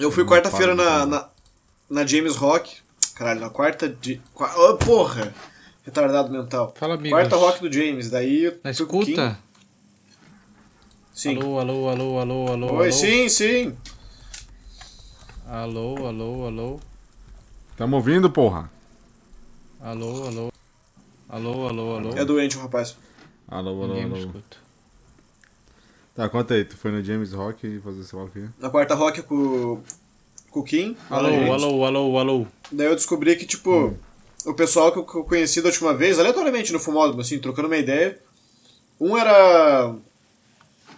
Eu fui quarta-feira na, na, na James Rock. Caralho, na quarta de. Qua- Ô, porra! Retardado mental. Fala, amigos. Quarta rock do James, daí. eu Na escuta? Sim. Alô, alô, alô, alô, alô. Oi, alô. sim, sim. Alô, alô, alô. Tamo ouvindo, porra? Alô, alô. Alô, alô, alô. É doente o rapaz. Alô, alô, Ninguém me alô. escuta. Tá, conta aí. Tu foi no James Rock e fazer sei lá o quê? Na quarta rock com, com o Kim. Alô, alô, alô, alô. Daí eu descobri que, tipo, o pessoal que eu conheci da última vez, aleatoriamente no fumódromo, assim, trocando uma ideia. Um era.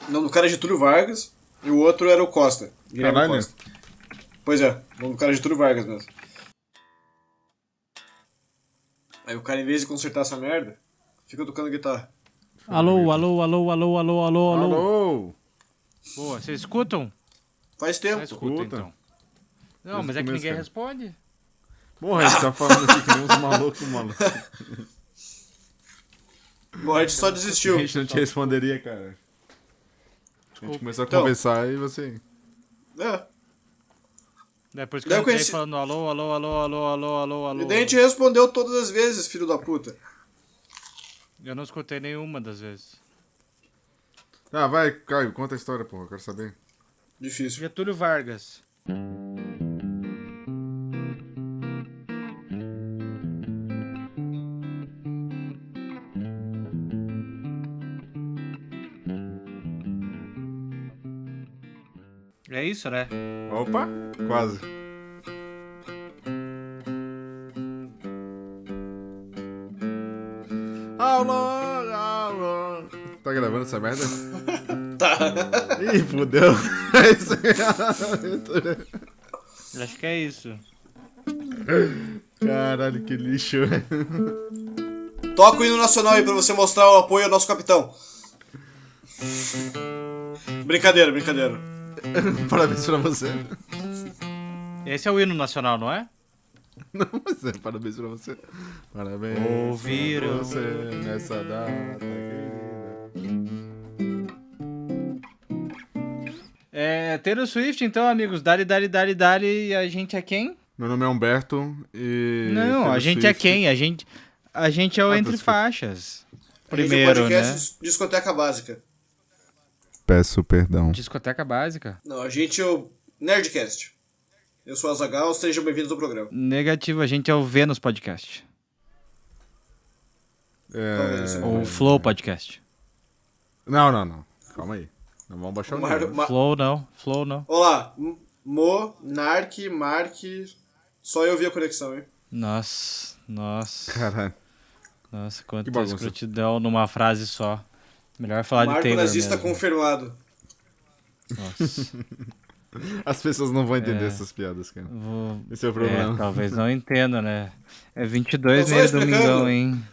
O nome do cara é Getúlio Vargas e o outro era o Costa. Guilherme Caralho. Costa. Pois é, o nome do cara é Getúlio Vargas mesmo. Aí o cara, em vez de consertar essa merda, fica tocando guitarra. Alô, alô, alô, alô, alô, alô, alô. Alô! Boa, vocês escutam? Faz tempo. Ah, escuta, Escuta. então. Não, Desde mas é que começo, ninguém cara. responde. Porra, a gente tá falando aqui que nem uns malucos, mano. Bom, a gente só desistiu. A gente não te responderia, cara. A gente começou a Então. conversar e você. É. Depois que Daí eu eu entrei conheci- falando alô, alô, alô, alô, alô, alô, alô. E daí a gente respondeu todas as vezes, filho da puta. Eu não escutei nenhuma das vezes. Ah, vai, Caio, conta a história, porra. Eu quero saber. Difícil. Getúlio Vargas. É isso, né? Opa, quase. Gravando essa merda? Tá. Ih, fudeu. É isso aí. Eu Acho que é isso. Caralho, que lixo. Toca o hino nacional aí pra você mostrar o apoio ao nosso capitão. Brincadeira, brincadeira. Parabéns pra você. Esse é o hino nacional, não é? Não, mas é parabéns pra você. Parabéns Ouviram. pra você nessa data. É Taylor Swift, então, amigos. Dali, dali, dali, dali. E a gente é quem? Meu nome é Humberto e. Não, Taylor a gente é Swift- quem? A gente, a gente é o Ah, Entre desculpa. Faixas. A gente é o Primeiro, né? Discoteca Básica. Peço perdão. Discoteca básica. Não, a gente é o Nerdcast. Eu sou a Zagal, sejam bem-vindos ao programa. Negativo, a gente é o Vênus Podcast. É... Ou Flow Podcast. Não, não, não. Calma aí. Não vamos baixar o Mar- nível. Ma- Flow não, Flow não. Olá, Mo, Narc, Mark. Só eu vi a conexão, hein? Nossa, nossa, Caralho. nossa, quanta escrotidão numa frase só. Melhor falar de Marco Taylor nazista mesmo. confirmado. Nossa, As pessoas não vão entender É. essas piadas, cara. vou... Esse é o É, problema. talvez não entenda, né? É 22 Tô só meio domingão, hein?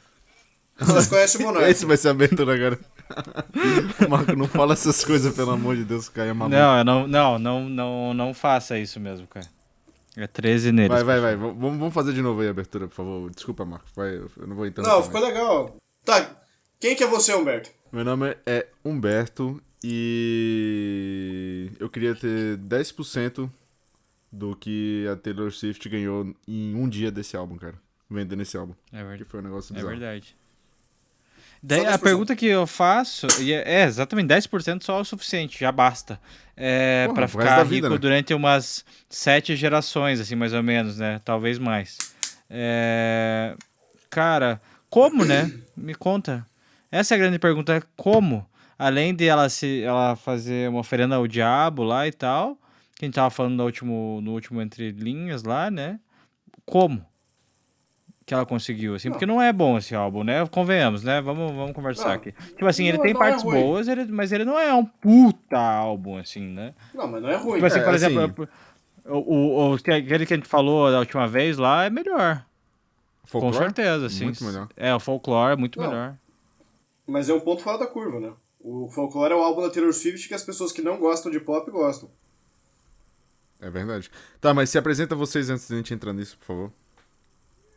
Vocês conhecem o Monark. Esse vai ser a abertura agora. Marco, não fala essas coisas, pelo amor de Deus, Caio é maluco. Não, eu não, não, não, não, não faça isso mesmo, cara. É 13 neles. Vai, vai, vai. V- Vamos fazer de novo aí a abertura, por favor. Desculpa, Marco. Vai, eu não vou entender. Não, ficou legal. Tá, quem que é você, Humberto? Meu nome é Humberto e eu queria ter 10% do que a Taylor Swift ganhou em um dia desse álbum, cara. Vendendo esse álbum. É Que verdade. foi um negócio É bizarro. verdade. Daí, a 10%. pergunta que eu faço é, é exatamente 10% só é o suficiente, já basta. É, resto ficar rico vida, né? durante umas sete gerações, assim, mais ou menos, né? Talvez mais. É, Cara, como, né? Me conta. Essa é a grande pergunta, é como? Além de ela se ela fazer uma oferenda ao diabo lá e tal, que a gente tava falando no último, no último Entre Linhas lá, né? Como? Que ela conseguiu, assim, porque não é bom esse álbum, né? Convenhamos, né? Vamos, vamos conversar Não. aqui. Tipo assim, ele Não, tem não é partes ruim. boas, ele- mas ele não é um puta álbum, assim, né? Não, mas não é ruim. Tipo assim, É, por assim- exemplo, o, o, o- aquele que a gente falou da última vez lá é melhor. Com Folclore? certeza, assim. Muito melhor. É, o folclore é muito Não. melhor. Mas é um ponto fora da curva, né? O Folklore é o álbum da Taylor Swift que as pessoas que não gostam de pop gostam. É verdade. Tá, mas se apresenta vocês antes da gente entrar nisso, por favor.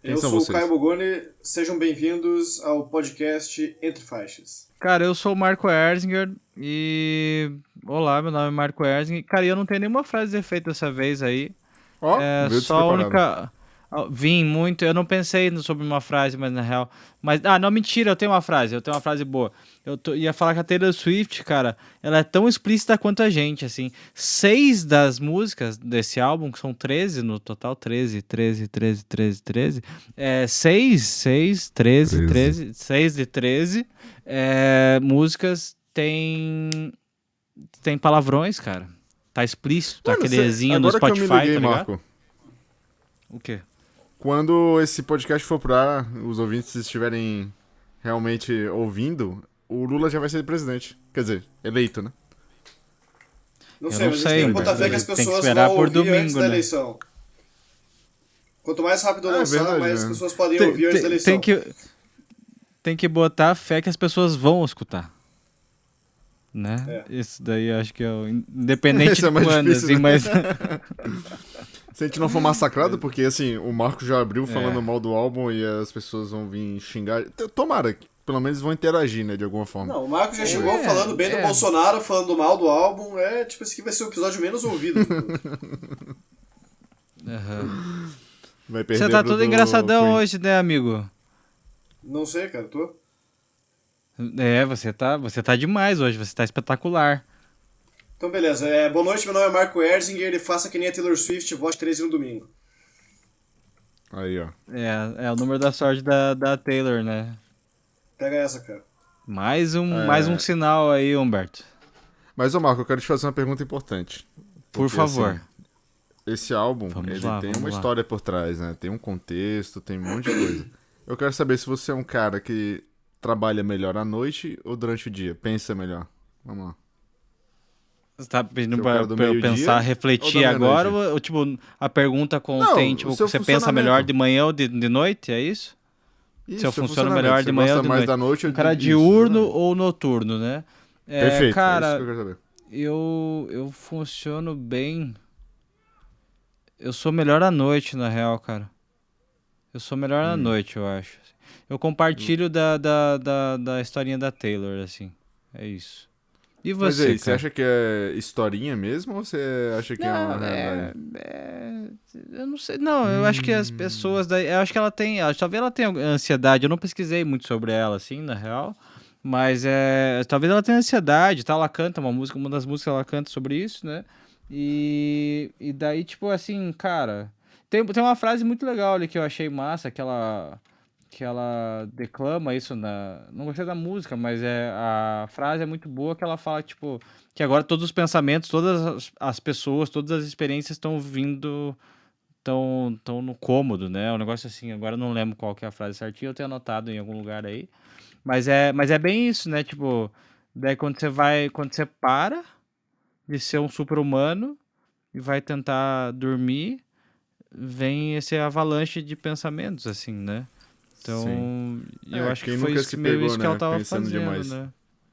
Quem eu sou vocês? o Caio Bogoni, sejam bem-vindos ao podcast Entre Faixas. Cara, eu sou o Marco Erzinger e. Olá, meu nome é Marco Erzinger. Cara, e eu não tenho nenhuma frase de efeito dessa vez aí. Ó, É veio só a única. Vim muito, eu não pensei sobre uma frase, mas na real. Mas, ah, não, mentira, eu tenho uma frase, eu tenho uma frase boa. Eu tô- ia falar que a Taylor Swift, cara, ela é tão explícita quanto a gente, assim. Seis das músicas desse álbum, que são 13 no total, 13, 13, 13, 13, 13. É, seis, seis, 13, 13, 6 de 13 é, músicas tem. Tem palavrões, cara. Tá explícito, tá Mano, aquele cê- Ezinho no Spotify, liguei, tá ligado? Marco, O quê? Quando esse podcast for pro ar, os ouvintes estiverem realmente ouvindo, o Lula já vai ser presidente. Quer dizer, eleito, né? Não Eu sei, não mas sei, a gente tem que botar fé que as que pessoas esperar vão por ouvir antes domingo, da né? eleição. Quanto mais rápido Ah, é lançar, verdade, mais as né? pessoas podem Tem, ouvir antes da eleição. tem que, tem que botar fé que as pessoas vão escutar. Né? É. Isso daí eu acho que é o. Independente é de quando, difícil, assim, né? mas. Se a gente não for massacrado, porque assim, o Marco já abriu falando É. mal do álbum e as pessoas vão vir xingar. Tomara, pelo menos vão interagir, né, de alguma forma. Não, o Marco já chegou É, falando bem é. do Bolsonaro, falando mal do álbum. É, tipo, esse aqui vai ser o episódio menos ouvido. Aham. Vai perder Você tá todo do engraçadão Queen. hoje, né, amigo? Não sei, cara, tô. É, você tá, você tá demais hoje, você tá espetacular. Então, beleza. É, boa noite, meu nome é Marco Erzinger e faça que nem a Taylor Swift, vote 13 no domingo. Aí, ó. É, é o número da sorte da, da Taylor, né? Pega essa, cara. Mais um, É. mais um sinal aí, Humberto. Mas, ô Marco, eu quero te fazer uma pergunta importante. Por Porque, favor. assim, esse álbum, Vamos ele lá, tem uma lá. história por trás, né? Tem um contexto, tem um monte de coisa. Eu quero saber se você é um cara que trabalha melhor à noite ou durante o dia. Pensa melhor. Vamos lá. Você tá pedindo Você é pra, pra eu pensar, refletir agora? Ou, tipo, a pergunta contém, tipo, o seu você pensa melhor de manhã ou de, de noite? É isso? Isso, Se eu funciono melhor de manhã ou de noite? da noite ou cara diurno isso, ou noturno, né? É, Perfeito, é Cara, isso que eu quero saber. eu, eu funciono bem. Eu sou melhor à noite, na real, cara. Eu sou melhor à Hum. noite, eu acho. Eu compartilho da, da, da, da historinha da Taylor, assim. É isso. E Mas você, aí, você cara? acha que é historinha mesmo ou você acha que é uma Não, é, realidade? é- eu não sei, não, eu acho que as pessoas daí, eu acho que ela tem, ela- talvez ela tenha ansiedade, eu não pesquisei muito sobre ela, assim, na real, mas é, talvez ela tenha ansiedade, tá, ela canta uma música, uma das músicas ela canta sobre isso, né, e, e daí, tipo, assim, cara, tem, tem uma frase muito legal ali que eu achei massa, que ela, que ela declama isso na, não gostei da música, mas é, a frase é muito boa, que ela fala, tipo, que agora todos os pensamentos, todas as, as pessoas, todas as experiências estão vindo, estão tão no cômodo, né? Um negócio assim, agora eu não lembro qual que é a frase certinha, eu tenho anotado em algum lugar aí. Mas é, mas é bem isso, né? Tipo, daí quando você vai, quando você para de ser um super-humano e vai tentar dormir, vem esse avalanche de pensamentos, assim, né? Então, Sim. eu É, acho que foi isso que meio pegou, isso que ela né, tava pensando fazendo, demais. né?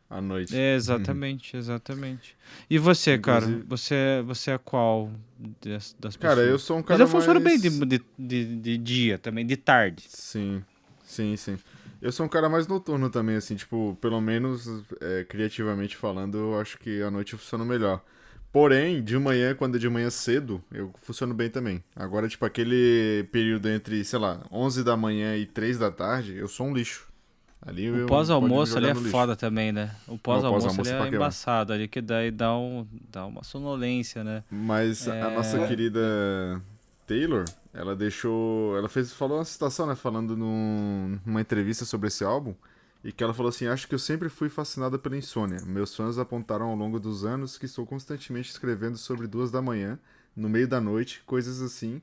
À noite. É, exatamente, exatamente. E você, cara? Inclusive- Você, você é qual das, das pessoas? Cara, eu sou um Mas cara eu funciono mais... bem de, de, de, de dia também, de tarde. Sim, sim, sim. Eu sou um cara mais noturno também, assim, tipo, pelo menos é, criativamente falando, eu acho que à noite eu funciono melhor. Porém, de manhã, quando é de manhã cedo, eu funciono bem também. Agora, tipo, aquele período entre, sei lá, 11 da manhã e 3 da tarde, eu sou um lixo. Ali O pós-almoço ali é foda também, né? O pós-almoço pós-almoço ali pra é quê, ó? embaçado ali, que daí dá, um, dá uma sonolência, né? Mas a É. nossa querida Taylor, ela deixou. Ela fez, falou uma citação, né? Falando num- numa entrevista sobre esse álbum. E que ela falou assim: Acho que eu sempre fui fascinada pela insônia. Meus fãs apontaram ao longo dos anos que estou constantemente escrevendo sobre duas da manhã, no meio da noite, coisas assim,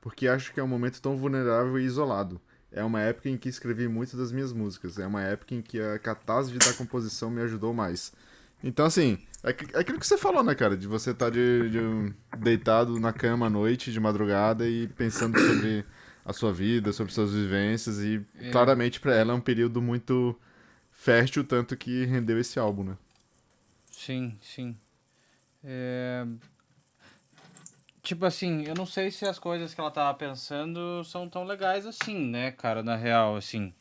porque acho que é um momento tão vulnerável e isolado. É uma época em que escrevi muitas das minhas músicas. É uma época em que a catástrofe da composição me ajudou mais. Então, assim, é é aquilo que você falou, né, cara? De você estar de, de deitado na cama à noite, de madrugada, e pensando sobre a sua vida, sobre suas vivências. E É. claramente pra ela é um período muito fértil, tanto que rendeu esse álbum, né? Sim, sim. É, tipo assim, eu não sei se as coisas que ela tava pensando são tão legais assim, né, cara, na real, assim.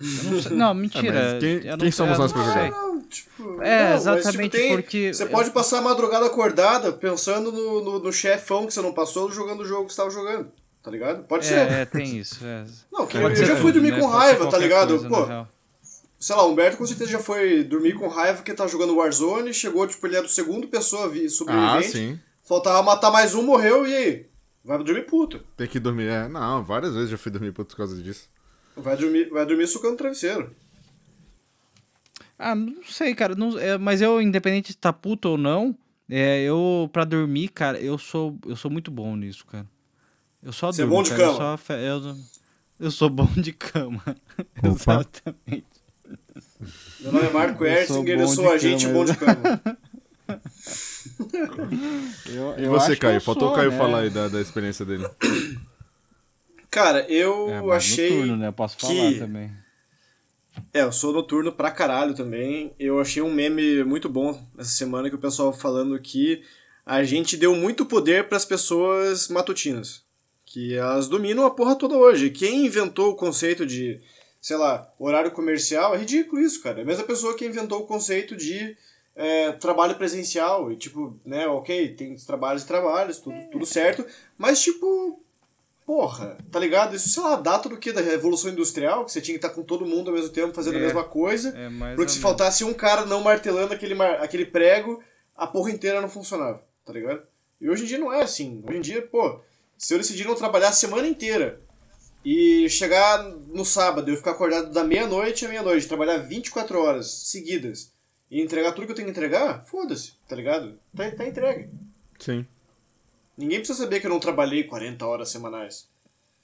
Não, sei- não, mentira. É, quem- não quem sei- somos nós não pra julgar? Não, tipo, É, não, mas, tipo, exatamente, tem- porque Você eu- pode passar a madrugada acordada pensando no, no, no chefão que você não passou jogando o jogo que você tava jogando. Tá ligado? Pode ser. É, é, tem isso. É. Não, que eu ser já fui dormir né? com raiva, tá ligado? coisa, Pô, sei lá, o Humberto com certeza já foi dormir com raiva porque tá jogando Warzone, chegou, tipo, ele era o segundo pessoa vi- Ah, sobrevivente. sim. Faltava matar mais um, morreu, e aí? Vai dormir puto. Tem que dormir. É, não, várias vezes já fui dormir por causa disso. Vai dormir, vai dormir sucando travesseiro. Ah, não sei, cara. Não, é, mas eu, independente de tá puto ou não, é, eu, pra dormir, cara, eu sou, eu sou muito bom nisso, cara. Eu só Você é durmo, bom de cara, eu cama? só fe- eu, eu sou bom de cama. Exatamente. Meu nome é Marco Eu sou Erzinger, eu sou agente cama, bom de cama. Eu, E eu você, Caio? eu Faltou o Caio né? falar aí da, da experiência dele. Cara, eu É, achei. noturno, né? Eu posso que- falar também. É, eu sou noturno pra caralho também. Eu achei um meme muito bom essa semana que o pessoal falando que a gente deu muito poder pras pessoas matutinas. Que elas dominam a porra toda hoje. Quem inventou o conceito de, sei lá, horário comercial é ridículo isso, cara. É a mesma pessoa que inventou o conceito de é, trabalho presencial. E tipo, né, ok, tem trabalhos e trabalhos, tudo, tudo certo. Mas tipo, Porra, tá ligado? Isso, sei lá, data do que? Da Revolução Industrial, que você tinha que estar com todo mundo ao mesmo tempo fazendo a É. mesma coisa. É Porque se menos. faltasse um cara não martelando aquele, mar- aquele prego, a porra inteira não funcionava, tá ligado? E hoje em dia não é assim. Hoje em dia, pô, se eu decidir não trabalhar a semana inteira e chegar no sábado eu ficar acordado da meia-noite à meia-noite, trabalhar 24 horas seguidas e entregar tudo que eu tenho que entregar, foda-se, tá ligado? Tá, tá entregue. Sim. Ninguém precisa saber que eu não trabalhei 40 horas semanais.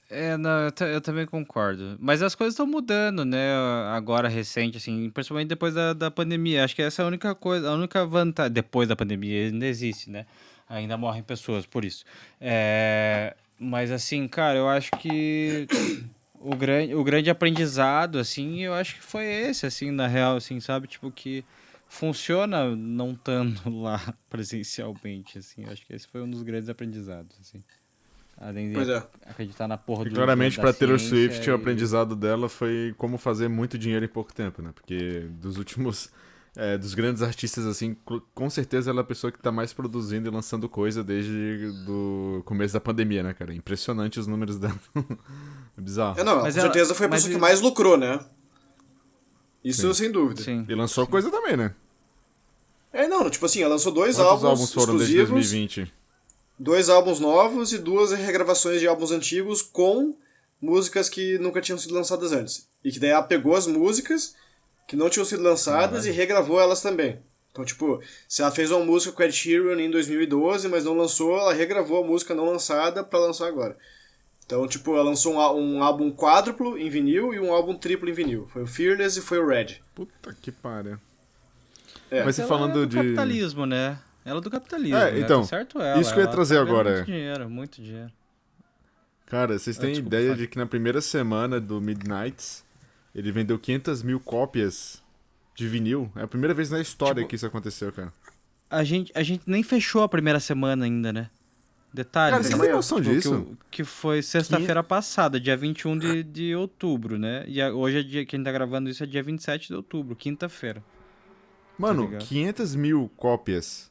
É, não, eu, eu também concordo. Mas as coisas estão mudando, né? Agora, recente, assim, principalmente depois da, da pandemia. Acho que essa é a única coisa, a única vantagem. Depois da pandemia ainda existe, né? Ainda morrem pessoas por isso. É, mas, assim, cara, eu acho que o grande, o grande aprendizado, assim, eu acho que foi esse, assim, na real, assim, sabe? Tipo, que funciona não estando lá presencialmente, assim. Eu acho que esse foi um dos grandes aprendizados, assim. Além de Pois é. acreditar na porra E do claramente, da pra Taylor Swift, o e- aprendizado dela foi como fazer muito dinheiro em pouco tempo, né? Porque dos últimos. É, dos grandes artistas, assim, com certeza ela é a pessoa que tá mais produzindo e lançando coisa desde do começo da pandemia, né, cara? Impressionante os números dela. é bizarro. É, não, Mas com ela- certeza foi a pessoa que mais lucrou, né? Isso Sim. sem dúvida. Sim. E lançou coisa também, né? É, não, tipo assim, ela lançou dois Quantos álbuns, álbuns foram desde exclusivos, 2020? dois álbuns novos e duas regravações de álbuns antigos com músicas que nunca tinham sido lançadas antes. E que daí ela pegou as músicas que não tinham sido lançadas e regravou elas também. Então, tipo, se ela fez uma música com Ed Sheeran em 2012, mas não lançou, ela regravou a música não lançada pra lançar agora. Então, tipo, ela lançou um, um álbum quádruplo em vinil e um álbum triplo em vinil. Foi o Fearless e foi o Red. Puta que pariu. É. Mas você Ela falando é do de. capitalismo, né? Ela é do capitalismo, É, né? então, Tá certo ela. isso que eu ia trazer tá agora. Muito dinheiro, muito dinheiro. Cara, vocês têm desculpa, ideia de que na primeira semana do Midnights ele vendeu 500 mil cópias de vinil? É a primeira vez na história Tipo, que isso aconteceu, cara. A gente, a gente nem fechou a primeira semana ainda, né? Detalhe. Cara, né? vocês têm noção Tipo, disso? Que, que foi sexta-feira passada, dia 21 de, de outubro, né? E a- hoje é dia que a gente tá gravando isso é dia 27 de outubro, quinta-feira. Mano, ligado? 500 mil cópias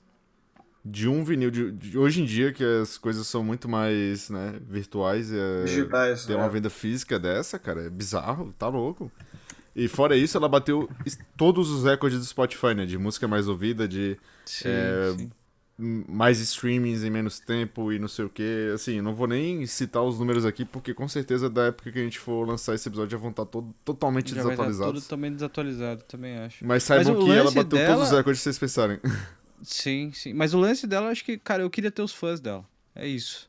de um vinil. De, de- hoje em dia, que as coisas são muito mais né, virtuais, é, Digitais, ter é. uma venda física dessa, cara, é bizarro, tá louco. E fora isso, ela bateu todos os recordes do Spotify, né? De música mais ouvida, de Sim, É, sim. mais streamings em menos tempo e não sei o que. Assim, não vou nem citar os números aqui, porque com certeza da época que a gente for lançar esse episódio já vão estar todo, totalmente Já vai estar desatualizados. tudo também desatualizado, também acho. Mas saibam Mas o que ela bateu dela- todos os recordes que vocês pensarem. Sim, sim. Mas o lance dela, acho que, cara, eu queria ter os fãs dela. É isso.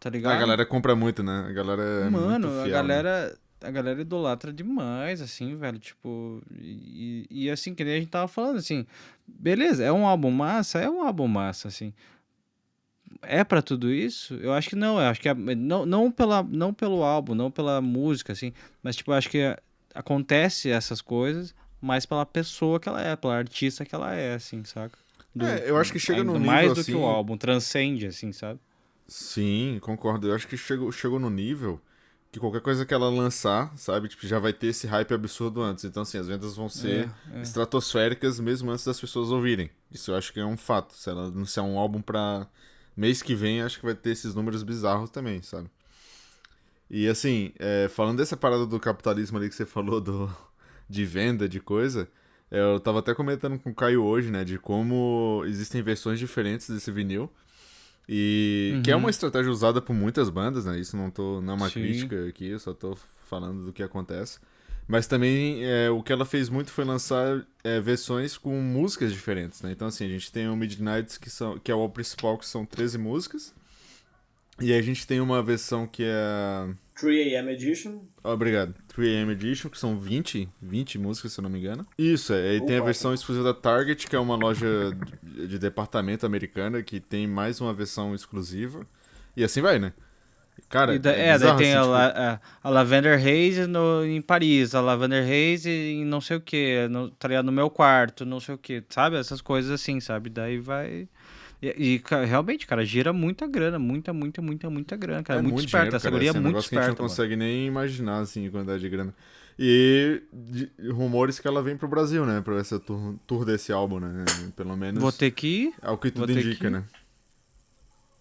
Tá ligado? A galera compra muito, né? A galera é Mano, muito a fiel, galera. A galera idolatra demais, assim, velho. Tipo. E, e assim, que nem a gente tava falando, assim. Beleza, é um álbum massa? É um álbum massa, assim. É pra tudo isso? Eu acho que não. Eu acho que. a- não, não, pela, não pelo álbum, não pela música, assim. Mas, tipo, eu acho que acontece essas coisas mais pela pessoa que ela é, pela artista que ela é, assim, saca? Do- É, eu acho que chega ainda num mais nível do assim- que o álbum, transcende, assim, sabe? Sim, concordo. Eu acho que chegou, chegou no nível que qualquer coisa que ela lançar, sabe, tipo, já vai ter esse hype absurdo antes. Então, assim, as vendas vão ser É, é. estratosféricas mesmo antes das pessoas ouvirem. Isso eu acho que é um fato. Se ela anunciar um álbum pra mês que vem, acho que vai ter esses números bizarros também, sabe? E assim, é, falando dessa parada do capitalismo ali que você falou do, de venda de coisa, eu tava até comentando com o Caio hoje, né, de como existem versões diferentes desse vinil. E que é Uhum. uma estratégia usada por muitas bandas, né? Isso não, tô, não é uma Sim. crítica aqui, eu só tô falando do que acontece. Mas também é, o que ela fez muito foi lançar é, versões com músicas diferentes, né? Então, assim, a gente tem o Midnights, que, são, que é o principal, que são 13 músicas. E a gente tem uma versão que é. 3AM Edition. Obrigado. 3AM Edition, que são 20, 20 músicas, se eu não me engano. Isso, é. E tem a versão exclusiva da Target, que é uma loja de, de departamento americana, que tem mais uma versão exclusiva. E assim vai, né? Cara, da- é, é, daí tem assim, a, tipo, a- a Lavender Haze no, em Paris, a Lavender Haze em não sei o que, no, tá ligado? no meu quarto, não sei o que, sabe? Essas coisas assim, sabe? Daí vai. E, e, realmente, cara, gira muita grana, muita, muita, muita, muita grana, cara. é muito, esperto, dinheiro, essa guria é muito negócio que a gente esperta. não mano. consegue nem imaginar, assim, a quantidade de grana. E de- rumores que ela vem pro Brasil, né? Pra essa tour, tour desse álbum, né? Pelo menos Vou ter que é o que tudo indica, que- né?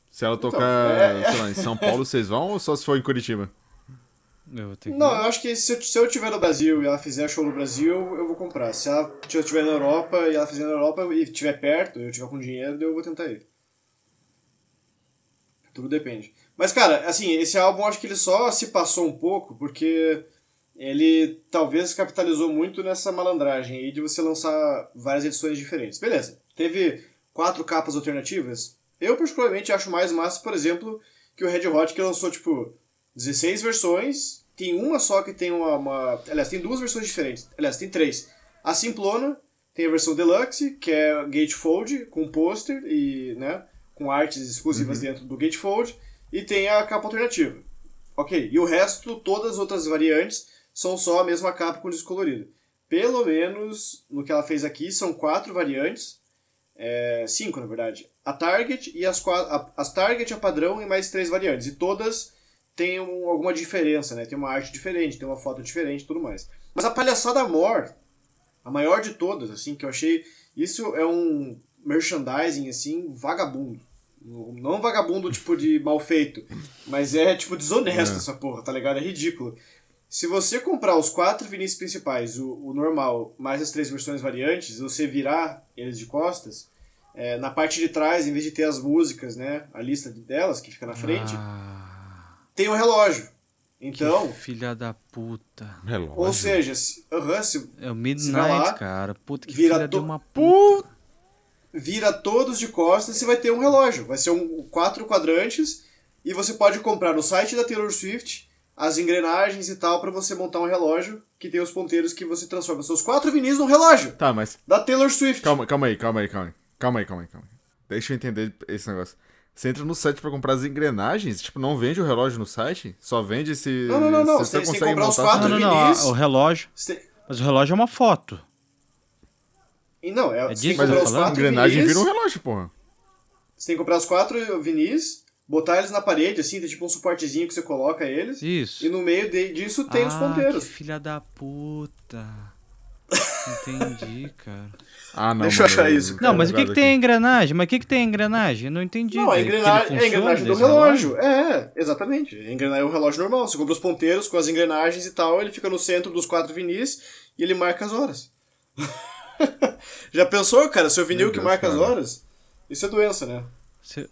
Se ela Então, tocar, é- sei lá, em São Paulo, vocês vão ou só se for em Curitiba? Eu que Não, eu acho que se eu, se eu tiver no Brasil e ela fizer show no Brasil, eu vou comprar. Se ela se eu estiver na Europa e ela fizer na Europa e estiver perto, eu tiver com dinheiro, eu vou tentar ir. Tudo depende. Mas, cara, assim, esse álbum acho que ele só se passou um pouco porque ele talvez capitalizou muito nessa malandragem aí de você lançar várias edições diferentes. Beleza, teve quatro capas alternativas. Eu, particularmente, acho mais massa, por exemplo, que o Red Hot que lançou, tipo, 16 versões, tem uma só que tem uma, uma. Aliás, tem duas versões diferentes. Aliás, tem três. A Simplona tem a versão Deluxe, que é Gatefold, com pôster e, né, com artes exclusivas dentro do Gatefold, e tem a capa alternativa. Ok, e o resto, todas as outras variantes, são só a mesma capa com disco colorido. Pelo menos no que ela fez aqui, são quatro variantes. É, cinco, na verdade. A Target e as as Target, a padrão e mais três variantes. E todas têm um- alguma diferença, né? Tem uma arte diferente, tem uma foto diferente e tudo mais. Mas a palhaçada maior, a maior de todas, assim, que eu achei. Isso é um merchandising, assim, vagabundo. Não vagabundo, tipo, de mal feito, mas é, tipo, desonesto É. essa porra, tá ligado? É ridículo. Se você comprar os quatro vinis principais, o, o normal, mais as três versões variantes, você virar eles de costas, é, na parte de trás, em vez de ter as músicas, né, a lista delas, que fica na frente, Ah, tem o relógio. Então, que filha da puta. Relógio. ou seja, se, aham, se É o Midnight, lá, cara. Puta que vira filha de to- uma puta. vira todos de costas, você vai ter um relógio. Vai ser um quatro quadrantes e você pode comprar no site da Taylor Swift as engrenagens e tal pra você montar um relógio que tem os ponteiros que você transforma seus quatro vinis num relógio Tá, mas da Taylor Swift. calma, calma aí, calma aí, calma aí. Calma aí, calma aí, calma aí. Deixa eu entender esse negócio. Você entra no site pra comprar as engrenagens, tipo, não vende o relógio no site? Só vende esse. Não, não, não, não. Você Você tem que consegue comprar os quatro Não, não, não. o relógio. Você Mas o relógio é uma foto. E não, é, É você tem disso que comprar os falando? a quatro engrenagem vinis. vira um relógio, porra. Você tem que comprar os quatro vinis, botar eles na parede, assim, tem tipo um suportezinho que você coloca eles. Isso. E no meio de- disso tem os Ah, ponteiros. Que filha da puta. Entendi, cara. Ah, não. Deixa eu achar isso, Não, mas o que, que tem engrenagem? Mas o que, que tem a engrenagem? Eu não entendi. Não, a engrenagem, é a engrenagem do desse relógio. É, exatamente. A engrenagem é um relógio normal. Você compra os ponteiros com as engrenagens e tal, ele fica no centro dos quatro vinis e ele marca as horas. Já pensou, cara, seu vinil Meu que Deus, marca as cara. horas? Isso é doença, né? Cê-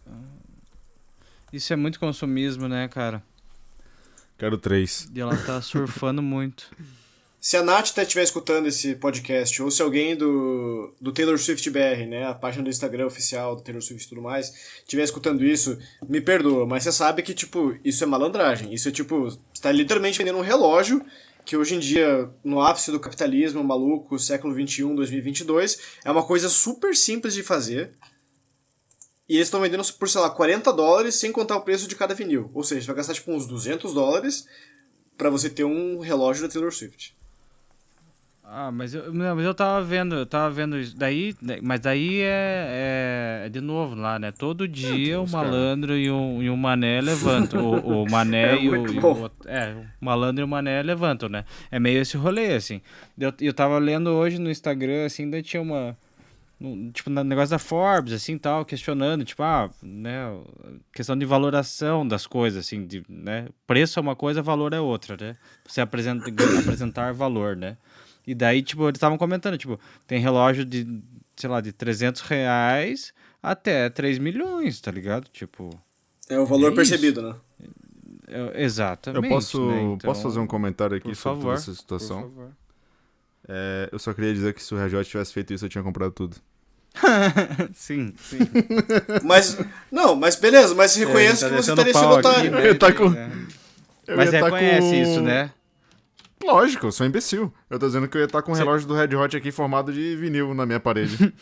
Isso é muito consumismo, né, cara? Quero três. E ela tá surfando muito. Se a Nath estiver escutando esse podcast, ou se alguém do, do Taylor Swift BR, né, a página do Instagram oficial do Taylor Swift e tudo mais, estiver escutando isso, me perdoa, mas você sabe que, tipo, isso é malandragem. Isso é, tipo, você tá literalmente vendendo um relógio que hoje em dia, no ápice do capitalismo maluco, século 21, 2022, é uma coisa super simples de fazer. E eles estão vendendo por, sei lá, 40 dólares sem contar o preço de cada vinil. Ou seja, você vai gastar, tipo, uns 200 dólares pra você ter um relógio da Taylor Swift. Ah, mas eu, não, mas eu tava vendo, eu tava vendo isso. Daí, mas daí é, é, é de novo lá, né? Todo dia o cara. malandro e o, e o mané levantam. o, o mané É e, o, e o É, o malandro e o mané levantam, né? É meio esse rolê, assim. Eu, eu tava lendo hoje no Instagram, assim, daí tinha uma. um- Tipo, no negócio da Forbes, assim, tal, questionando, tipo, ah, né, questão de valoração das coisas, assim, de, né, preço é uma coisa, valor é outra, né, você apresenta, apresentar valor, né, e daí, tipo, eles estavam comentando, tipo, tem relógio de, sei lá, de 300 reais até 3 milhões, tá ligado? Tipo, É o valor É percebido, né? é- exatamente. Eu posso, né? Então, posso fazer um comentário aqui por sobre favor, toda essa por situação? favor. É, eu só queria dizer que se o Regiot tivesse feito isso, eu tinha comprado tudo. sim, sim. Mas, não, mas beleza, mas reconheço É, que tá você descendo teria sido aqui, otário. né? Ele tá com- É. Eu Mas tá reconhece com- isso, né? Lógico, eu sou imbecil. Eu tô dizendo que eu ia estar com um Cê- relógio do Red Hot aqui formado de vinil na minha parede.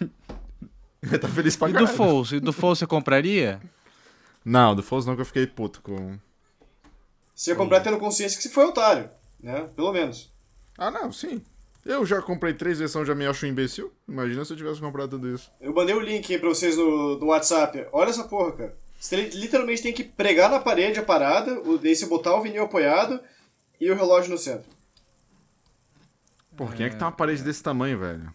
eu ia estar feliz pra E do caralho. Fols? E do Fols você compraria? Não, do Foles não, que eu fiquei puto com... Você ia comprar tendo consciência que você foi otário, né? Pelo menos. Ah, não, sim. Eu já comprei três versões, já me acho um imbecil. Imagina se eu tivesse comprado tudo isso. Eu mandei o link aí pra vocês no, no WhatsApp. Olha essa porra, cara. Você literalmente tem que pregar na parede a parada, o- daí você botar o vinil apoiado e o relógio no centro. Por quem é que tem uma parede desse tamanho, velho?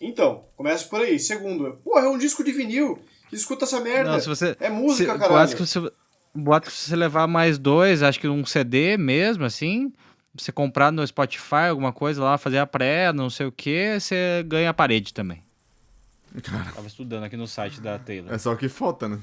Então, começa por aí. Segundo, porra, é um disco de vinil. Escuta essa merda. Não, se você. É música, se, caralho. boato que você, boato que se você levar mais dois, acho que um CD mesmo, assim, você comprar no Spotify alguma coisa lá, fazer a pré, não sei o que, você ganha a parede também. Cara, Tava estudando aqui no site da Taylor. é só o que falta, né?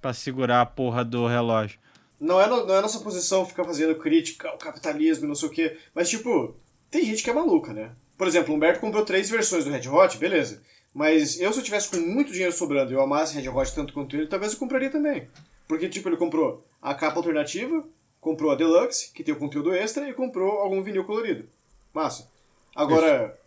Pra segurar a porra do relógio. Não é, no- não é nossa posição ficar fazendo crítica ao capitalismo e não sei o quê. Mas, tipo, tem gente que é maluca, né? Por exemplo, o Humberto comprou três versões do Red Hot, beleza. Mas eu, se eu tivesse com muito dinheiro sobrando e eu amasse Red Hot tanto quanto ele, talvez eu compraria também. Porque, tipo, ele comprou a capa alternativa, comprou a Deluxe, que tem o conteúdo extra, e comprou algum vinil colorido. Massa. Agora,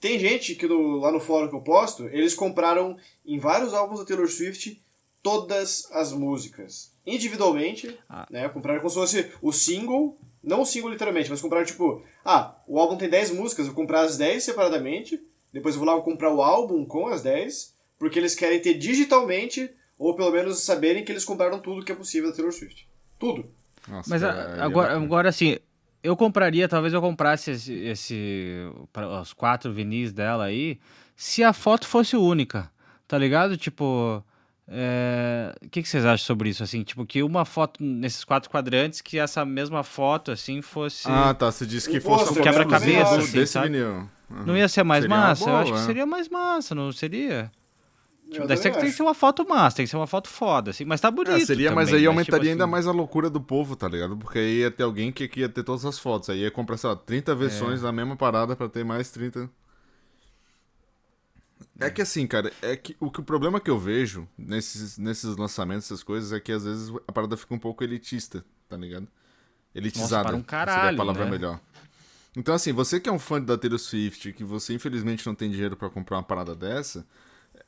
tem gente que no- lá no fórum que eu posto, eles compraram em vários álbuns da Taylor Swift todas as músicas. Individualmente, Ah. né? Compraram como se fosse o single, não o single literalmente, mas compraram tipo, ah, o álbum tem 10 músicas, eu vou comprar as 10 separadamente, depois eu vou lá comprar o álbum com as 10, porque eles querem ter digitalmente, ou pelo menos saberem que eles compraram tudo que é possível da Taylor Swift. Tudo. Nossa, Mas a- cara, é agora, agora assim, eu compraria, talvez eu comprasse esse, esse os quatro vinis dela aí, se a foto fosse única, tá ligado? Tipo, é, o que, que vocês acham sobre isso? Assim, tipo, que uma foto nesses quatro quadrantes, que essa mesma foto, assim, fosse... Ah, tá. Você disse que fosse um quebra-cabeça, exclusivo assim, desse sabe? vinil. Uhum. Não ia ser mais Seria massa? eu acho que boa, é. seria mais massa, não seria? Eu Tipo, daí tem que ser uma foto massa, tem que ser uma foto foda, assim, mas tá bonito É, seria, mas também, aí aumentaria tipo ainda assim, mais a loucura do povo, tá ligado? Porque aí ia ter alguém que que ia ter todas as fotos. Aí ia comprar, sei lá, 30 versões da mesma parada pra ter mais 30. É que assim, cara, é que o, que o problema que eu vejo nesses, nesses lançamentos, essas coisas, é que às vezes a parada fica um pouco elitista, tá ligado? Elitizada. para um seria caralho, a palavra né? melhor. Então, assim, você que é um fã da Taylor Swift, que você infelizmente não tem dinheiro pra comprar uma parada dessa,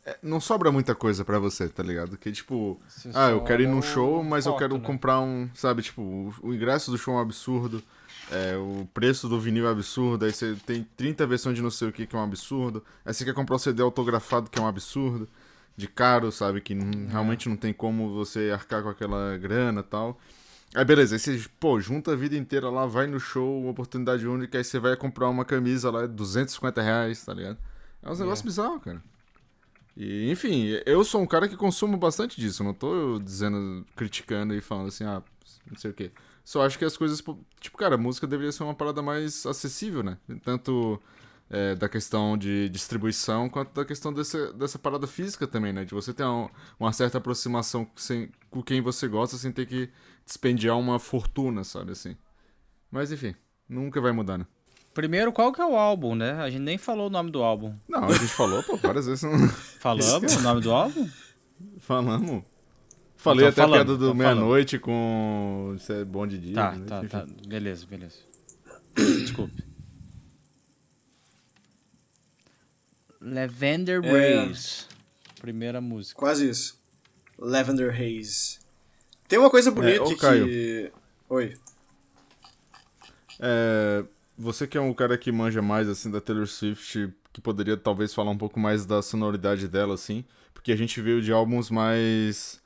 é, não sobra muita coisa pra você, tá ligado? Que tipo, Você ah, eu quero ir num show, mas eu foto, quero né? comprar um, sabe, tipo, o, o ingresso do show é um absurdo, é, o preço do vinil é absurdo, aí você tem 30 versões de não sei o que que é um absurdo, aí você quer comprar o CD autografado que é um absurdo, de caro, sabe, que não- É. realmente não tem como você arcar com aquela grana e tal. Aí beleza, aí você, pô, junta a vida inteira lá, vai no show, uma oportunidade única, aí você vai comprar uma camisa lá, 250 reais, tá ligado? É uns negócios bizarros, cara. E, enfim, eu sou um cara que consumo bastante disso, não tô dizendo, criticando e falando assim, ah, não sei o quê. Só acho que as coisas, tipo, cara, a música deveria ser uma parada mais acessível, né? Tanto é, da questão de distribuição, quanto da questão dessa, dessa parada física também, né? De você ter um- uma certa aproximação sem, com quem você gosta sem ter que despendiar uma fortuna, sabe assim. Mas enfim, nunca vai mudar, né? Primeiro, qual que é o álbum, né? A gente nem falou o nome do álbum. Não, a gente falou, pô, várias vezes não Falamos o nome do álbum? falamos. Falei Então até falando, a piada do então meia-noite com. Isso é bom de dia. Tá, né? tá, tá. Beleza, beleza. Desculpe. Lavender É. Race. Primeira música. Quase isso. Lavender Haze. Tem uma coisa bonita ô, que... Oi. É, você que é um cara que manja mais, assim, da Taylor Swift, que poderia talvez falar um pouco mais da sonoridade dela, assim, porque a gente veio de álbuns mais...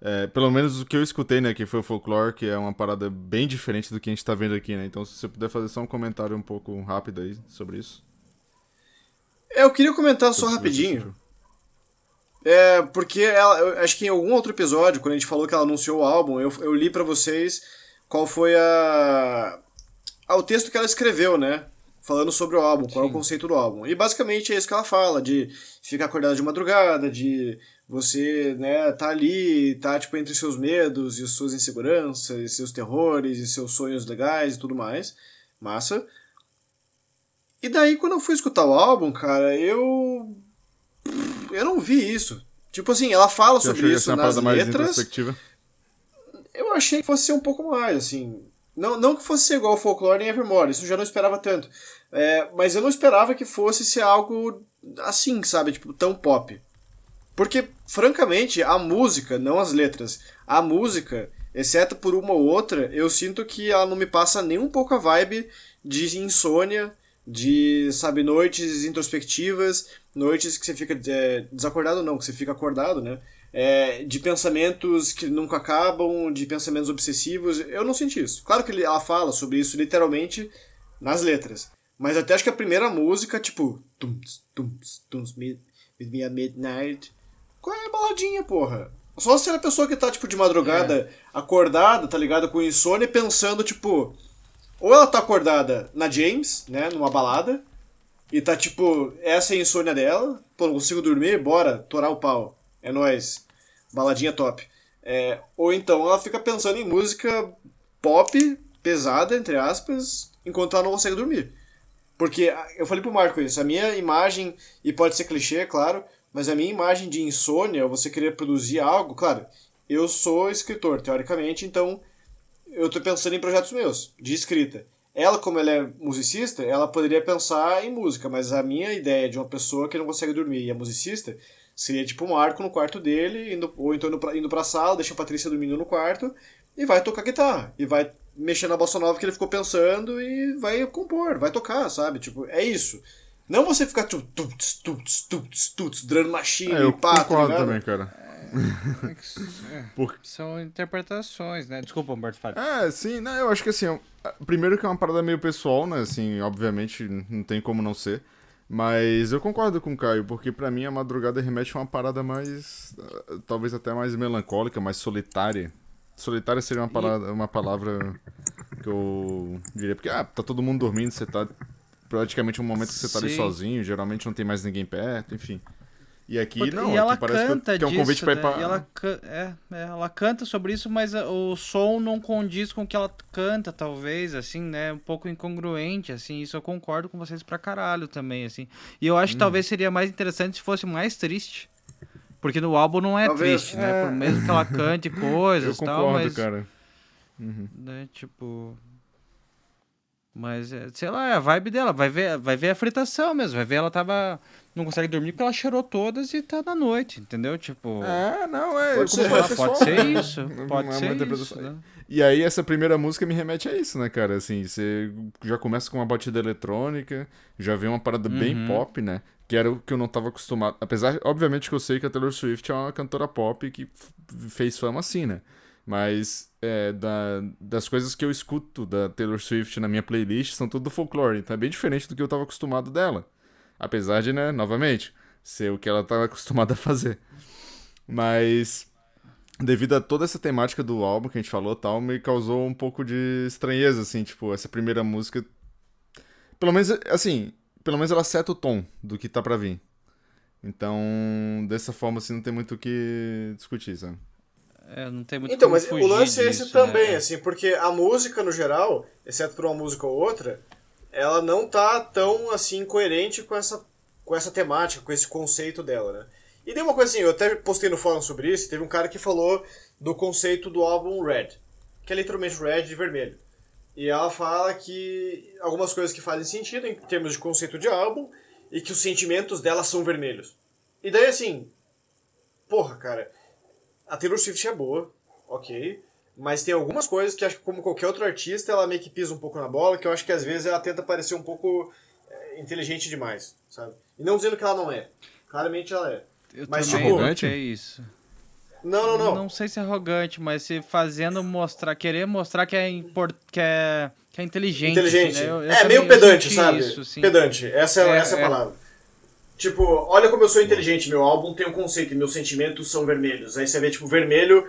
É, pelo menos o que eu escutei, né, que foi o Folklore, que é uma parada bem diferente do que a gente tá vendo aqui, né? Então, se você puder fazer só um comentário um pouco rápido aí sobre isso. É, eu queria comentar só rapidinho. É, porque ela, eu acho que em algum outro episódio, quando a gente falou que ela anunciou o álbum, eu, eu li para vocês qual foi a, a, o texto que ela escreveu, né? Falando sobre o álbum, qual Sim. é o conceito do álbum. E basicamente é isso que ela fala, de ficar acordado de madrugada, de você, né, tá ali, tá tipo entre seus medos e suas inseguranças, e seus terrores e seus sonhos legais e tudo mais. Massa. E daí quando eu fui escutar o álbum, cara, eu eu não vi isso. Tipo assim, ela fala Você sobre isso nas letras. Eu achei que fosse ser um pouco mais, assim. Não, não que fosse ser igual ao Folklore nem Evermore, isso eu já não esperava tanto. É, mas eu não esperava que fosse ser algo assim, sabe? Tipo, tão pop. Porque, francamente, a música, não as letras, a música, exceto por uma ou outra, eu sinto que ela não me passa nem um pouco a vibe de insônia, de, sabe, noites introspectivas, noites que você fica é, desacordado, não, que você fica acordado, né? É, de pensamentos que nunca acabam, de pensamentos obsessivos. Eu não senti isso. Claro que ela fala sobre isso literalmente nas letras. Mas até acho que a primeira música, tipo. Tums, tums, tums, midnight. Qual é a baladinha, porra? Só se é a pessoa que tá, tipo, de madrugada, é. acordada, tá ligado? Com insônia, pensando, tipo. Ou ela tá acordada na James, né? Numa balada. E tá tipo, essa é a insônia dela. Pô, não consigo dormir, bora, torar o pau. É nóis. Baladinha top. É, ou então ela fica pensando em música pop, pesada, entre aspas, enquanto ela não consegue dormir. Porque eu falei pro Marco isso, a minha imagem, e pode ser clichê, claro, mas a minha imagem de insônia, você querer produzir algo, claro, eu sou escritor, teoricamente, então eu tô pensando em projetos meus, de escrita. Ela, como ela é musicista, ela poderia pensar em música, mas a minha ideia de uma pessoa que não consegue dormir e é musicista seria tipo um arco no quarto dele, indo, ou então indo pra, indo pra sala, deixa a Patrícia dormindo no quarto e vai tocar guitarra. E vai mexer na bossa nova que ele ficou pensando e vai compor, vai tocar, sabe? Tipo, é isso. Não você ficar tipo, tuts, tuts, tuts, tuts, drum machine, é, eu pá, tá concordo tá também, cara. É, Por... São interpretações, né? Desculpa, Humberto, fale. É, sim, não, eu acho que assim, primeiro que é uma parada meio pessoal, né? Assim, obviamente não tem como não ser. Mas eu concordo com o Caio, porque para mim a madrugada remete a uma parada mais. talvez até mais melancólica, mais solitária. Solitária seria uma, parada, uma palavra que eu diria, porque ah, tá todo mundo dormindo, você tá praticamente um momento que você tá Sim. ali sozinho, geralmente não tem mais ninguém perto, enfim. E aqui não, e ela aqui parece canta que é um convite para ir pra... Né? ela, é, é, ela canta sobre isso, mas o som não condiz com o que ela canta, talvez, assim, né? Um pouco incongruente, assim. Isso eu concordo com vocês pra caralho também, assim. E eu acho hum. que talvez seria mais interessante se fosse mais triste. Porque no álbum não é talvez, triste, né? é... né? Por mesmo que ela cante coisas e tal, mas... cara. Uhum. Né, tipo... Mas, é, sei lá, é a vibe dela. Vai ver, vai ver a fritação mesmo. Vai ver ela tava. Não consegue dormir porque ela cheirou todas e tá na noite, entendeu? Tipo. É, não, é. Pode, ser, pode, pode ser isso. Pode ser isso. Né? E aí, essa primeira música me remete a isso, né, cara? Assim, você já começa com uma batida eletrônica, já vem uma parada uhum. bem pop, né? Que era o que eu não tava acostumado. Apesar, obviamente, que eu sei que a Taylor Swift é uma cantora pop que fez fama assim, né? Mas é, da, das coisas que eu escuto da Taylor Swift na minha playlist são tudo folclore. Então é bem diferente do que eu estava acostumado dela. Apesar de, né, novamente, ser o que ela estava acostumada a fazer. Mas devido a toda essa temática do álbum que a gente falou tal, me causou um pouco de estranheza, assim, tipo, essa primeira música. Pelo menos, assim, pelo menos ela seta o tom do que tá pra vir. Então, dessa forma, assim, não tem muito o que discutir, sabe? É, não tem muito Então, mas o lance é esse né? também, assim, porque a música no geral, exceto por uma música ou outra, ela não tá tão assim coerente com essa com essa temática, com esse conceito dela, né? E tem uma coisa assim, eu até postei no fórum sobre isso, teve um cara que falou do conceito do álbum Red, que é literalmente Red de vermelho. E ela fala que algumas coisas que fazem sentido em termos de conceito de álbum e que os sentimentos dela são vermelhos. E daí assim, porra, cara, a Taylor Swift é boa, ok. Mas tem algumas coisas que acho que, como qualquer outro artista, ela meio que pisa um pouco na bola, que eu acho que às vezes ela tenta parecer um pouco é, inteligente demais, sabe? E não dizendo que ela não é. Claramente ela é. Eu Mas, também tipo, não sei isso. Não, não, não. sei se é arrogante, mas se fazendo mostrar, querer mostrar que é, import, que é, que é inteligente. Inteligente. né? Eu- eu é, também- meio pedante, sabe? Isso. Pedante. Essa é, É, essa é a é. palavra. Tipo, olha como eu sou inteligente. Meu álbum tem um conceito e meus sentimentos são vermelhos. Aí você vê, tipo, vermelho,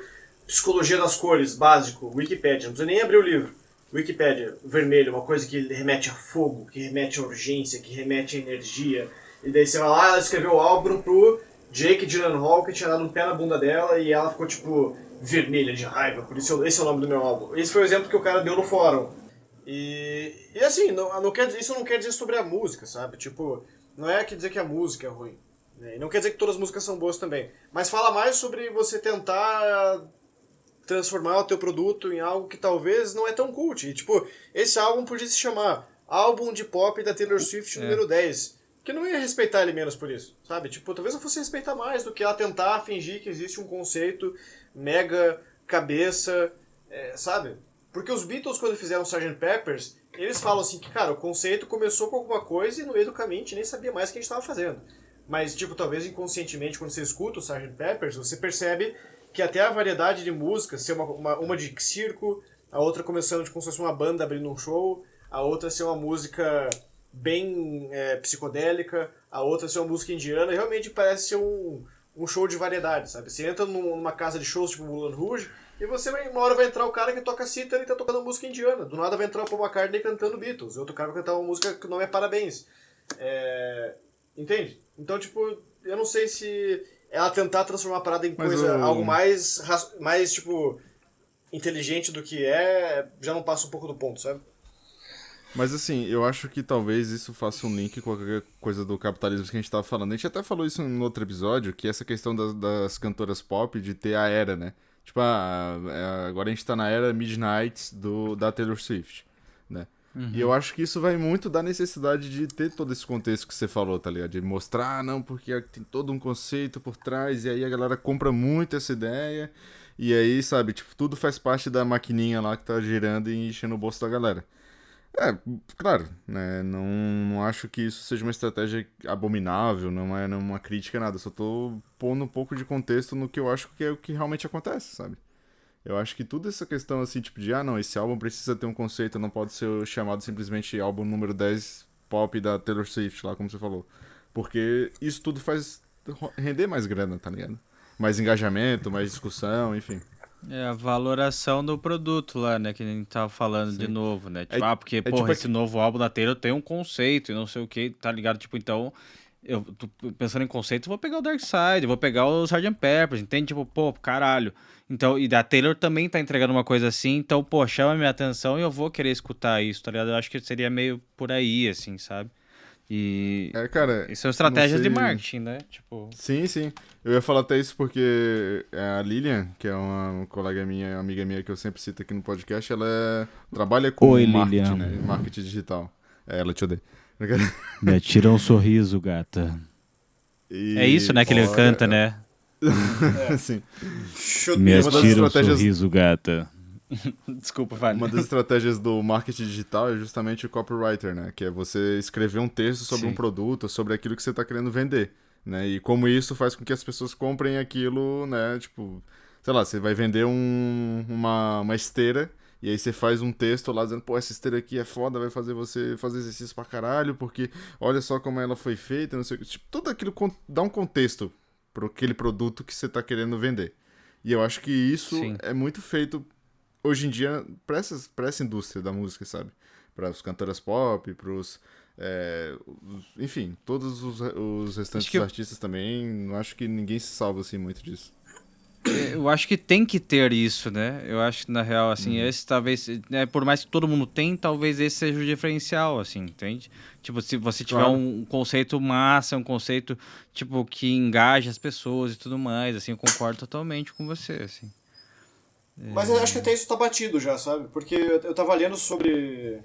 psicologia das cores, básico, Wikipedia. Não precisa nem abrir o livro. Wikipedia, vermelho, uma coisa que remete a fogo, que remete a urgência, que remete a energia. E daí você vai lá, ela escreveu o álbum pro Jake Gyllenhaal, que tinha dado um pé na bunda dela, e ela ficou, tipo, vermelha de raiva. Por isso esse é o nome do meu álbum. Esse foi o exemplo que o cara deu no fórum. E, e assim, não, não quer, isso não quer dizer sobre a música, sabe? Tipo, não é que dizer que a música é ruim. né? E não quer dizer que todas as músicas são boas também. Mas fala mais sobre você tentar transformar o teu produto em algo que talvez não é tão cult. E, tipo, esse álbum podia se chamar Álbum de Pop da Taylor Swift É. número 10. Que não ia respeitar ele menos por isso, sabe? Tipo, talvez eu fosse respeitar mais do que ela tentar fingir que existe um conceito mega cabeça, é, sabe? Porque os Beatles, quando fizeram Sgt. Peppers, eles falam assim que, cara, o conceito começou com alguma coisa e no meio do caminho a gente nem sabia mais o que a gente estava fazendo. Mas, tipo, talvez inconscientemente, quando você escuta o Sgt. Peppers, você percebe que até a variedade de músicas, ser uma, uma, uma de circo, a outra começando de como se fosse uma banda abrindo um show, a outra ser uma música bem é, psicodélica, a outra ser uma música indiana, realmente parece ser um, um show de variedade, sabe? Você entra num- numa casa de shows tipo Moulin Rouge e você vai, uma hora vai entrar o cara que toca cítara e tá tocando música indiana. Do nada vai entrar o Paul McCartney cantando Beatles. E outro cara vai cantar uma música que o nome é Parabéns. É, Entende? Então, tipo, eu não sei se ela tentar transformar a parada em Mas coisa, o- algo mais, mais, tipo, inteligente do que é, já não passa um pouco do ponto, sabe? Mas assim, eu acho que talvez isso faça um link com qualquer coisa do capitalismo que a gente tava falando. A gente até falou isso no outro episódio, que essa questão das, das cantoras pop de ter a era, né? Tipo, ah, é, agora a gente tá na era Midnight do, da Taylor Swift, né? E eu acho que isso vai muito da necessidade de ter todo esse contexto que você falou, tá ligado? De mostrar, ah, não, porque tem todo um conceito por trás, e aí a galera compra muito essa ideia, e aí, sabe, tipo, tudo faz parte da maquininha lá que tá girando e enchendo o bolso da galera. É, claro, né? Não, não acho que isso seja uma estratégia abominável, não é é uma crítica, nada. Só tô pondo um pouco de contexto no que eu acho que é o que realmente acontece, sabe? Eu acho que toda essa questão, assim, tipo, de, ah, não, esse álbum precisa ter um conceito, não pode ser chamado simplesmente álbum número 10 pop da Taylor Swift, lá, como você falou. Porque isso tudo faz render mais grana, tá ligado? Mais engajamento, mais discussão, enfim. É a valoração do produto lá, né? Que a gente tava falando de novo, né? Tipo, É- ah, porque, porra, tipo esse novo álbum da Taylor tem um conceito e não sei o que, tá ligado? Tipo, então, eu tô pensando em conceito, vou pegar o Dark Side, vou pegar o Sgt. Peppers, entende? Tipo, pô, caralho. Então, e da Taylor também tá entregando uma coisa assim, então, pô, chama minha atenção e eu vou querer escutar isso, tá ligado? Eu acho que seria meio por aí, assim, sabe? E. É, cara. Isso são estratégias de marketing, né? Tipo. Sim, sim. Eu ia falar até isso porque a Lilian, que é uma colega minha, amiga minha que eu sempre cito aqui no podcast, ela é- trabalha com Oi, marketing, Lilian. né? Marketing digital. É, ela te odeia. Me tira um sorriso, gata. E É isso, né, que ele canta, né? Sim. Chute Me atira um estratégias- sorriso, gata. Desculpa, vai. Uma das estratégias do marketing digital é justamente o copywriter, né? Que é você escrever um texto sobre Sim. um produto, sobre aquilo que você está querendo vender, né? E como isso faz com que as pessoas comprem aquilo, né? Tipo, sei lá, você vai vender um, uma, uma esteira e aí você faz um texto lá dizendo, pô, essa esteira aqui é foda, vai fazer você fazer exercício pra caralho, porque olha só como ela foi feita, não sei o que. Tipo, tudo aquilo dá um contexto para aquele produto que você está querendo vender. E eu acho que isso Sim. é muito feito hoje em dia para essa, pra essa indústria da música, sabe? Para os cantoras pop, para os. enfim, todos os, os restantes eu- artistas também. Não acho que ninguém se salva assim muito disso. Eu acho que tem que ter isso, né? Eu acho que, na real, assim, esse talvez, né, por mais que todo mundo tem, talvez esse seja o diferencial, assim, entende? Tipo, se você tiver Claro. um conceito massa, um conceito, tipo, que engaja as pessoas e tudo mais, assim, eu concordo totalmente com você, assim. Mas eu acho que até isso tá batido já, sabe? Porque eu eu tava lendo sobre.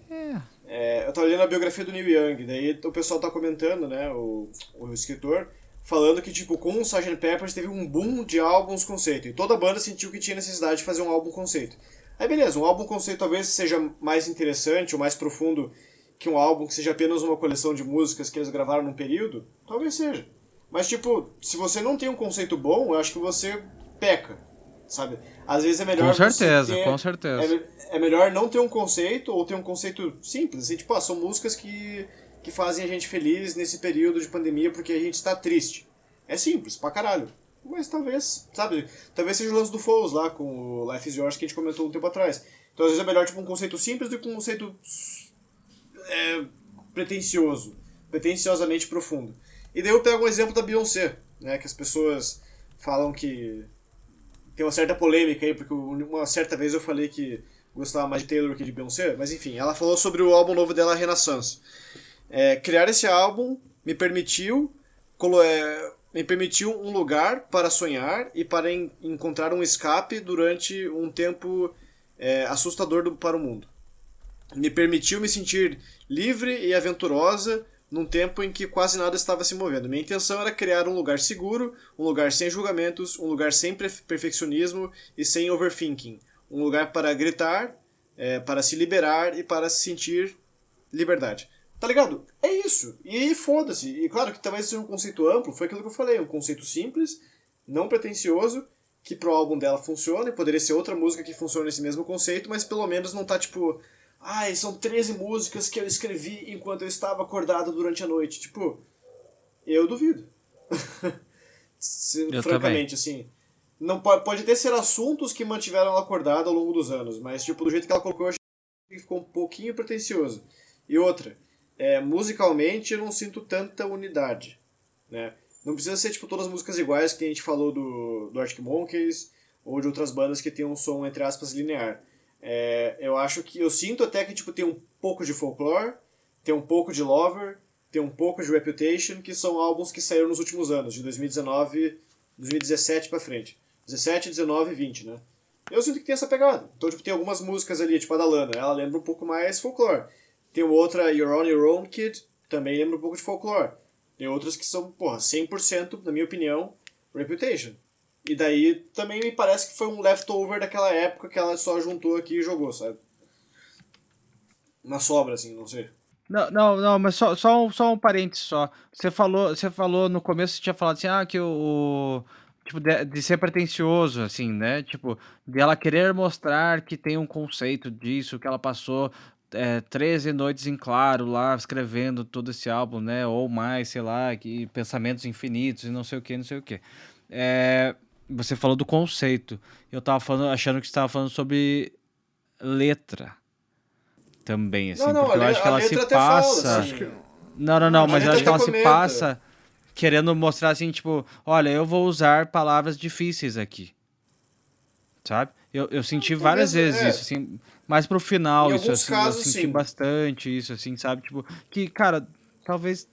É, eu tava lendo a biografia do Neil Young, daí o pessoal tá comentando, né? O, o escritor falando que, tipo, com o Sgt. Peppers teve um boom de álbuns conceito. E toda banda sentiu que tinha necessidade de fazer um álbum conceito. Aí beleza, um álbum conceito talvez seja mais interessante ou mais profundo que um álbum que seja apenas uma coleção de músicas que eles gravaram num período. Talvez seja. Mas, tipo, se você não tem um conceito bom, eu acho que você peca, sabe? Às vezes é melhor. Com certeza, ter, com certeza. É, é, melhor não ter um conceito ou ter um conceito simples. Assim, tipo, ah, são músicas que que fazem a gente feliz nesse período de pandemia porque a gente está triste. É simples, pra caralho. Mas talvez, sabe, talvez seja o lance do Foles lá com o Life is Yours que a gente comentou um tempo atrás. Então às vezes é melhor tipo um conceito simples do que um conceito é, pretencioso, pretenciosamente profundo. E daí eu pego um exemplo da Beyoncé, né, que as pessoas falam que tem uma certa polêmica aí, porque uma certa vez eu falei que gostava mais de Taylor que de Beyoncé, mas enfim, ela falou sobre o álbum novo dela, Renaissance. É, criar esse álbum me permitiu é, me permitiu um lugar para sonhar e para en encontrar um escape durante um tempo é, assustador do, para o mundo. Me permitiu me sentir livre e aventurosa num tempo em que quase nada estava se movendo. Minha intenção era criar um lugar seguro, um lugar sem julgamentos, um lugar sem perfeccionismo e sem overthinking. Um lugar para gritar, é, para se liberar e para se sentir liberdade. Tá ligado? É isso. E foda-se. E claro que talvez seja um conceito amplo, foi aquilo que eu falei, um conceito simples, não pretencioso, que pro álbum dela funciona, e poderia ser outra música que funciona nesse mesmo conceito, mas pelo menos não tá tipo, ai, são 13 músicas que eu escrevi enquanto eu estava acordado durante a noite. Tipo, eu duvido. eu Francamente, também. assim. Não pode, pode até ser assuntos que mantiveram ela acordada ao longo dos anos, mas tipo, do jeito que ela colocou, eu achei que ficou um pouquinho pretencioso. E outra, é, musicalmente eu não sinto tanta unidade, né? Não precisa ser tipo todas as músicas iguais que a gente falou do, do Arctic Monkeys ou de outras bandas que tem um som entre aspas linear. É, eu acho que eu sinto até que tipo tem um pouco de folklore, tem um pouco de Lover, tem um pouco de Reputation, que são álbuns que saíram nos últimos anos, de 2019, 2017 para frente. 17, 19 e 20, né? Eu sinto que tem essa pegada. Então, tipo, tem algumas músicas ali, tipo a da Lana, ela lembra um pouco mais folklore. Tem outra, You're On Your Own Kid, também lembra um pouco de folklore. Tem outras que são, porra, 100%, na minha opinião, Reputation. E daí também me parece que foi um leftover daquela época que ela só juntou aqui e jogou, sabe? Uma sobra, assim, não sei. Não, não, não, mas só, só, um, só um parênteses só. Você falou, você falou no começo, você tinha falado assim, ah, que o. o tipo, de, de, ser pretencioso, assim, né? Tipo, de ela querer mostrar que tem um conceito disso, que ela passou é, 13 noites em claro lá, escrevendo todo esse álbum, né? Ou mais, sei lá, que pensamentos infinitos e não sei o que, não sei o que. É, você falou do conceito. Eu tava falando, achando que você estava falando sobre letra também, assim, não, não, porque eu acho que ela se passa. Fala, assim. Não, não, não, mas eu acho que ela se passa querendo mostrar assim, tipo, olha, eu vou usar palavras difíceis aqui. Sabe? Eu, eu senti várias vezes é. isso, assim, mais pro final, em isso, assim, casos, eu senti sim. bastante isso, assim, sabe? Tipo, que, cara, talvez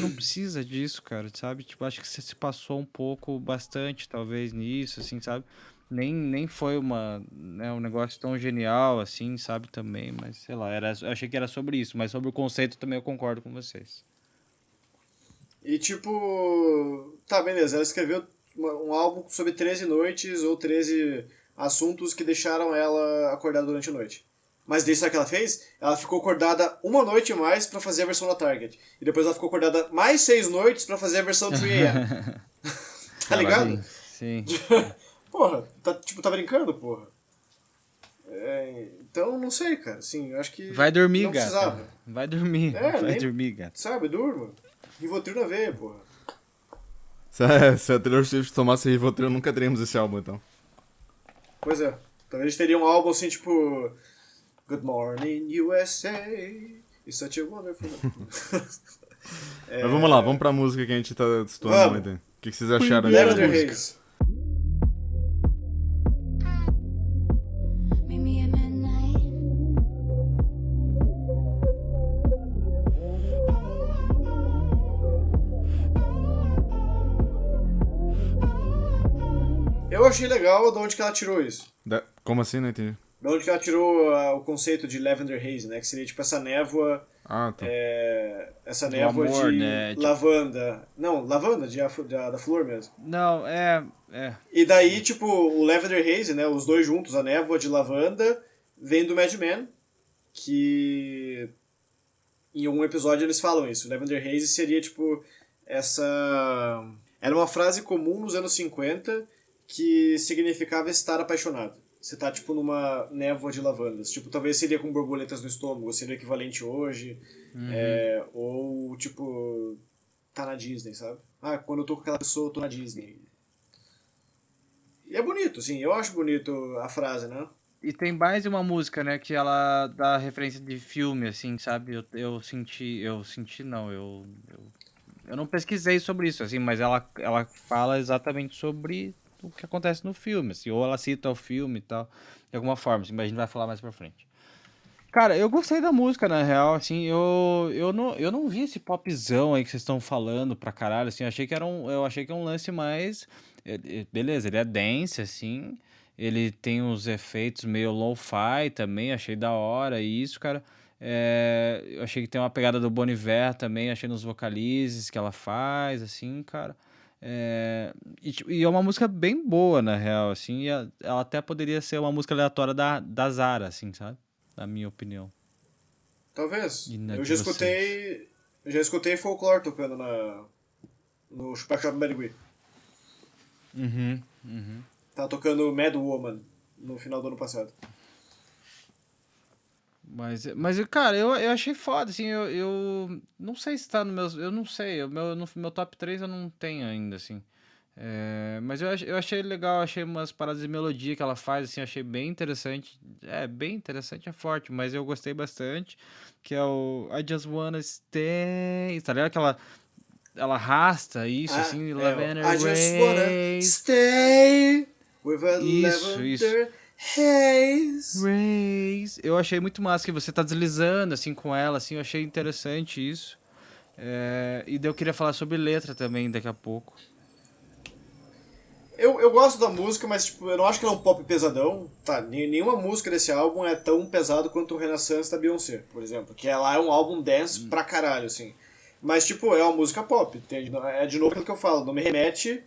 não precisa disso, cara, sabe? Tipo, acho que você se passou um pouco, bastante, talvez, nisso, assim, sabe? Nem, nem foi uma, né, um negócio tão genial, assim, sabe, também, mas, sei lá, era, eu achei que era sobre isso, mas sobre o conceito também eu concordo com vocês. E, tipo, tá, beleza, ela escreveu um álbum sobre 13 noites ou 13 assuntos que deixaram ela acordada durante a noite. Mas daí sabe o que ela fez? Ela ficou acordada uma noite mais para fazer a versão da Target. E depois ela ficou acordada mais seis noites para fazer a versão 3AM. tá ligado? Sim. porra, tá, tipo, tá brincando, porra. É, então, não sei, cara. Assim, eu acho que. Vai dormir, gato. Vai dormir. É, Vai nem, dormir, gato. Sabe, durma. Rivotril na veia, porra. Se, se a Taylor Swift tomasse Rivotril, nunca teríamos esse álbum, então. Pois é. Talvez teria um álbum assim, tipo. Good Morning USA. It's such a wonderful. é... Mas vamos lá, vamos pra música que a gente tá estudando muito. O que, vocês acharam da música? Eu achei legal de onde que ela tirou isso. Da... Como assim? Não entendi. De onde que ela tirou uh, o conceito de Lavender Haze, né? Que seria tipo essa névoa Ah, tá. É, essa Do névoa amor, de né? Tipo- lavanda. Não, lavanda, de, da, da flor mesmo. Não, é. É. E daí, tipo, o Lavender Haze, né? Os dois juntos, a névoa de lavanda, vem do Mad Men, que em um episódio eles falam isso. Lavender Haze seria, tipo, essa... Era uma frase comum nos anos 50 que significava estar apaixonado. Você tá, tipo, numa névoa de lavandas. Tipo, talvez seria com borboletas no estômago, seria o equivalente hoje. É, ou, tipo, tá na Disney, sabe? Ah, quando eu tô com aquela pessoa, eu tô na Disney. E é bonito, assim, eu acho bonito a frase, né? E tem mais uma música, né, que ela dá referência de filme, assim, sabe? Eu, eu senti, eu senti não, eu, eu, eu não pesquisei sobre isso, assim, mas ela, ela fala exatamente sobre o que acontece no filme, assim, ou ela cita o filme e tal, de alguma forma, assim, mas a gente vai falar mais pra frente. Cara, eu gostei da música, na real, assim, eu, eu, não, eu não vi esse popzão aí que vocês estão falando pra caralho, assim, eu achei que era um, eu achei que é um lance mais, eh, eh, beleza, ele é dance, assim, ele tem uns efeitos meio lo-fi também, achei da hora isso, cara. É, eu achei que tem uma pegada do Bon Iver também, achei nos vocalizes que ela faz, assim, cara. É, e, tipo, e é uma música bem boa, na real, assim, e a- ela até poderia ser uma música aleatória da, da Zara, assim, sabe? Na minha opinião. Talvez. Na Eu já vocês? escutei. Eu já escutei folclore tocando na. No Super Shop Merigui. Uhum, uhum. Tava tocando Mad Woman no final do ano passado. Mas, mas cara, eu, eu achei foda, assim, eu, eu não sei se tá no meu, eu não sei, o meu, no meu top 3 eu não tenho ainda, assim. É, mas eu, eu achei legal, achei umas paradas de melodia que ela faz, assim, achei bem interessante. É, bem interessante, é forte, mas eu gostei bastante, que é o I Just Wanna Stay, tá ligado? Que ela, arrasta isso, Ah, assim, é, Lavender I just wanna stay with a Isso, lavender haze. Rays. Eu achei muito massa que você tá deslizando, assim, com ela, assim, eu achei interessante isso. É, e daí eu queria falar sobre letra também daqui a pouco. Eu, eu gosto da música, mas tipo, eu não acho que ela é um pop pesadão. Tá, nem- nenhuma música desse álbum é tão pesado quanto o Renaissance da Beyoncé, por exemplo. Que ela é um álbum dance pra caralho, assim. Mas, tipo, é uma música pop. Tem- É de novo aquilo que eu falo, não me remete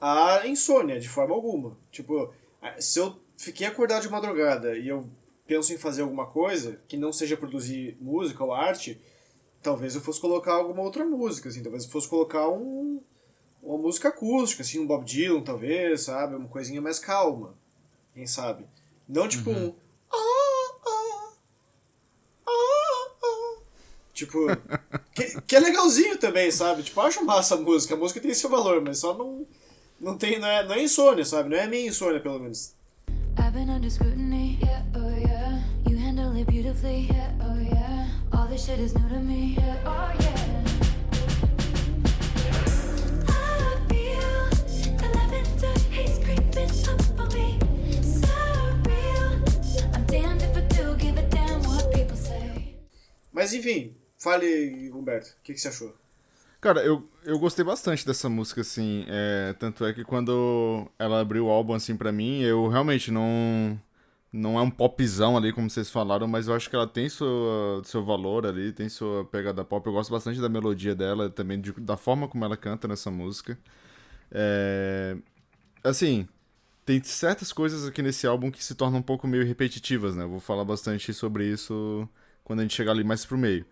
à insônia, de forma alguma. Tipo, se eu fiquei acordado de madrugada e eu penso em fazer alguma coisa que não seja produzir música ou arte, talvez eu fosse colocar alguma outra música, assim. Talvez eu fosse colocar um uma música acústica, assim, um Bob Dylan, talvez, sabe? Uma coisinha mais calma, quem sabe? Não tipo um... "Ah, ah, ah, ah". Tipo, que, que é legalzinho também, sabe? Tipo, eu acho massa a música, a música tem seu valor, mas só não, não tem, não é, não é insônia, sabe? Não é minha insônia, pelo menos. I've been under scrutiny. Yeah, oh yeah. You handle it beautifully. Yeah, oh yeah. All this shit is new to me. Yeah, oh yeah. Mas enfim, fale, Humberto, o que, que você achou? Cara, eu, eu gostei bastante dessa música, assim. é, tanto é que quando ela abriu o álbum, assim, pra mim, eu realmente não. Não é um popzão ali, como vocês falaram, mas eu acho que ela tem sua, seu valor ali, tem sua pegada pop. Eu gosto bastante da melodia dela, também de- da forma como ela canta nessa música. É, assim, tem certas coisas aqui nesse álbum que se tornam um pouco meio repetitivas, né? Eu vou falar bastante sobre isso quando a gente chegar ali mais pro meio.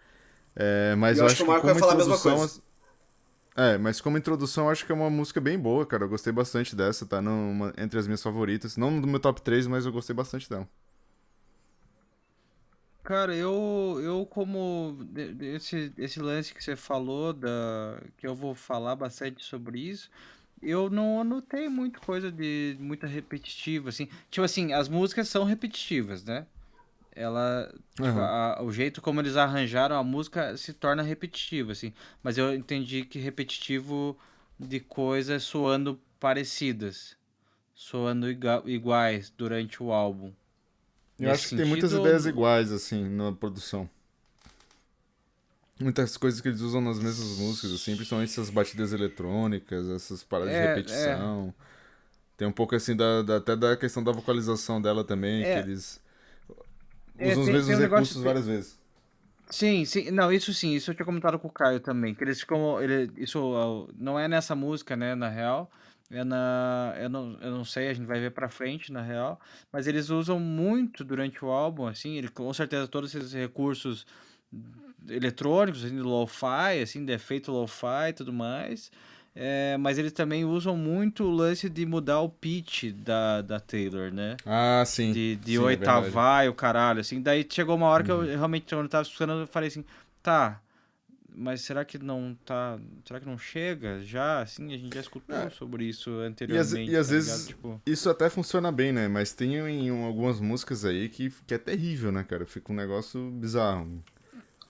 É, mas Eu eu, acho que o Marco vai falar a mesma coisa. É, mas como introdução, acho que é uma música bem boa, cara. Eu gostei bastante dessa, tá entre as minhas favoritas. Não do meu top 3, mas eu gostei bastante dela. Cara, eu, eu como esse, esse lance que você falou, da, que eu vou falar bastante sobre isso, eu não anotei muito coisa de muita repetitiva, assim. Tipo assim, as músicas são repetitivas, né? Ela, tipo, Aham. a- o jeito como eles arranjaram a música se torna repetitivo, assim. Mas eu entendi que repetitivo de coisas soando parecidas, soando iga- iguais durante o álbum. Eu Nesse acho que tem muitas sentido, ideias iguais, assim, na produção. Muitas coisas que eles usam nas mesmas músicas, assim, principalmente essas batidas eletrônicas, essas paradas É, de repetição. Tem um pouco, assim, da, da- até da questão da vocalização dela também, É. que eles É, usam os tem- mesmos tem um recursos que- várias vezes. Sim, sim, não, isso sim, isso eu tinha comentado com o Caio também, que eles ficam, ele, isso ó, não é nessa música, né, na real, é na, eu não, eu não sei, a gente vai ver pra frente, na real, mas eles usam muito durante o álbum, assim, ele, com certeza todos esses recursos eletrônicos, assim, lo-fi, assim, de efeito lo-fi e tudo mais, é, mas eles também usam muito o lance de mudar o pitch da, da Taylor, né? Ah, sim. de, de Sim, é oitavar e o caralho, assim. Daí chegou uma hora que eu realmente, quando eu tava escutando, eu falei assim, tá, mas será que não tá. Será que não chega já? Assim, a gente já escutou É. sobre isso E anteriormente. e às tá vezes Tipo, isso até funciona bem, né? Mas tem em algumas músicas aí que, que é terrível, né, cara? Fica um negócio bizarro.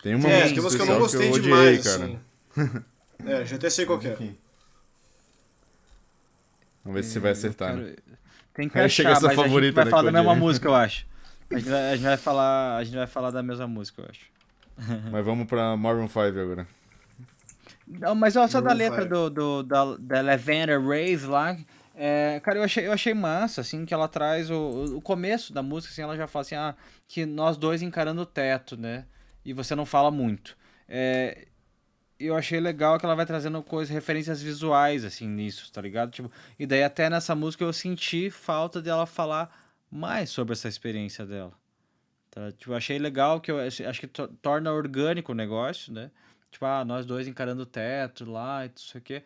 Tem uma É, música tem que eu não gostei eu demais, odiei, cara. assim. É, já até sei qual que é. Vamos ver se você vai acertar, eu né? quero- Tem que achar, chega essa mas favorita, vai né, falar da mesma música, eu acho. A gente, vai, a gente vai falar, a gente vai falar da mesma música, eu acho. Mas vamos pra Maroon 5 agora. Não, mas ó, só da Maroon letra do, do, da, da Lavender Rave lá, é, cara, eu achei, eu achei massa, assim, que ela traz o, o começo da música, assim, ela já fala assim, ah, que nós dois encarando o teto, né? E você não fala muito. É, eu achei legal que ela vai trazendo coisas, referências visuais, assim, nisso, tá ligado? Tipo, e daí até nessa música eu senti falta dela falar mais sobre essa experiência dela. Tá? Tipo, achei legal que eu acho que to- torna orgânico o negócio, né? Tipo, ah, nós dois encarando o teto lá e não sei o quê.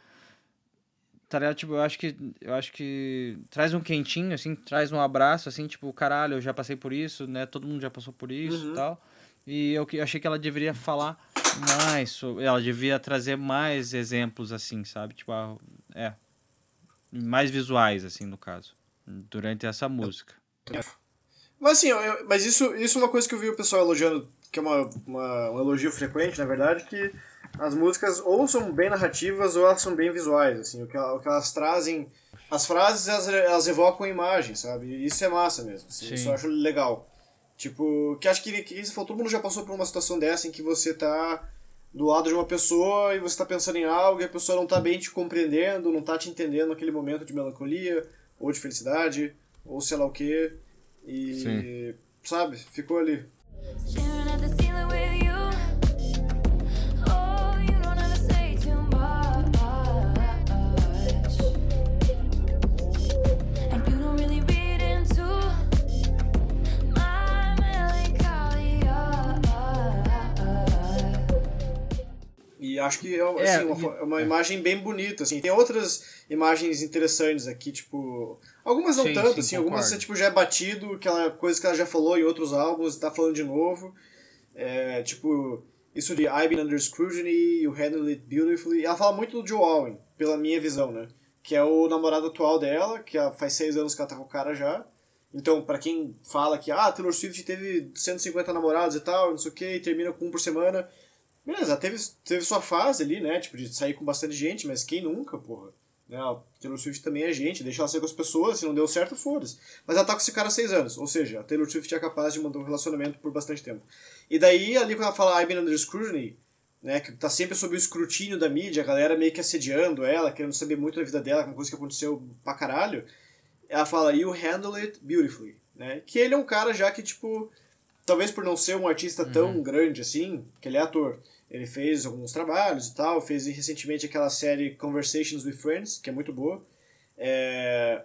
Tá ligado? Tipo, eu acho que eu acho que traz um quentinho, assim, traz um abraço, assim, tipo, caralho, eu já passei por isso, né? Todo mundo já passou por isso e Uhum. tal. E eu, eu achei que ela deveria falar mais sobre. Ela devia trazer mais exemplos, assim, sabe? Tipo, ah, é. Mais visuais, assim, no caso. Durante essa música. Mas assim, eu- mas isso, isso é uma coisa que eu vi o pessoal elogiando, que é uma, uma- um elogio frequente, na verdade, que as músicas ou são bem narrativas ou elas são bem visuais, assim, o que, o que elas trazem... As frases, elas, elas evocam imagens, sabe? E isso é massa mesmo, assim, Sim. isso eu acho legal. Tipo, que acho que, que você falou, todo mundo já passou por uma situação dessa em que você tá do lado de uma pessoa e você tá pensando em algo e a pessoa não tá bem te compreendendo, não tá te entendendo naquele momento de melancolia ou de felicidade, ou sei lá o quê. E, Sim. sabe, ficou ali. Staring at the ceiling with you. E acho que é, uma- É, assim, uma, e- é uma imagem bem bonita, assim. Tem outras imagens interessantes aqui, tipo... Algumas não Sim, tanto, sim, assim. Algumas concordo. você, tipo, já é batido, aquela coisa que ela já falou em outros álbuns, tá falando de novo. É, tipo, isso de I've been under scrutiny, you handled it beautifully. Ela fala muito do Joe Alwyn, pela minha visão, né? Que é o namorado atual dela, que faz seis anos que ela tá com o cara já. Então, pra quem fala que, ah, Taylor Swift teve 150 namorados e tal, não sei o que, e termina com um por semana. Beleza, teve, teve sua fase ali, né? Tipo, de sair com bastante gente, mas quem nunca, porra? Né? A Taylor Swift também é gente, deixa ela sair com as pessoas, se não deu certo, foda-se. Mas ela tá com esse cara há seis anos, ou seja, a Taylor Swift é capaz de manter um relacionamento por bastante tempo. E daí, ali quando ela fala been under scrutiny, né, que tá sempre sob o escrutínio da mídia, a galera meio que assediando ela, querendo saber muito da vida dela, uma coisa que aconteceu pra caralho, ela fala You handle it beautifully, né? Que ele é um cara já que, tipo, talvez por não ser um artista tão grande assim, que ele é ator, ele fez alguns trabalhos e tal, fez recentemente aquela série Conversations with Friends, que é muito boa. É...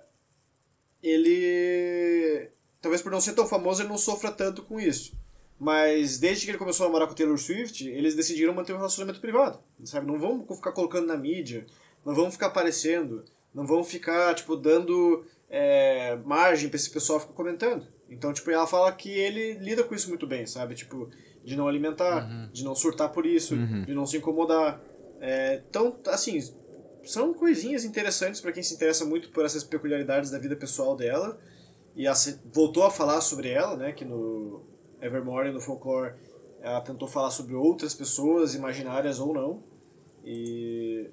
Ele. Talvez por não ser tão famoso, ele não sofra tanto com isso. Mas desde que ele começou a namorar com a Taylor Swift, eles decidiram manter um relacionamento privado. Sabe? Não vão ficar colocando na mídia, não vão ficar aparecendo, não vão ficar, tipo, dando é, margem pra esse pessoal ficar comentando. Então, tipo, ela fala que ele lida com isso muito bem, sabe? Tipo, de não alimentar, de não surtar por isso, de não se incomodar. É, então, assim, são coisinhas interessantes pra quem se interessa muito por essas peculiaridades da vida pessoal dela. E se- voltou a falar sobre ela, né? Que no Evermore, no Folklore, ela tentou falar sobre outras pessoas, imaginárias ou não. E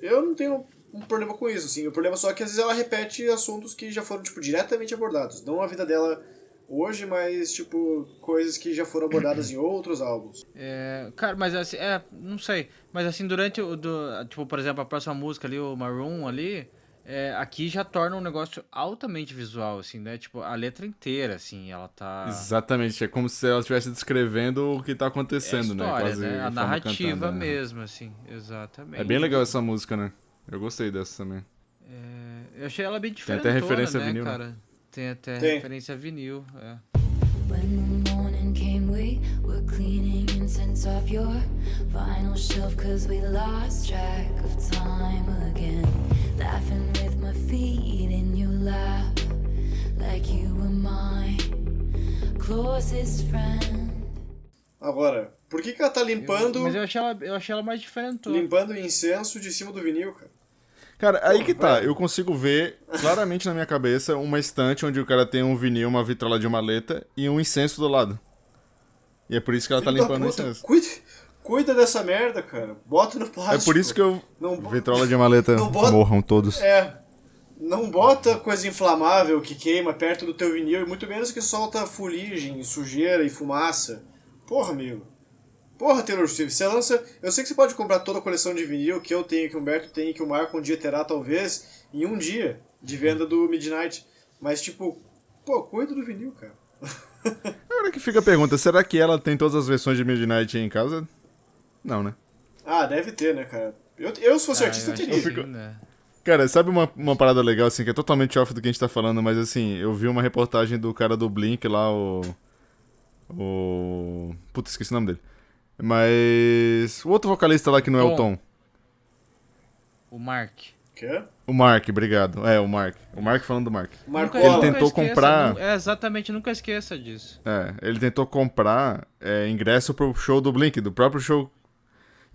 eu não tenho um problema com isso, assim. O problema só é que às vezes ela repete assuntos que já foram, tipo, diretamente abordados. Não a vida dela hoje, mas, tipo, coisas que já foram abordadas em outros álbuns. É, cara, mas assim, é, não sei. Mas assim, durante o. Do, tipo, por exemplo, a próxima música ali, o Maroon ali, É, aqui já torna um negócio altamente visual, assim, né? Tipo, a letra inteira, assim, ela tá. Exatamente, é como se ela estivesse descrevendo o que tá É a acontecendo, né? história, Quase né? A narrativa cantando, né? mesmo, assim, exatamente. É bem legal essa música, né? Eu gostei dessa também. É, eu achei ela bem Tem diferente, até referência né, vinil, né? cara? Tem até Tem. referência a vinil, é. When the morning came, we were cleaning incense off your vinyl shelf. Cause we lost track of time again. Laughing with my feet in your lap, like you were my closest friend. Agora, por que, que ela tá limpando, Mas eu achei ela, eu achei ela mais diferente. limpando o incenso de cima do vinil, cara? Cara, aí que tá, eu consigo ver claramente na minha cabeça uma estante onde o cara tem um vinil, uma vitrola de maleta e um incenso do lado. E é por isso que ela tá Filho da limpando o incenso. Cuida, cuida dessa merda, cara. Bota no É plástico. por isso que eu. Não Vitrola de maleta, Não bota- morram todos. É. Não bota coisa inflamável que queima perto do teu vinil, e muito menos que solta fuligem, sujeira e fumaça. Porra, amigo. Porra, Taylor Swift, você lança. Eu sei que você pode comprar toda a coleção de vinil que eu tenho, que o Humberto tem, que o Marco um dia terá, talvez, em um dia de venda do Midnight. Mas, tipo, pô, cuida do vinil, cara. Agora que fica a pergunta, será que ela tem todas as versões de Midnight em casa? Não, né? Ah, deve ter, né, cara? Eu, eu se fosse Ah, artista, eu eu teria. que sim, né? Cara, sabe uma, uma parada legal, assim, que é totalmente off do que a gente tá falando, mas assim, eu vi uma reportagem do cara do Blink lá, o. O. Puta, esqueci o nome dele. Mas. O outro vocalista lá que não é o Tom. Tom. O Mark. Quê? O Mark, obrigado. É, o Mark. O Mark falando do Mark. Marco Ele Ele tentou comprar- nu- É, exatamente, nunca esqueça disso. É, ele tentou comprar é, ingresso pro show do Blink, do próprio show.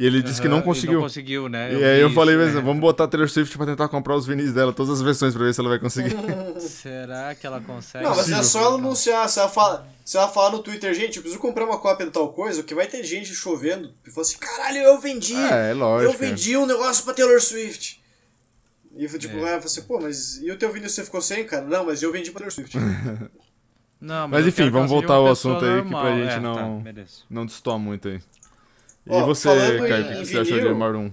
E ele disse que não conseguiu. Não conseguiu, né? E aí eu falei, isso, mas né? vamos botar a Taylor Swift pra tentar comprar os vinis dela, todas as versões, pra ver se ela vai conseguir. Será que ela consegue? Não, mas é só ela anunciar. Se ela, fala, se ela falar no Twitter, gente, eu preciso comprar uma cópia de tal coisa, que vai ter gente chovendo e falar assim: caralho, eu vendi! É, é lógico, Eu vendi um negócio pra Taylor Swift. E tipo, É. ela fala assim: pô, mas e o teu vinil você ficou sem, cara? Não, mas eu vendi pra Taylor Swift. Não, Mas eu enfim, vamos voltar ao assunto aí, que pra normal. gente É, não- Tá. Não destoa muito aí. E Ó, você, falando Caio, em- o que, você achou de vinil- Maroon?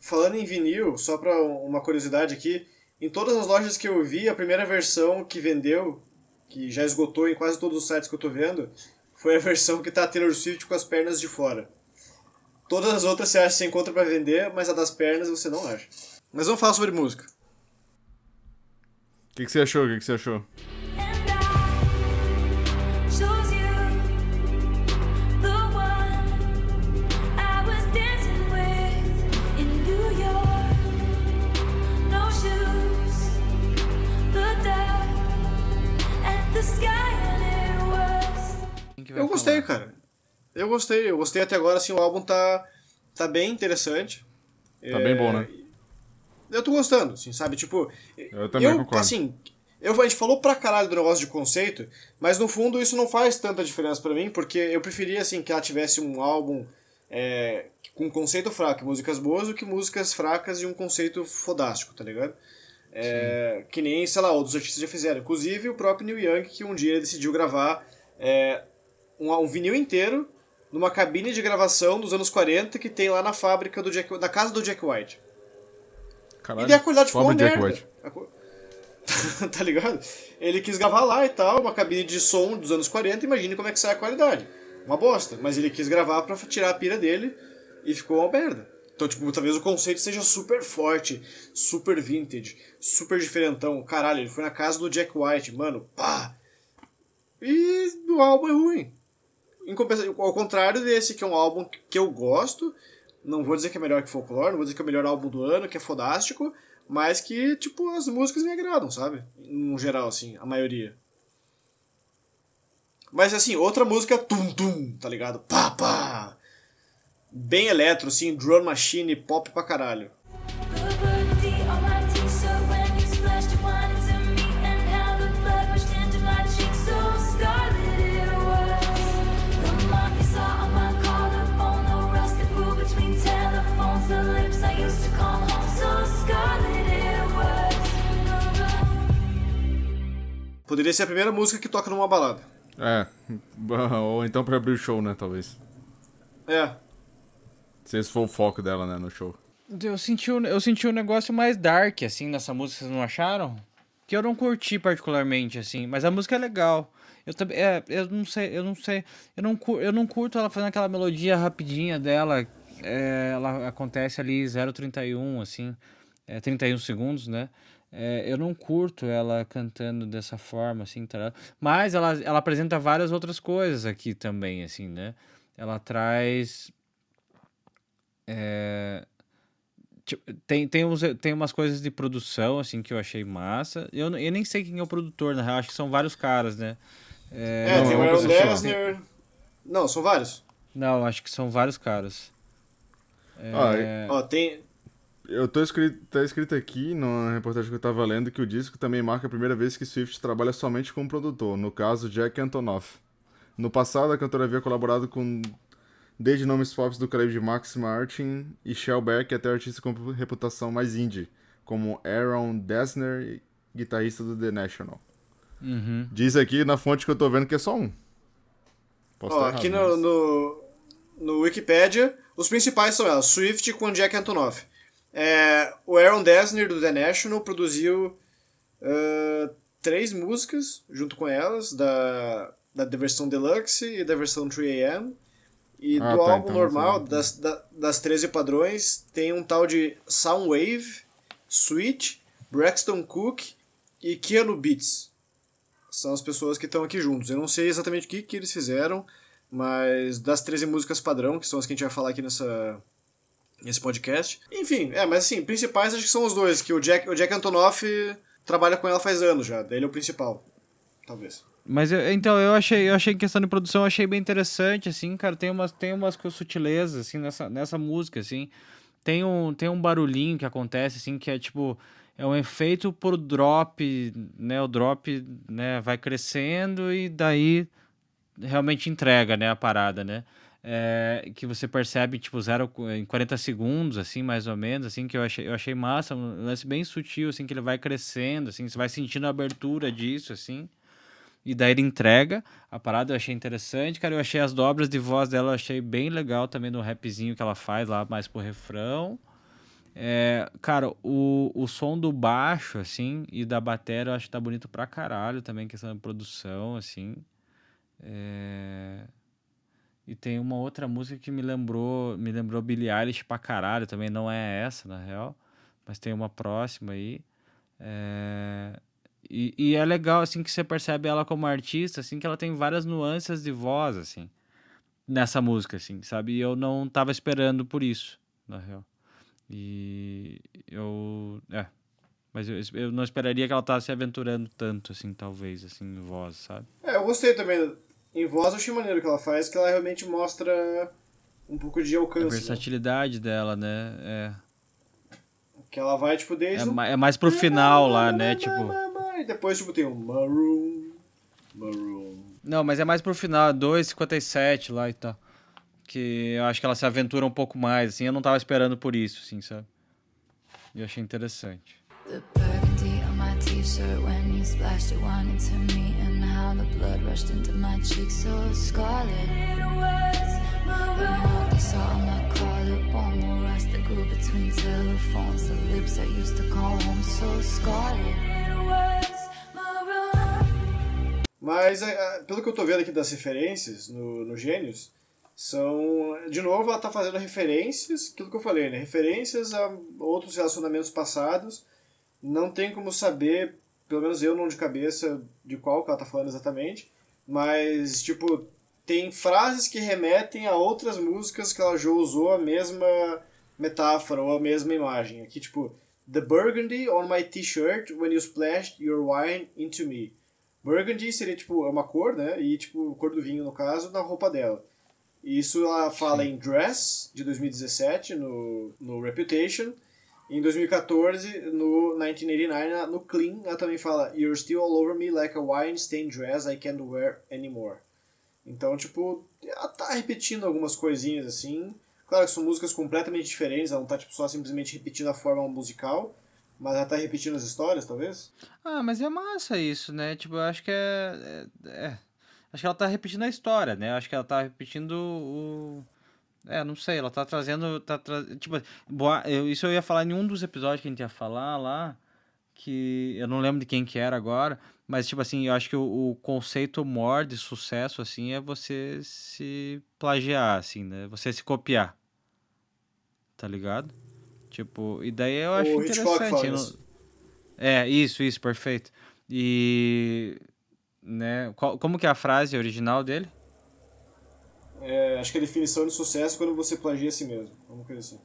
Falando em vinil, só pra uma curiosidade aqui, em todas as lojas que eu vi, a primeira versão que vendeu, que já esgotou em quase todos os sites que eu tô vendo, foi a versão que tá a Taylor Swift com as pernas de fora. Todas as outras você acha que você encontra pra vender, mas a das pernas você não acha. Mas vamos falar sobre música. O que, que você achou? O que, que você achou? Eu gostei, falar? cara. Eu gostei, eu gostei até agora, assim, o álbum tá, tá bem interessante. Tá bem bom, né? Eu tô gostando, assim, sabe? Tipo, Eu também concordo. assim, eu, a gente falou pra caralho do negócio de conceito, mas no fundo isso não faz tanta diferença pra mim, porque eu preferia, assim, que ela tivesse um álbum é, com conceito fraco e músicas boas do que músicas fracas e um conceito fodástico, tá ligado? É, que nem, sei lá, outros artistas já fizeram. Inclusive o próprio Neil Young, que um dia decidiu gravar é, um, um vinil inteiro numa cabine de gravação dos anos 40 que tem lá na fábrica do Jack, da casa do Jack White. Caralho, E a qualidade ficou uma Jack merda. White. Tá ligado? Ele quis gravar lá e tal, uma cabine de som dos anos 40, imagine como é que sai a qualidade. Uma bosta. Mas ele quis gravar pra tirar a pira dele e ficou uma merda. Então, tipo, talvez o conceito seja super forte, super vintage, super diferentão. Caralho, ele foi na casa do Jack White, mano, pá! E o álbum é ruim. Ao contrário desse, que é um álbum que eu gosto, não vou dizer que é melhor que Folklore, não vou dizer que é o melhor álbum do ano, que é fodástico, mas que, tipo, as músicas me agradam, sabe? No geral, assim, a maioria. Mas, assim, outra música, tum tum, tá ligado? Pá, pá! Bem eletro, assim, drum machine, pop pra caralho. Poderia ser a primeira música que toca numa balada. É, ou então pra abrir o show, né, talvez. É. Se esse for o foco dela, né, no show. Eu senti, um, eu senti um negócio mais dark, assim, nessa música, vocês não acharam? Que eu não curti particularmente, assim, mas a música é legal. Eu também, é, eu não sei, eu não sei, eu não, cur, eu não curto ela fazendo aquela melodia rapidinha dela, é, ela acontece ali 0,31, assim, é, 31 segundos, né? É, eu não curto ela cantando dessa forma, assim, tá? mas ela, ela apresenta várias outras coisas aqui também, assim, né? Ela traz é, tipo, tem, tem, uns, tem umas coisas de produção, assim, que eu achei massa. Eu, não- eu nem sei quem é o produtor, na real, acho que são vários caras, né? É, É, não, tem é o Aaron. Dessner. Não, são vários. não, acho que são vários caras. É, Ó, tem. Eu tô escrito, tá escrito aqui na reportagem que eu tava lendo que o disco também marca a primeira vez que Swift trabalha somente com um produtor, no caso Jack Antonoff. No passado, a cantora havia colaborado com desde nomes pop do calibre de Max Martin e Shell Beck até artistas com reputação mais indie, como Aaron Dessner, guitarrista do The National. uhum. Diz aqui na fonte que eu tô vendo que é só um. Posso Ó, tá aqui errado, no, mas- no, no Wikipedia, os principais são elas: Swift com Jack Antonoff. É, o Aaron Dessner do The National produziu ah, três músicas junto com elas, da, da versão Deluxe e da versão 3AM. E Ah, do tá, álbum então normal, das, da- das 13 padrões, tem um tal de Soundwave, Sweet, Braxton Cook e Keanu Beats. São as pessoas que estão aqui juntos. Eu não sei exatamente o que, que eles fizeram, mas das 13 músicas padrão, que são as que a gente vai falar aqui nessa, nesse podcast. Enfim, é, mas assim, principais acho que são os dois, que o Jack, o Jack Antonoff trabalha com ela faz anos já, ele é o principal, talvez. Mas eu- então, eu achei, eu achei questão de produção, eu achei bem interessante, assim, cara, tem umas, tem umas sutilezas, assim, nessa, nessa música, assim. Tem um, tem um barulhinho que acontece, assim, que é tipo, é um efeito por drop, né, o drop, né, vai crescendo e daí realmente entrega, né, a parada, né. É, que você percebe, tipo, zero, em 40 segundos, assim, mais ou menos, assim, que eu achei, eu achei massa, um lance bem sutil, assim, que ele vai crescendo, assim, você vai sentindo a abertura disso, assim. E daí ele entrega a parada, eu achei interessante, cara. Eu achei as dobras de voz dela, eu achei bem legal também no rapzinho que ela faz lá mais pro refrão. É, cara, o, o som do baixo, assim, e da bateria eu acho que tá bonito pra caralho também, questão de produção, assim. É, E tem uma outra música que me lembrou, me lembrou Billie Eilish pra caralho também, não é essa, na real, mas tem uma próxima aí. É, E, e é legal, assim, que você percebe ela como artista, assim, que ela tem várias nuances de voz, assim, nessa música, assim, sabe? E eu não tava esperando por isso, na real. E eu... É. Mas eu, eu não esperaria que ela tava se aventurando tanto, assim, talvez, assim, em voz, sabe? É, eu gostei também. Em voz eu achei maneiro que ela faz, que ela realmente mostra um pouco de A alcance. né? versatilidade dela, né? É, Que ela vai, tipo, é, desde o ma- é mais pro final lá, né? Tipo... E depois, tipo, tem um Maroon, Maroon. Não, mas é mais pro final, 2,57 lá e tal. Que eu acho que ela se aventura um pouco mais, assim. Eu não tava esperando por isso, assim, sabe? E eu achei interessante. The my t-shirt when you splashed your wine into me and how the blood rushed into my cheeks so scarlet. It was maroon. The salt on my collarbone, the rust that grew between telephones, the lips I used to call home so scarlet. It was. Mas, é, é, pelo que eu tô vendo aqui das referências no, no Gênios, são. De novo, ela tá fazendo referências, aquilo que eu falei, né? Referências a outros relacionamentos passados. Não tem como saber, pelo menos eu não de cabeça, de qual que ela tá falando exatamente. Mas, tipo, tem frases que remetem a outras músicas que ela já usou a mesma metáfora ou a mesma imagem. Aqui, tipo, The burgundy on my t-shirt when you splashed your wine into me. Burgundy seria, tipo, é uma cor, né? E, tipo, cor do vinho, no caso, na roupa dela. Isso ela fala em Dress, de 2017, no, no Reputation. Em 2014, no 1989, no Clean, ela também fala You're still all over me like a wine-stained dress I can't wear anymore. Então, tipo, ela tá repetindo algumas coisinhas assim. Claro que são músicas completamente diferentes, ela não tá tipo, só simplesmente repetindo a forma musical, mas ela tá repetindo as histórias, talvez. Ah, mas é massa isso, né? Tipo, eu acho que é, é- é. Acho que ela tá repetindo a história, né? Acho que ela tá repetindo o. É, não sei, ela tá trazendo. Tá tra... Tipo, boa, eu, isso eu ia falar em um dos episódios que a gente ia falar lá, que eu não lembro de quem que era agora, mas tipo assim, eu acho que o, o conceito maior de sucesso, assim, é você se plagiar, assim, né? Você se copiar. Tá ligado? Tipo, e daí eu acho O interessante. não-. É, isso, isso, perfeito. E. Né, qual- como que é a frase original dele? É, acho que a definição de sucesso é quando você plagia a si mesmo. Uma coisa assim.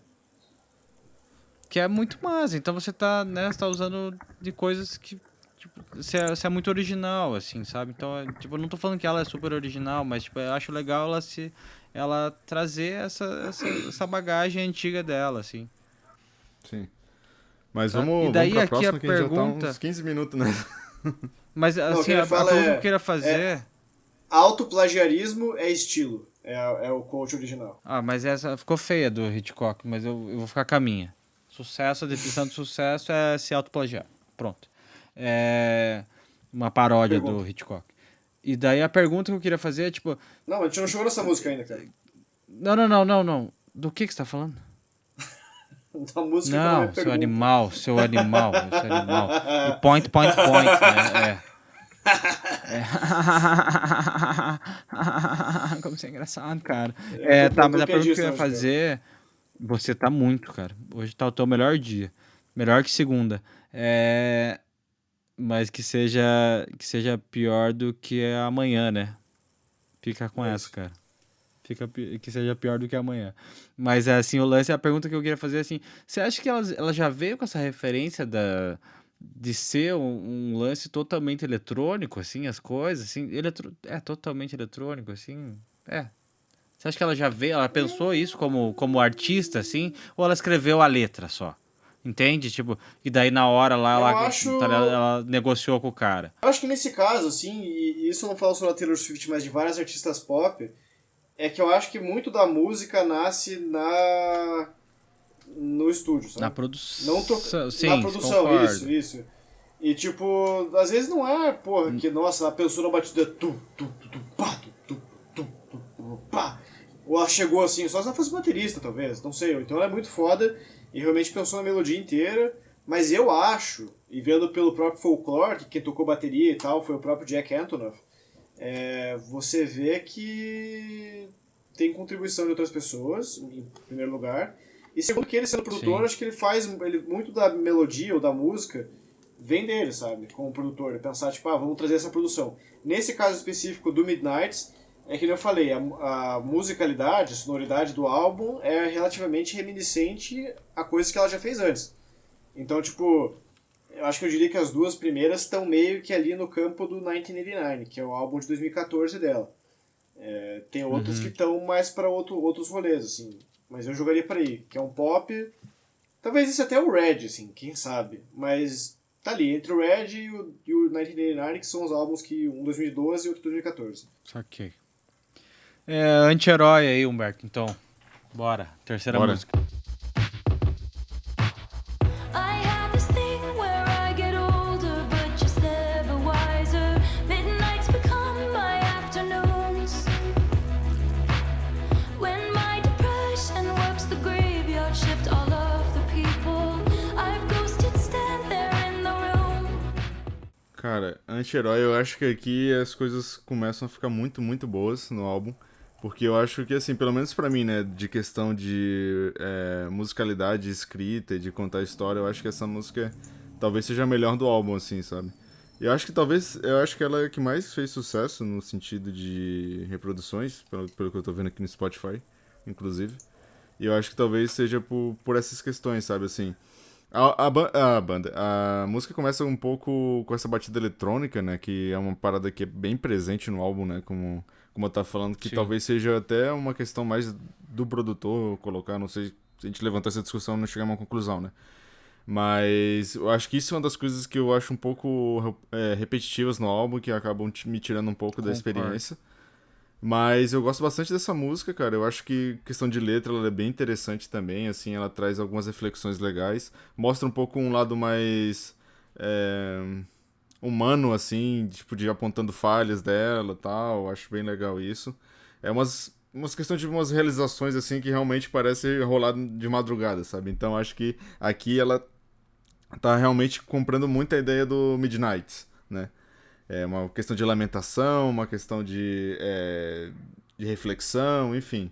Que é muito massa. Então você tá, né, você tá usando de coisas que. Tipo, você é, você é muito original, assim, sabe? Então, é, tipo, eu não tô falando que ela é super original, mas, tipo, eu acho legal ela se. Ela trazer essa, essa, essa bagagem antiga dela, assim. Sim. Mas Tá. vamos, E daí vamos pra aqui a próxima, que a gente já pergunta- tá uns 15 minutos, né? Mas, assim, que ele a, pergunta que é- eu queria fazer. Autoplagiarismo é estilo. É, é o coach original. Ah, mas essa ficou feia do Hitchcock, mas eu, eu vou ficar com a minha. Sucesso, a definição de sucesso é se autoplagiar. Pronto. É uma paródia do. Hitchcock. E daí a pergunta que eu queria fazer é, tipo, Não, a gente não chegou nessa música ainda, cara. não, não, não, não, não. Do que que você tá falando? Da música não Não, seu pergunta. animal, seu animal, seu animal. E point, point, point, né? É. É. Como você é engraçado, cara. É, eu tá, mas a pergunta que eu ia essa hoje, fazer. Você tá muito, cara. Hoje tá o teu melhor dia. Melhor que segunda. É. Mas que seja, que seja pior do que amanhã, né? Fica com essa, Isso. cara. Fica que seja pior do que amanhã. Mas assim, o lance, a pergunta que eu queria fazer é assim, você acha que ela, ela já veio com essa referência da de ser um, um lance totalmente eletrônico, assim, as coisas, assim, eletro, é totalmente eletrônico, assim, é. Você acha que ela já veio, ela pensou isso como, como artista, assim, ou ela escreveu a letra só? Entende? Tipo, e daí na hora lá, ela, acho- tá ela negociou com o cara. Eu acho que nesse caso, assim, e e isso eu não falo só da Taylor Swift, mas de várias artistas pop, é que eu acho que muito da música nasce na no estúdio, sabe? Na produção. Não tô... Sim, na produção, concordo. isso, isso. E tipo, às vezes não é, porra, que nossa, ela pensou na batida tu, tu, tu, tu, pá, tu, tu, tu, tu, tu, pá. Ou ela chegou assim, só se ela fosse baterista, talvez, não sei. Então ela é muito foda e realmente pensou na melodia inteira. Mas eu acho, e vendo pelo próprio folclore, que quem tocou bateria e tal foi o próprio Jack Antonoff, é, você vê que tem contribuição de outras pessoas, em primeiro lugar. E segundo que ele sendo produtor, Sim. acho que ele faz ele, muito da melodia ou da música vem dele, sabe? Como produtor. Pensar, tipo, ah, vamos trazer essa produção. Nesse caso específico do Midnights, é que eu falei, a, a musicalidade, a sonoridade do álbum é relativamente reminiscente a coisas que ela já fez antes. Então, tipo, eu acho que eu diria que as duas primeiras estão meio que ali no campo do 1989, que é o álbum de 2014 dela. É, tem outros que estão mais para outro, outros rolês, assim. Mas eu jogaria para aí, que é um pop. Talvez isso até o Red, assim, quem sabe. Mas tá ali, entre o Red e o, e o 1989, que são os álbuns que um 2012 e outro 2014. Saquei. É, anti-herói aí, Humberto, então. Bora. Terceira Bora. música. Cara, anti-herói, eu acho que aqui as coisas começam a ficar muito, muito boas no álbum. Porque eu acho que, assim, pelo menos pra mim, né, de questão de é, musicalidade, escrita e de contar história, eu acho que essa música talvez seja a melhor do álbum, assim, sabe? Eu acho que talvez, eu acho que ela é que mais fez sucesso no sentido de reproduções, pelo, pelo que eu tô vendo aqui no Spotify, inclusive. E eu acho que talvez seja por, por essas questões, sabe, assim... A, a, a banda, a música começa um pouco com essa batida eletrônica, né? Que é uma parada que é bem presente no álbum, né? Como, como eu tava falando, que Sim. talvez seja até uma questão mais do produtor colocar, não sei se a gente levantar essa discussão não chegar a uma conclusão, né? Mas eu acho que isso é uma das coisas que eu acho um pouco é, repetitivas no álbum, que acabam me tirando um pouco da Concordo. experiência. Mas eu gosto bastante dessa música, cara. Eu acho que questão de letra ela é bem interessante também, assim, ela traz algumas reflexões legais, mostra um pouco um lado mais é, humano, assim, tipo de apontando falhas dela, tal. Acho bem legal isso. É umas umas questões de umas realizações assim que realmente parece rolar de madrugada, sabe? Então acho que aqui ela tá realmente comprando muito a ideia do Midnight, né? É uma questão de lamentação, uma questão de, é, de reflexão, enfim.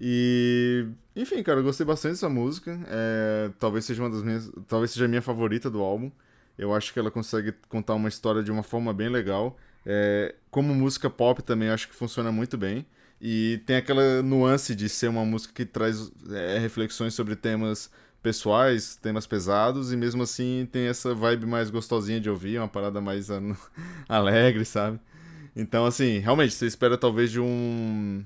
E, enfim, cara, eu gostei bastante dessa música. É, talvez seja uma das minhas, talvez seja a minha favorita do álbum. Eu acho que ela consegue contar uma história de uma forma bem legal. É, como música pop também acho que funciona muito bem. E tem aquela nuance de ser uma música que traz é, reflexões sobre temas pessoais, temas pesados, e mesmo assim tem essa vibe mais gostosinha de ouvir, uma parada mais alegre, sabe? Então, assim, realmente, você espera talvez de um.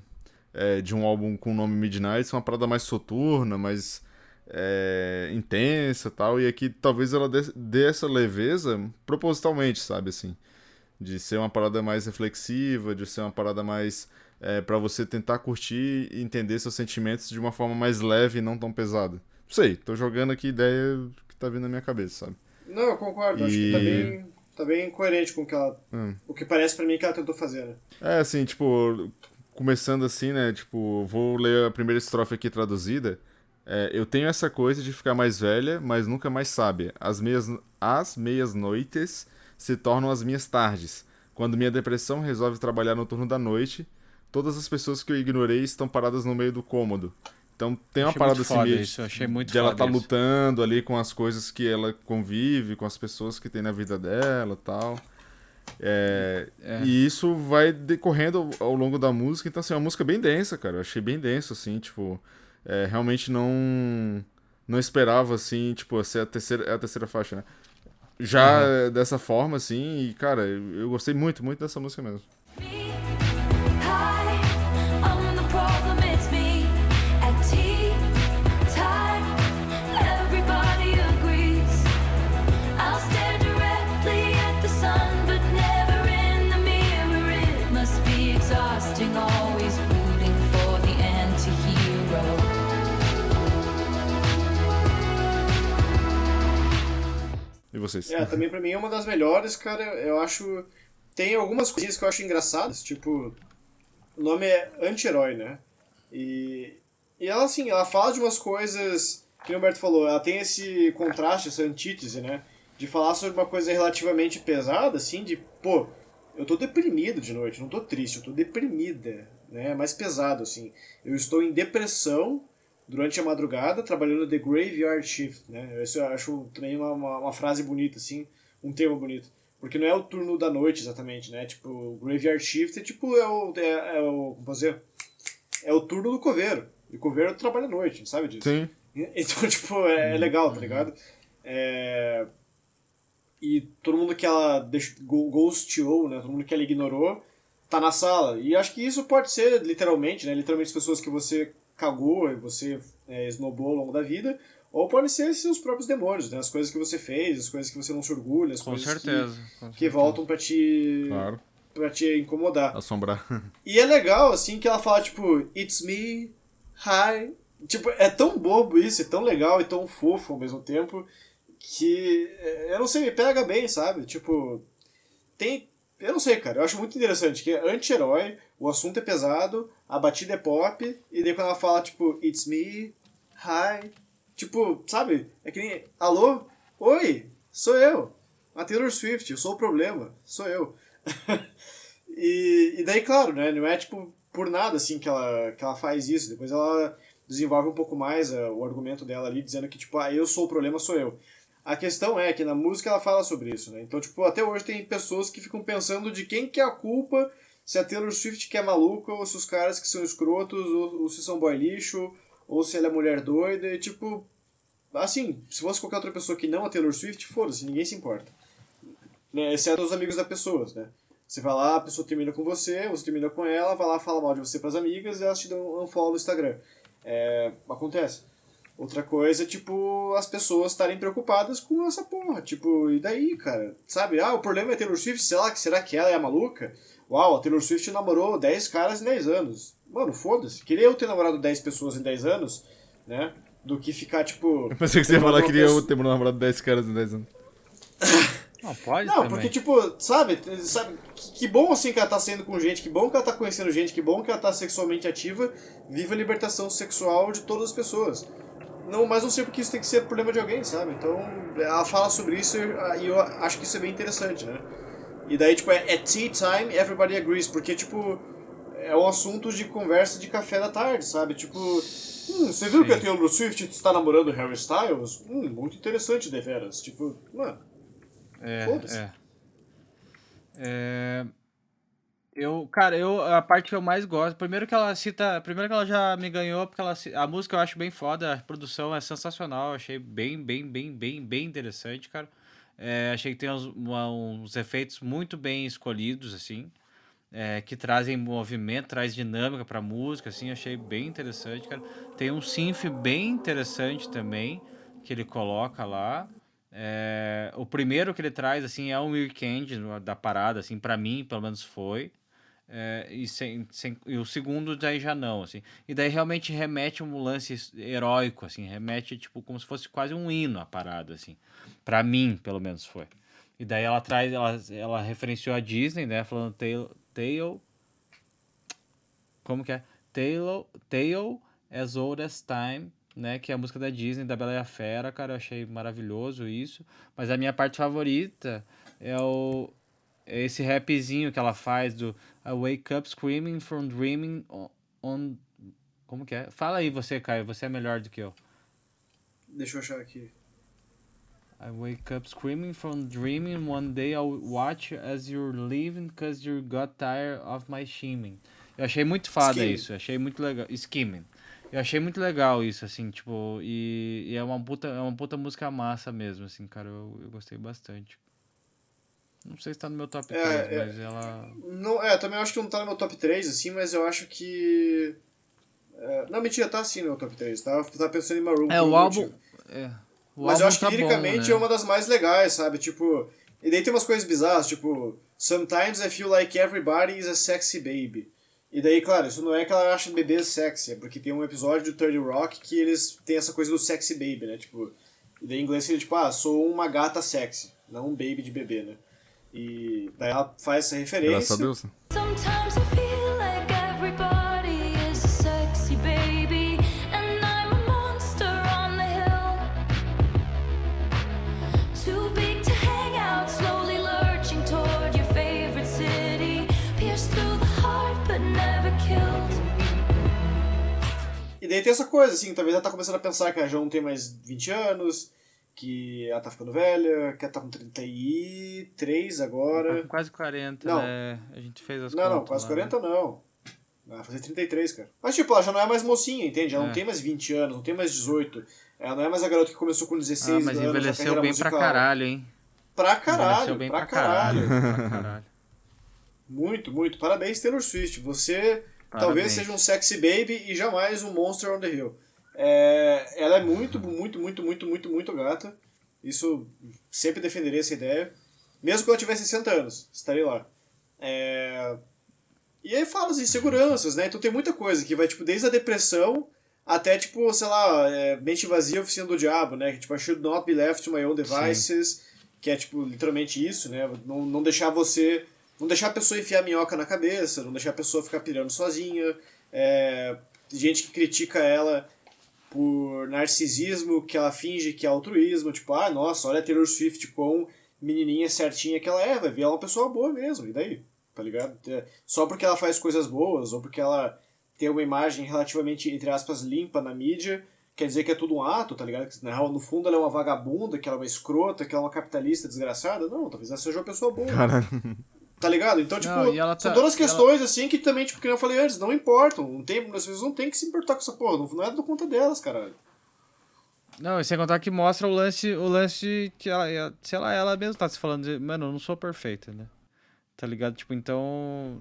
é, de um álbum com o nome Midnight, uma parada mais soturna, mais é, intensa tal. E aqui talvez ela dê, dê essa leveza propositalmente, sabe? Assim, de ser uma parada mais reflexiva, de ser uma parada mais. É, para você tentar curtir e entender seus sentimentos de uma forma mais leve e não tão pesada. Não sei, tô jogando aqui ideia que tá vindo na minha cabeça, sabe? Não, eu concordo. Acho que E- tá bem, tá bem coerente com o que ela. Hum. O que parece pra mim que ela tentou fazer, né? É, assim, tipo, começando assim, né? Tipo, vou ler a primeira estrofe aqui traduzida. É, eu tenho essa coisa de ficar mais velha, mas nunca mais sábia. As meias, as meias noites se tornam as minhas tardes. Quando minha depressão resolve trabalhar no turno da noite, todas as pessoas que eu ignorei estão paradas no meio do cômodo. Então tem uma Achei parada muito assim foda meio isso, eu achei muito de ela tá isso. lutando ali com as coisas que ela convive, com as pessoas que tem na vida dela e tal. É, É. E isso vai decorrendo ao, ao longo da música. Então, assim, é uma música bem densa, cara. Eu achei bem denso, assim, tipo. é, realmente não. Não esperava, assim, tipo, ser a terceira, é a terceira faixa, né? Já é, dessa forma, assim, e, cara, eu, eu gostei muito, muito dessa música mesmo. Vocês? É, também pra mim é uma das melhores, cara. Eu acho. Tem algumas coisinhas que eu acho engraçadas, tipo. O nome é Anti-Herói, né? E. E ela, assim, ela fala de umas coisas. Que o Humberto falou, ela tem esse contraste, essa antítese, né? De falar sobre uma coisa relativamente pesada, assim, de, pô, eu tô deprimido de noite, não tô triste, eu tô deprimida, né? É mais pesado, assim. Eu estou em depressão durante a madrugada, trabalhando The Graveyard Shift, né? Isso eu acho também uma, uma, uma frase bonita, assim, um termo bonito. Porque não é o turno da noite, exatamente, né? Tipo, o Graveyard Shift é tipo, é o, é, é o, como dizer? É o turno do coveiro. E o coveiro trabalha à noite, sabe disso? Sim. Então, tipo, é, é legal, tá ligado? É... E todo mundo que ela ghosteou, né? Todo mundo que ela ignorou, tá na sala. E acho que isso pode ser, literalmente, né? Literalmente as pessoas que você cagou e você é, esnobou ao longo da vida. Ou pode ser seus próprios demônios, né? As coisas que você fez, as coisas que você não se orgulha, as Com coisas que- certeza. que, certeza. voltam pra te, Claro. pra te incomodar. Assombrar. E é legal, assim, que ela fala, tipo, It's me, hi. Tipo, é tão bobo isso, é tão legal e tão fofo ao mesmo tempo, que, é, eu não sei, me pega bem, sabe? Tipo, tem... Eu não sei, cara, eu acho muito interessante, que é anti-herói, o assunto é pesado, a batida é pop, e daí quando ela fala, tipo, It's me, hi. Tipo, sabe? É que nem, alô? Oi, sou eu. A Taylor Swift, eu sou o problema, sou eu. E, e daí, claro, né, não é tipo por nada assim que ela, que ela faz isso. Depois ela desenvolve um pouco mais eh, o argumento dela ali, dizendo que, tipo, ah, eu sou o problema, sou eu. A questão é que na música ela fala sobre isso, né? Então, tipo, até hoje tem pessoas que ficam pensando de quem que é a culpa, se a Taylor Swift que é maluca, ou se os caras que são escrotos, ou, ou se são boy lixo, ou se ela é mulher doida, e tipo... Assim, se fosse qualquer outra pessoa que não a Taylor Swift, foda-se, ninguém se importa. Né? Exceto os amigos da pessoa, né? Você vai lá, a pessoa termina com você, você termina com ela, vai lá, fala mal de você pras amigas e elas te dão um follow no Instagram. É, acontece. Outra coisa é, tipo, as pessoas estarem preocupadas com essa porra. Tipo, e daí, cara? Sabe? Ah, o problema é Taylor Swift, sei lá, será que ela é a maluca? Uau, a Taylor Swift namorou 10 caras em 10 anos. Mano, foda-se. Queria eu ter namorado 10 pessoas em 10 anos, né? Do que ficar, tipo... Eu pensei que você ia falar que queria eu eu ter namorado 10 caras em 10 anos. Não, pode Não, também. porque, tipo, sabe, sabe que, que bom assim que ela tá saindo com gente, que bom que ela tá conhecendo gente, que bom que ela tá sexualmente ativa, viva a libertação sexual de todas as pessoas. Não, mas não sei porque isso tem que ser problema de alguém, sabe? Então, ela fala sobre isso e eu acho que isso é bem interessante, né? E daí, tipo, é, é tea time, everybody agrees, porque, tipo, é um assunto de conversa de café da tarde, sabe? Tipo, hum, você viu Sim. que a Taylor Swift está namorando Harry Styles? Hum, muito interessante, deveras. Tipo, mano, É, Foda-se. é. É, Eu, cara, eu, a parte que eu mais gosto, primeiro que ela cita, primeiro que ela já me ganhou, porque ela, a música eu acho bem foda, a produção é sensacional, achei bem, bem, bem, bem, bem interessante, cara. É, achei que tem uns, uns efeitos muito bem escolhidos, assim, é, que trazem movimento, traz dinâmica pra música, assim, achei bem interessante, cara. Tem um synth bem interessante também, que ele coloca lá. É, o primeiro que ele traz, assim, é um weekend da parada, assim, pra mim, pelo menos foi. É, e, sem, sem- e o segundo daí já não, assim. E daí realmente remete um lance heróico, assim, remete, tipo, como se fosse quase um hino a parada, assim. Pra mim, pelo menos foi. E daí ela traz, ela, ela referenciou a Disney, né, falando Tale, Tale como que é? Tale, Tale as Old as Time, né, que é a música da Disney, da Bela e a Fera, cara, eu achei maravilhoso isso. Mas a minha parte favorita é o esse rapzinho que ela faz do I wake up screaming from dreaming on, como que é? Fala aí você, Caio, você é melhor do que eu. deixa eu achar aqui. I wake up screaming from dreaming one day I'll watch as you're leaving cause you got tired of my scheming. Eu achei muito foda Scheming. isso, eu achei muito legal. Skimming. Eu achei muito legal isso, assim, tipo, e, e é uma puta, é uma puta música massa mesmo, assim, cara, eu, eu gostei bastante. Não sei se tá no meu top É, 3, é. mas ela. Não, é, também acho que não tá no meu top 3, assim, mas eu acho que. é, não, mentira, tá sim no meu top 3. Tava, tava pensando em Maroon. É, o um álbum. É, o Mas álbum eu acho que tá bom, liricamente né? é uma das mais legais, sabe? Tipo. E daí tem umas coisas bizarras, tipo. Sometimes I feel like everybody is a sexy baby. E daí, claro, isso não é que ela acha bebês sexy, é porque tem um episódio do 30 Rock que eles têm essa coisa do sexy baby, né? Tipo. E daí em inglês seria tipo, ah, sou uma gata sexy, não um baby de bebê, né? E daí ela faz essa referência. Graças a Deus. Sometimes I feel like everybody is a sexy baby, and I'm a monster on the hill. Too big to hang out, slowly lurching toward your favorite city. Pierced through the heart, but never killed. E daí tem essa coisa, assim, talvez ela tá começando a pensar que ela já não tem mais 20 anos, que ela tá ficando velha, que ela tá com 33 Tá agora. com quase 40, Não. né? A gente fez as Não, contas não, quase lá, né? 40 não. Ela vai fazer 33, cara. Mas, tipo, ela já não é mais mocinha, entende? Ela É. não tem mais 20 anos, não tem mais 18. Ela não é mais a garota que começou com 16 Ah, mas anos. envelheceu bem musical. pra caralho, hein? Pra caralho, envelheceu bem pra, pra caralho. caralho. pra caralho. Muito, muito. Parabéns, Taylor Swift. Você Parabéns. talvez seja um sexy baby e jamais um monster on the hill. É, ela é muito, muito, muito, muito, muito, muito gata. Isso sempre defenderei essa ideia. Mesmo que ela tivesse 60 anos, estarei lá. É, E aí fala as inseguranças, né? Então tem muita coisa que vai, tipo, desde a depressão até, tipo, sei lá, é, mente vazia, oficina do diabo, né? Tipo, I should not be left to my own devices. Que é, tipo, literalmente isso, né? Não, não deixar você... Não deixar a pessoa enfiar minhoca na cabeça, não deixar a pessoa ficar pirando sozinha. É, gente que critica ela por narcisismo, que ela finge que é altruísmo. Tipo, ah, nossa, olha a Taylor Swift com menininha certinha que ela é, vai ver ela uma pessoa boa mesmo, e daí? Tá ligado? É, Só porque ela faz coisas boas, ou porque ela tem uma imagem relativamente, entre aspas, limpa na mídia, quer dizer que é tudo um ato, tá ligado? Que, no fundo ela é uma vagabunda, que ela é uma escrota, que ela é uma capitalista desgraçada. Não, talvez ela seja uma pessoa boa. Caralho. Tá ligado? Então, tipo, Não, ela são tá- todas e ela- questões, assim, que também, tipo, que eu falei antes, não importam. Não tem, as pessoas não tem que se importar com essa porra. Não, não é da conta delas, caralho. Não, e sem contar que mostra o lance, o lance que ela, sei lá, ela mesma tá se falando, de, mano, eu não sou perfeita, né? Tá ligado? Tipo, então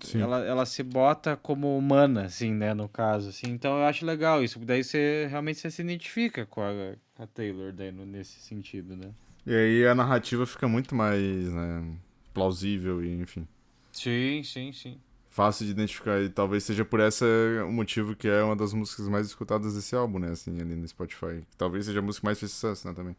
Sim. ela, ela se bota como humana, assim, né, no caso, assim. Então eu acho legal isso, daí você realmente você se identifica com a, a Taylor daí, no- nesse sentido, né? E aí a narrativa fica muito mais né, plausível e, enfim, Sim, sim, sim. fácil de identificar. E talvez seja por esse o motivo que é uma das músicas mais escutadas desse álbum, né? Assim, ali no Spotify. Talvez seja a música que mais fez sucesso, né, também.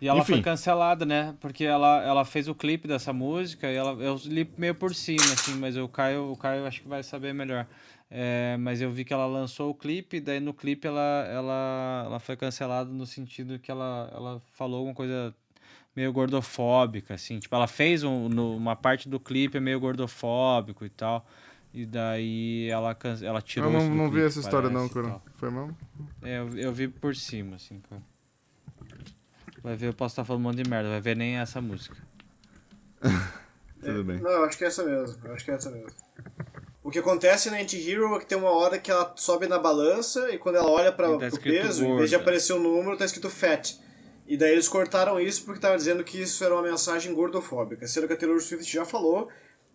E ela Enfim. foi cancelada, né? Porque ela, ela fez o clipe dessa música e ela, eu li meio por cima, assim, mas o Caio, o Caio acho que vai saber melhor. É, mas eu vi que ela lançou o clipe, daí no clipe ela, ela, ela foi cancelada no sentido que ela, ela falou alguma coisa meio gordofóbica, assim. Tipo, ela fez um, no- uma parte do clipe é meio gordofóbico e tal. E daí ela, ela tirou Eu isso não, do não vi clipe, essa história não, parece, e cara. Foi mesmo? É, eu, eu vi por cima, assim, cara. Vai ver, eu posso estar falando um monte de merda, vai ver nem essa música. Tudo bem. Não, eu acho que é essa mesmo. Eu acho que é essa mesmo. O que acontece na Anti-Hero é que tem uma hora que ela sobe na balança e quando ela olha para tá o peso, em vez de aparecer o número, tá escrito fat. E daí eles cortaram isso porque tava dizendo que isso era uma mensagem gordofóbica. Sendo que a Taylor Swift já falou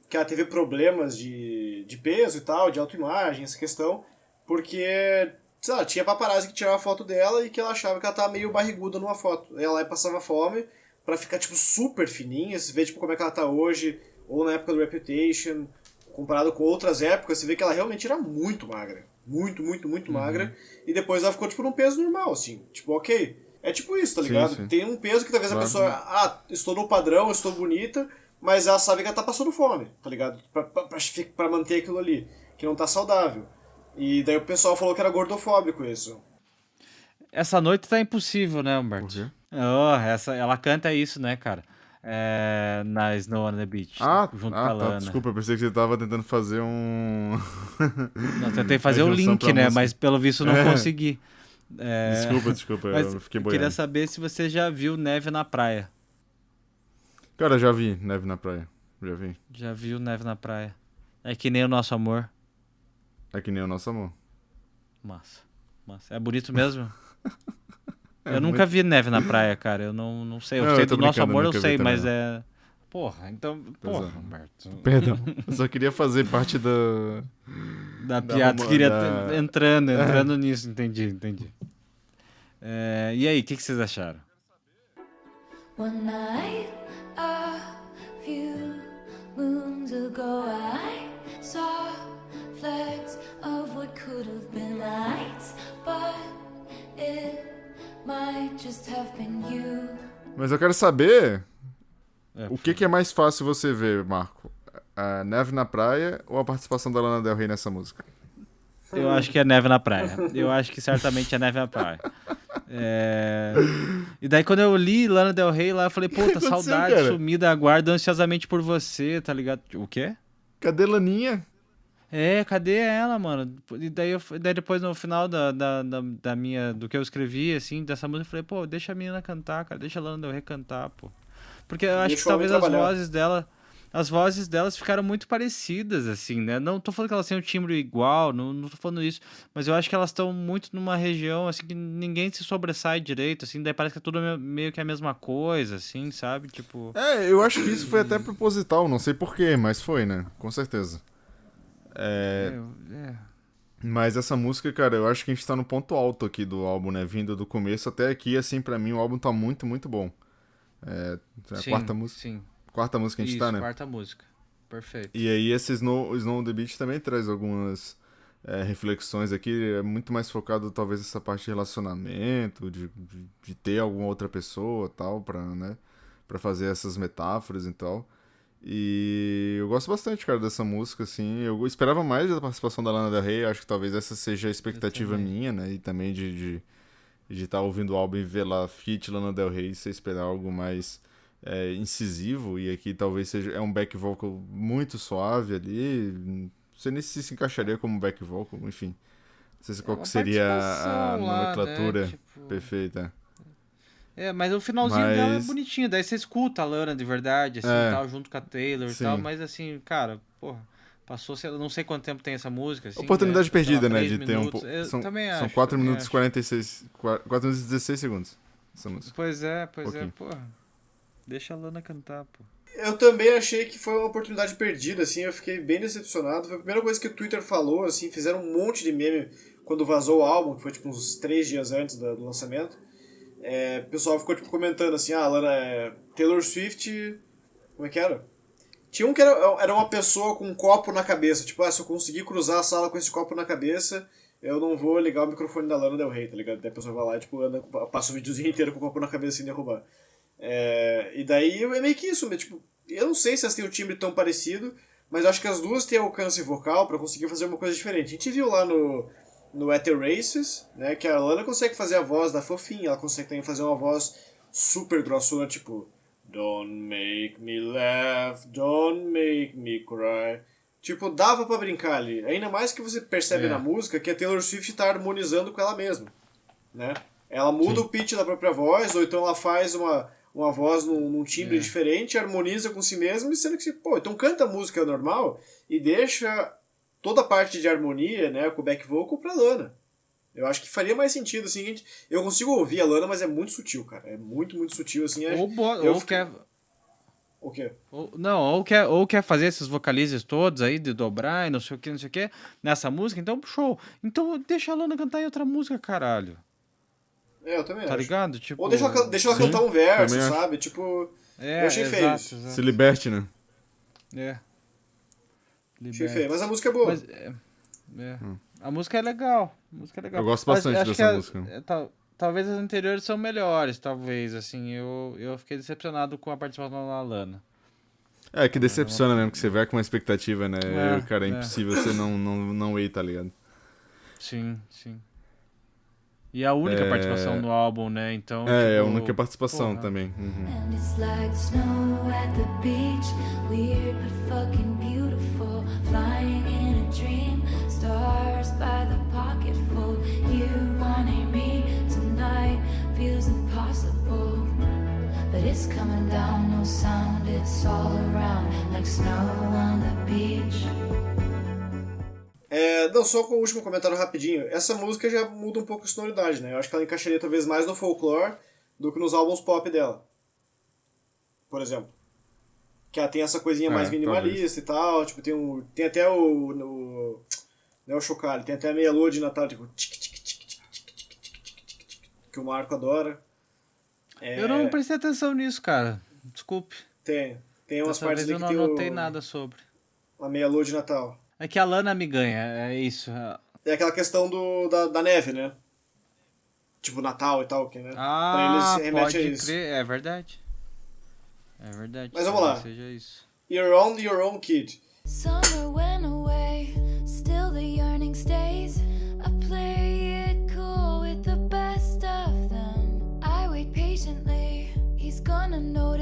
que ela teve problemas de, de peso e tal, de autoimagem, essa questão, porque, sei lá, tinha paparazzi que tirava foto dela e que ela achava que ela tava meio barriguda numa foto. Ela lá passava fome pra ficar, tipo, super fininha, você vê, tipo, como é que ela tá hoje, ou na época do Reputation, comparado com outras épocas, você vê que ela realmente era muito magra. Muito, muito, muito magra. E depois ela ficou, tipo, num peso normal, assim. Tipo, ok. É tipo isso, tá Sim, ligado? sim. Tem um peso que talvez Claro. a pessoa, ah, estou no padrão, estou bonita, mas ela sabe que ela tá passando fome, tá ligado? Pra, pra, pra, manter aquilo ali, que não tá saudável. E daí o pessoal falou que era gordofóbico isso. Essa noite tá impossível, né, Por Humberto? quê? Oh, essa, ela canta isso, né, cara? É, na Snow on the Beach, Ah, junto com a ah tá, Lana. desculpa, eu pensei que você tava tentando fazer um... Não, tentei fazer o link, né? música. Mas pelo visto não É. consegui. É, Desculpa, desculpa, eu fiquei eu queria boiando. saber se você já viu neve na praia. Cara, já vi neve na praia. Já vi. Já viu neve na praia. É que nem o nosso amor. É que nem o nosso amor. Massa. Massa. É bonito mesmo? É eu nunca vi neve na praia, cara. Eu não, não sei. Eu Não, eu sei tô do nosso amor, eu vi sei, mas é. Porra, então. Porra, é. Humberto. Perdão. Eu só queria fazer parte da... Da Da piada, romo- queria da- entrando, entrando nisso, entendi, entendi. É, e aí, o que, que vocês acharam? One night, a few moons ago, I saw flecks of what could have been lights, but it might just have been you. Mas eu quero saber É, o que, que é mais fácil você ver, Marco. A neve na praia ou a participação da Lana Del Rey nessa música? Eu acho que é neve na praia. Eu acho que certamente é neve na praia. É, E daí quando eu li Lana Del Rey lá, eu falei, puta, saudade, cara? sumida, aguardo ansiosamente por você, tá ligado? O quê? Cadê Laninha? É, cadê ela, mano? E daí, eu, daí depois no final da, da, da, da minha, do que eu escrevi, assim, dessa música, eu falei, pô, deixa a menina cantar, cara, deixa a Lana Del Rey cantar, pô. Porque eu acho Deixa que talvez as trabalhar. vozes dela, as vozes delas ficaram muito parecidas, assim, né? Não tô falando que elas têm um timbre igual, não, não tô falando isso, mas eu acho que elas estão muito numa região, assim, que ninguém se sobressai direito, assim, daí parece que é tudo me- meio que a mesma coisa, assim, sabe? Tipo... É, eu acho que isso foi até proposital, não sei porquê, mas foi, né? Com certeza. É, é, é. mas essa música, cara, eu acho que a gente tá no ponto alto aqui do álbum, né? Vindo do começo até aqui, assim, pra mim o álbum tá muito, muito bom. É, é a Sim, quarta, música, Sim, quarta música que a gente isso, tá, né? quarta música. Perfeito. E aí esse Snow, Snow on the Beach também traz algumas é, reflexões aqui, é muito mais focado talvez nessa parte de relacionamento, de, de, de ter alguma outra pessoa tal, pra, né, pra fazer essas metáforas e tal. E eu gosto bastante, cara, dessa música, assim. Eu esperava mais da participação da Lana Del Rey, acho que talvez essa seja a expectativa minha, né? E também de de, de estar ouvindo o álbum e ver lá feat Lana Del Rey e você esperar algo mais é, incisivo. E aqui talvez seja é um back vocal muito suave ali. Não sei nem se se encaixaria como back vocal, enfim. Não sei se qual É seria a participação lá, né, nomenclatura tipo- perfeita. É, mas o finalzinho dela é Mas- bonitinho, daí você escuta a Lana de verdade, assim, É. tal, junto com a Taylor e Sim. tal, mas assim, cara, porra, passou, sei lá, não sei quanto tempo tem essa música, assim, Oportunidade né, lá, perdida, né? De ter um minutos. pouco. Eu São, também são acho, 4 também minutos e acho. 46. 4 minutos e 16 segundos. Essa música. Pois é, pois Pouquinho. é, porra. Deixa a Lana cantar, pô. Eu também achei que foi uma oportunidade perdida, assim, eu fiquei bem decepcionado. Foi a primeira coisa que o Twitter falou, assim, fizeram um monte de meme quando vazou o álbum, que foi tipo uns três dias antes do lançamento. É, o pessoal ficou tipo comentando assim, ah, Lana, é, Taylor Swift. Como é que era? Tinha um que era, era uma pessoa com um copo na cabeça, tipo, ah, se eu conseguir cruzar a sala com esse copo na cabeça, eu não vou ligar o microfone da Lana Del Rey, tá ligado? Daí a pessoa vai lá e, tipo, anda, passa o videozinho inteiro com o copo na cabeça sem derrubar. É, e daí é meio que isso, tipo, eu não sei se elas têm um timbre tão parecido, mas acho que as duas têm alcance vocal pra conseguir fazer uma coisa diferente. A gente viu lá no, no The Races, né, que a Lana consegue fazer a voz da fofinha, ela consegue também fazer uma voz super grossona, tipo Don't make me laugh, don't make me cry. Tipo, dava pra brincar ali. Ainda mais que você percebe É. na música que a Taylor Swift tá harmonizando com ela mesma, né? Ela muda o pitch da própria voz, ou então ela faz uma, uma voz num, num timbre É. diferente, harmoniza com si mesma, e sendo que, pô, então canta a música normal e deixa toda a parte de harmonia, né, com o back vocal pra Lana. Eu acho que faria mais sentido, assim, gente- eu consigo ouvir a Lana, mas é muito sutil, cara. É muito, muito sutil, assim. É... Ou, bo- eu ou fiquei- quer. O quê? ou- não, ou quer, ou quer fazer esses vocalizes todos aí, de dobrar e não sei o que, não sei o que, nessa música, então show. Então deixa a Lana cantar em outra música, caralho. É, eu também Tá acho. ligado? Tipo. Ou deixa ela, deixa ela Sim, cantar um verso, também acho. sabe? Tipo, É, eu achei feio exato. Se liberte, né? É. achei Liberta. feio. Mas a música é boa. Mas, é, é. A música é legal. A música é legal. Eu gosto bastante acho dessa que a- música. é, tal- talvez as anteriores são melhores, talvez, assim. Eu, eu fiquei decepcionado com a participação da Lana. É, que decepciona mesmo, que você vai com uma expectativa, né? É, cara, é é. impossível você não, não, não ir, tá ligado? Sim, sim. E a única É. participação no álbum, né? Então. É, é a tipo, única participação porra. também. Uhum. And it's like snow at the beach. Weird by the pocketful. You wanting me tonight feels impossible. But it's coming down, no sound, it's all around. Like snow on the beach. É, não, só com o último comentário rapidinho. Essa música já muda um pouco a sonoridade, né? Eu acho que ela encaixaria talvez mais no folclore do que nos álbuns pop dela. Por exemplo. Que ela tem essa coisinha É, mais minimalista e tal. Tipo, tem, um, tem até o. o né, o chocalho. Tem até a meia lua de Natal, tipo, que o Marco adora. É... Eu não prestei atenção nisso, cara. Desculpe. Tem. Tem umas Dessa partes vez eu não anotei o... nada sobre. A meia lua de Natal. É que a Lana me ganha, é isso. É aquela questão do, da, da neve, né? Tipo Natal e tal, que, né? Ah, pra eles remete pode a isso. Crer. É verdade. É verdade. Mas vamos lá. Seja isso. You're only your own kid. Summer went away.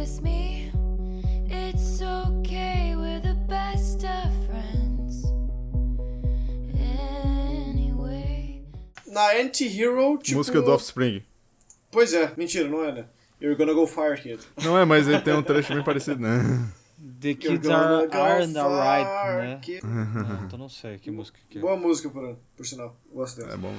Notice me. It's okay, we're the best of friends. Anyway. Na Anti-Hero, tipo... Música do Offspring. Pois é, mentira, não é, né? You're gonna go fire, kid. Não é, mas ele tem um trecho bem parecido, né? The Kids are, aren't far, alright, né? kid. Não, então não sei que música que é. Boa música, por, por sinal. Gosto dela. É bom.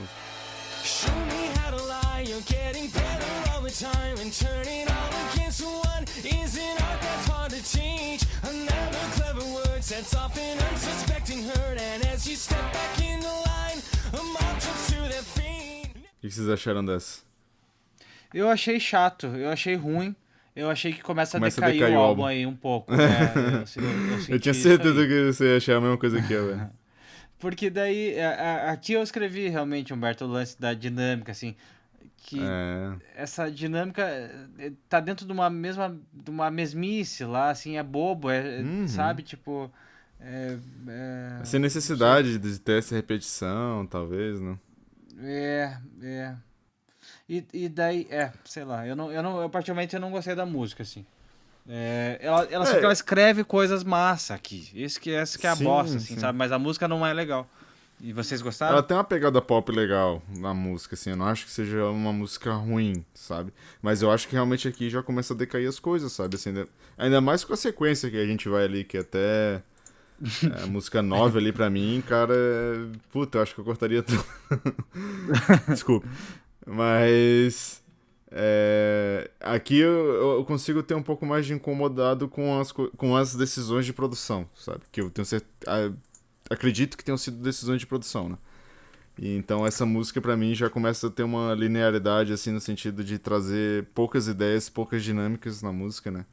Show me how to lie, you're getting better all the time and turning all against one is an art that's hard to teach. Another clever word sets off an unsuspecting hurt, and as you step back in the line, a mob jumps to their feet. O que vocês acharam dessa? Eu achei chato, eu achei ruim. Eu achei que começa, Começa a a decair, decair o o álbum aí um pouco. né? eu, eu, eu Eu tinha certeza que você ia achar a mesma coisa que eu, velho. Porque daí, a- a- aqui eu escrevi realmente, Humberto, o lance da dinâmica, assim, que É. essa dinâmica eh, tá dentro de uma mesma, de uma mesmice lá, assim, é bobo, é, Uhum. sabe, tipo, é, é, Sem necessidade de ter essa repetição, talvez, né? é, é. E, e daí, é, sei lá, eu não, eu não, eu particularmente eu não gostei da música, assim. É, ela, ela, É. que ela escreve coisas massa aqui, esse que, essa que é a Sim, bosta, assim, sim. sabe, mas a música não é legal. E vocês gostaram? Ela tem uma pegada pop legal na música, assim. Eu não acho que seja uma música ruim, sabe? Mas eu acho que realmente aqui já começa a decair as coisas, sabe? Assim, ainda, ainda mais com a sequência que a gente vai ali, que até. é, a música 9 ali pra mim, cara. é- Puta, eu acho que eu cortaria tudo. Desculpa. Mas. É, aqui eu, eu consigo ter um pouco mais de incomodado com as, co- com as decisões de produção, sabe? Que eu tenho certeza. Acredito que tenham sido decisões de produção, né? E então essa música pra mim já começa a ter uma linearidade assim no sentido de trazer poucas ideias, poucas dinâmicas na música, né?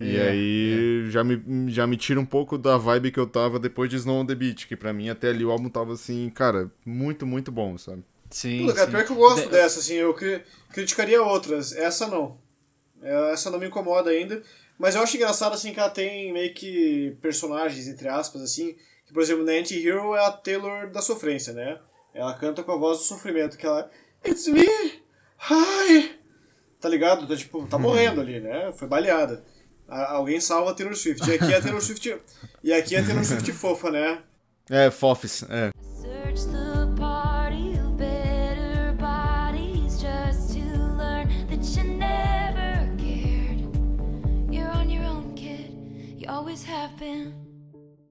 E É, aí já, me, já me tira um pouco da vibe que eu tava depois de Snow on the Beach, que pra mim até ali o álbum tava assim, cara, muito, muito bom, sabe? Sim, Puta, cara, sim. pior que eu gosto De- dessa, assim, eu cri- criticaria outras. Essa não. É, Essa não me incomoda ainda. Mas eu acho engraçado, assim, que ela tem meio que personagens, entre aspas, assim. Que, por exemplo, na Anti-Hero é a Taylor da sofrência, né? Ela canta com a voz do sofrimento, que ela... It's me! Hi! Tá ligado? Tá, tipo, tá morrendo ali, né? Foi baleada. Alguém salva a Taylor Swift. E aqui é a Taylor Swift... e aqui é a Taylor Swift fofa, né? É, Fofis, é.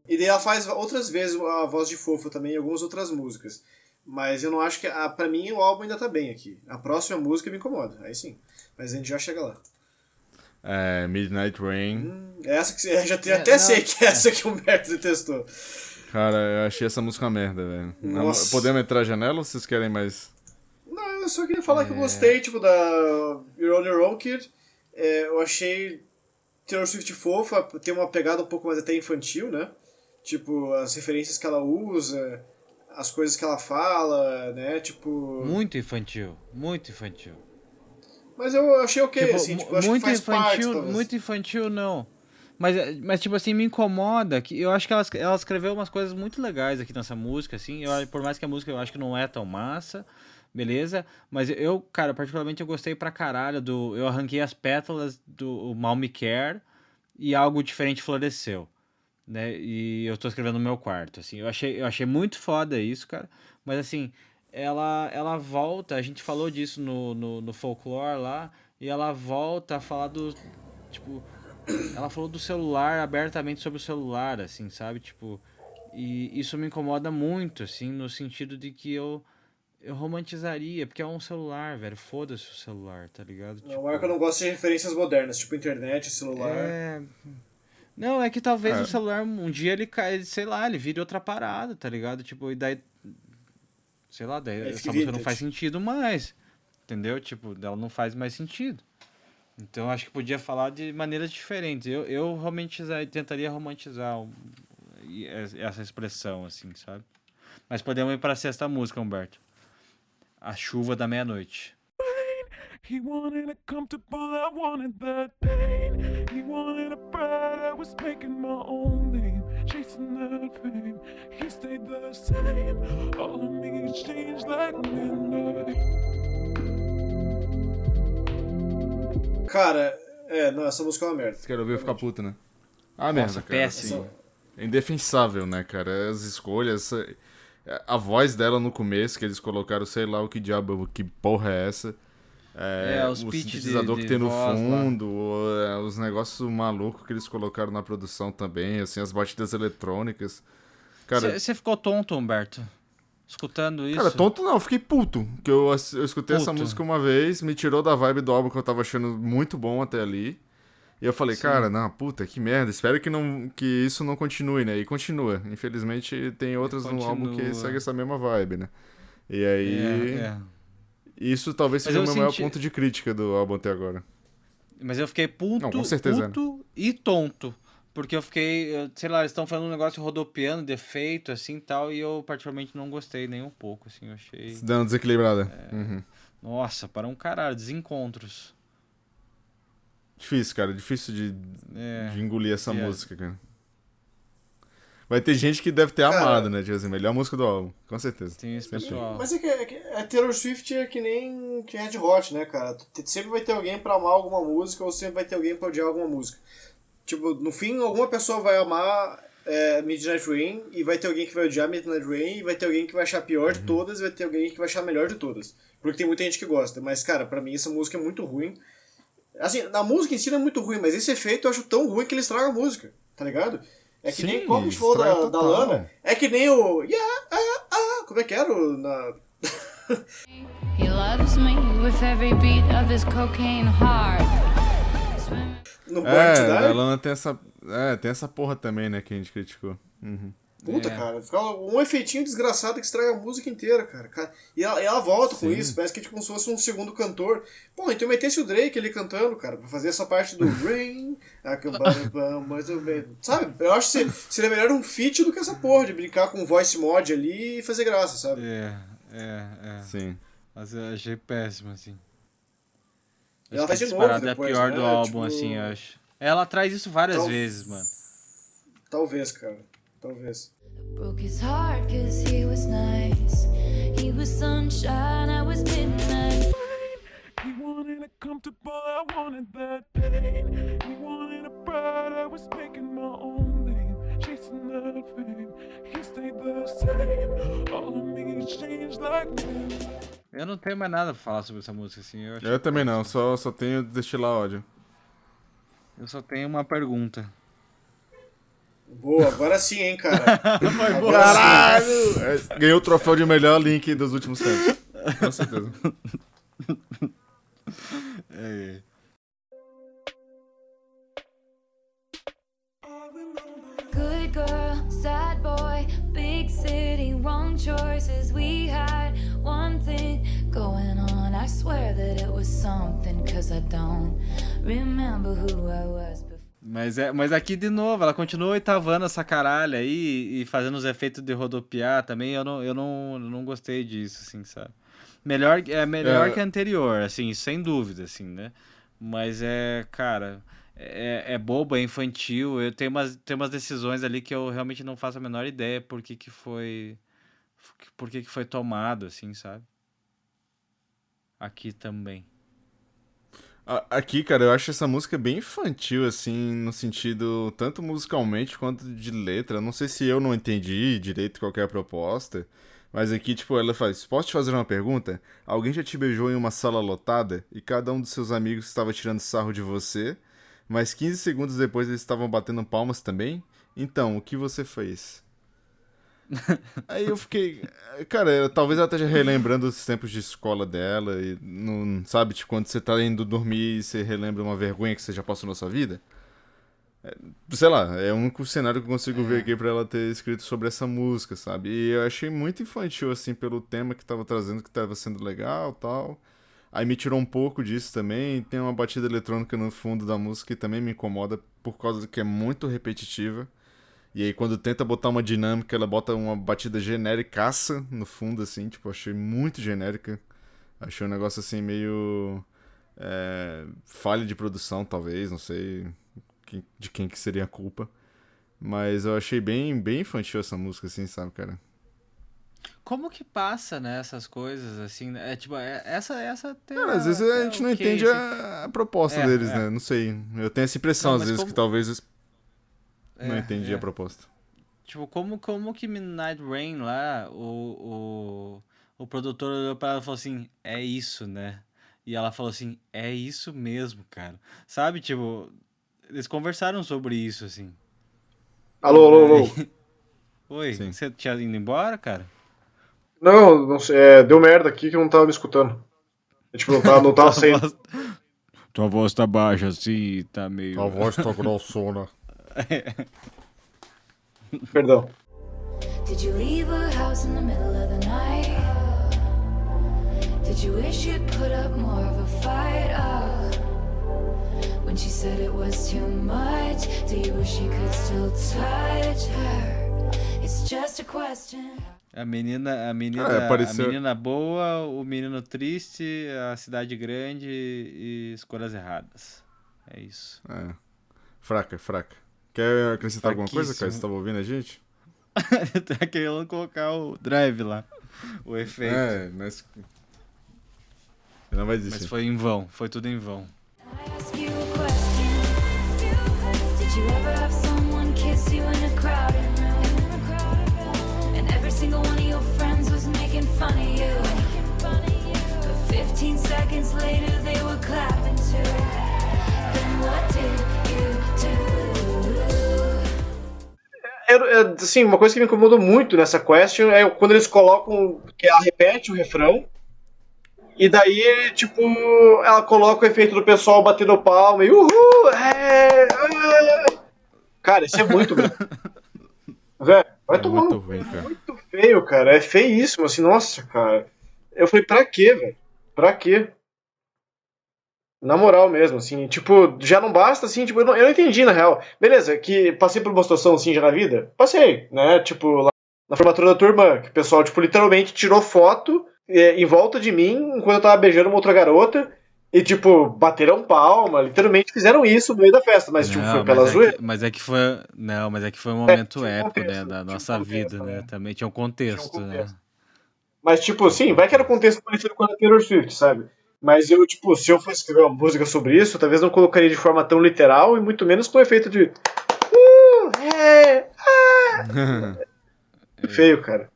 E daí ela faz outras vezes a voz de fofa também em algumas outras músicas. Mas eu não acho que. A, pra mim o álbum ainda tá bem aqui. A próxima música me incomoda, aí sim. Mas a gente já chega lá. É, Midnight Rain. Hum, Essa que você- já tem, É, até não. sei que é essa que o Humberto detestou. Cara, eu achei essa música uma merda, velho. Podemos entrar a janela ou vocês querem mais? Não, eu só queria falar que eu É. gostei, tipo, da You're on Your Own Kid. É, eu achei Taylor Swift fofa, tem uma pegada um pouco mais até infantil, né? Tipo, as referências que ela usa, as coisas que ela fala, né? Tipo. Muito infantil, muito infantil. Mas eu achei ok, Tipo, assim, tipo, acho muito que faz parte, infantil, talvez. muito infantil não. Mas, mas tipo assim, me incomoda que eu acho que ela, ela escreveu umas coisas muito legais aqui nessa música, assim. Eu, por mais que a música eu acho que não é tão massa, beleza? Mas eu, cara, particularmente eu gostei pra caralho do. Eu arranquei as pétalas do Mal Me Care e algo diferente floresceu. Né? E eu tô escrevendo no meu quarto, assim. Eu achei, eu achei muito foda isso, cara. Mas assim, ela, ela volta, a gente falou disso no, no, no folclore lá, e ela volta a falar do. Tipo, ela falou do celular abertamente sobre o celular, assim, sabe? Tipo, e isso me incomoda muito, assim, no sentido de que eu. Eu romantizaria, porque é um celular, velho. Foda-se o celular, tá ligado? O Marco não gosta de referências modernas, tipo internet, celular. É. Não, é que talvez É. o celular um dia ele cai, sei lá, ele vire outra parada, tá ligado? Tipo, e daí. Sei lá, daí Aí essa fica música não faz sentido mais. Entendeu? Tipo, ela não faz mais sentido. Então acho que podia falar de maneiras diferentes. Eu, eu romantizar, tentaria romantizar essa expressão, assim, sabe? Mas podemos ir pra sexta música, Humberto. A chuva da meia-noite. He wanted it comfortable, I wanted that pain. He wanted a bride, I was making my own name, chasing that fame. He stayed the same, all of me changed like midnight. Cara, é, não, essa música é uma merda. Você quer ouvir eu ficar puto, né? Ah, Nossa, merda, cara. péssimo. É indefensável, né, cara? As escolhas. a- A voz dela no começo, que eles colocaram, sei lá o que diabo, que porra é essa. É, É, os o pitch de- sintetizador de que tem no fundo, é, os negócios malucos que eles colocaram na produção também, assim, as batidas eletrônicas. Cara, Você ficou tonto, Humberto? Escutando isso? Cara, tonto não, eu fiquei puto. Que eu, eu escutei essa Puto. música uma vez, me tirou da vibe do álbum que eu tava achando muito bom até ali. E eu falei, cara, não, puta, que merda, espero que, não, que isso não continue, né? E continua. Infelizmente tem outras no álbum que segue essa mesma vibe, né? E aí. É, é. Isso talvez seja o eu meu maior senti- ponto de crítica do álbum até agora. Mas eu fiquei puto, Não, com certeza, né? puto e tonto. Porque eu fiquei, eu- sei lá, eles estão falando um negócio rodopiando, defeito, assim tal, e eu particularmente não gostei nem um pouco, assim, eu achei. Se dando desequilibrada. É. Uhum. Nossa, para um caralho, desencontros. Difícil, cara, difícil de, É. de engolir essa É. música, cara. Vai ter gente que deve ter Cara, amado, né, tipo assim, melhor música do álbum, com certeza. Tem esse pessoal. Mas é que, é que a Taylor Swift é que nem que Red Hot, né, cara? Sempre vai ter alguém pra amar alguma música ou sempre vai ter alguém pra odiar alguma música. Tipo, no fim, alguma pessoa vai amar é, Midnight Rain e vai ter alguém que vai odiar Midnight Rain e vai ter alguém que vai achar a pior de todas e vai ter alguém que vai achar a melhor de todas. Porque tem muita gente que gosta. Mas, cara, pra mim essa música é muito ruim. Assim, a música em si não é muito ruim, mas esse efeito eu acho tão ruim que ele estraga a música, tá ligado? É que Sim, nem como a gente falou da, da. Lana. É que nem o. Yeah, ah, ah, como é que era? o- Na, He loves me with every beat of his cocaine heart. No É, to a Die? Lana tem essa, é, tem essa porra também, né, que a gente criticou. Uhum. Puta, É. cara, fica um efeitinho desgraçado que estraga a música inteira, cara. Cara, E ela, ela volta com Sim. isso, parece que é tipo como se fosse um segundo cantor. Pô, então metesse o Drake ali cantando, cara, pra fazer essa parte do Rain, mais ou menos. Sabe? Eu acho que se- seria melhor um feat do que essa porra de brincar com voice mod ali e fazer graça, sabe? É, é, é. Sim. Mas eu achei péssimo, assim. Ela Acho faz de novo disparado depois, é a pior né? do álbum, Tipo- assim, eu acho. Ela traz isso várias Tal- vezes, mano. Talvez, cara. Talvez. Broke his heart cause he was nice. He was sunshine, I was midnight. He wanted it comfortable, I wanted that pain. He wanted a bride, I was making my own name. Chasing that fame, he stayed the same. All of me changed like me. Eu não tenho mais nada pra falar sobre essa música, assim. Eu, acho- Eu também não, só, só tenho destilar ódio. eu só tenho uma pergunta. Boa, agora sim, hein, cara. Foi boa. Agora sim. É, Ganhei o troféu de melhor link dos últimos tempos. Com certeza. É. Good girl, sad boy, big city, wrong choices. We had one thing going on. I swear that it was something, cause I don't remember who I was. Mas, é, mas aqui de novo, ela continua oitavando essa caralha aí e fazendo os efeitos de rodopiar também. Eu não, eu não, eu não gostei disso, assim, sabe? Melhor, é melhor É. que a anterior, assim, sem dúvida, assim, né? Mas é, cara, é, é bobo, é infantil. Eu tenho umas, tem umas decisões ali que eu realmente não faço a menor ideia por que, que foi. Por que, que foi tomado, assim, sabe? Aqui também. Aqui, cara, eu acho essa música bem infantil, assim, no sentido tanto musicalmente quanto de letra. Não sei se eu não entendi direito qual que é proposta, mas aqui, tipo, ela faz: Posso te fazer uma pergunta? Alguém já te beijou em uma sala lotada e cada um dos seus amigos estava tirando sarro de você, mas 15 segundos depois eles estavam batendo palmas também? Então, o que você fez? Aí eu fiquei. Cara, eu- talvez ela esteja relembrando os tempos de escola dela e não sabe, tipo, quando você tá indo dormir e você relembra uma vergonha que você já passou na sua vida. É, sei lá, é o único cenário que eu consigo ver aqui pra ela ter escrito sobre essa música, sabe? E eu achei muito infantil, assim, pelo tema que tava trazendo, que tava sendo legal tal. Aí me tirou um pouco disso também. Tem uma batida eletrônica no fundo da música que também me incomoda por causa que é muito repetitiva. E aí, quando tenta botar uma dinâmica, ela bota uma batida genéricaça no fundo, assim, tipo, achei muito genérica. Achei um negócio assim meio. É, falha de produção, talvez, não sei de quem que seria a culpa. Mas eu achei bem, bem infantil essa música, assim, sabe, cara? Como que passa, né, essas coisas, assim, né? é tipo, é- essa, essa Cara, às vezes a gente não entende a, a proposta É, deles, é. né? Não sei. Eu tenho essa impressão, Não, às vezes, como- que talvez não É, entendi é. a proposta. Tipo, como, como que Midnight Rain lá, o, o, o produtor olhou pra ela e falou assim, é isso, né? E ela falou assim, é isso mesmo, cara. Sabe, tipo, eles conversaram sobre isso, assim. Alô, alô, alô. Oi, Sim. você tinha ido embora, cara? Não, não sei, é, deu merda aqui que eu não tava me escutando. Eu, tipo, não tava, não tava saindo. Tua voz tá baixa, assim, tá meio... voz tá grossona. Perdão. Did you leave a house in the middle of the night? Did you wish you'd put up more of a fight? Oh. When she said it was too much, do you wish you could still touch her? It's just a question. A menina, a menina, Ah, é, pareceu- a menina boa, o menino triste, a cidade grande e escolhas erradas. É isso. É. Fraca, fraca. Quer acrescentar alguma coisa, cara? Você tava ouvindo a gente? tá querendo colocar o drive lá, o efeito. É, mas. Não vai desistir. Mas foi em vão, foi tudo em vão. Ask you a question. Did you ever have É, é, assim, uma coisa que me incomodou muito nessa question é quando eles colocam que ela repete o refrão e daí, tipo, ela coloca o efeito do pessoal batendo palma e uhul! É, é. Cara, isso é muito bom. Velho, Vai É tomar muito ruim, cara. muito feio, cara. É feíssimo, assim, nossa, cara. Eu falei, pra quê, velho? Pra quê? Na moral mesmo, assim, tipo, já não basta, assim, tipo, eu não, eu não entendi, na real. Beleza, que passei por uma situação assim já na vida? Passei, né? Tipo, lá na formatura da turma, que o pessoal, tipo, literalmente tirou foto é, em volta de mim enquanto eu tava beijando uma outra garota. E, tipo, bateram palma, literalmente fizeram isso no meio da festa, mas, tipo, Não, foi pela é zoeira. que, mas é que foi. Não, mas é que foi um momento tinha um épico, contexto, né? Da um nossa contexto, vida, né? né? Também tinha um contexto, Tinha um né? contexto. Mas, tipo, sim, vai que era um contexto parecido com a Taylor Swift, sabe? Mas eu, tipo, se eu fosse escrever uma música sobre isso, talvez não colocaria de forma tão literal e muito menos com efeito de. Uh, é, ah. Feio, cara.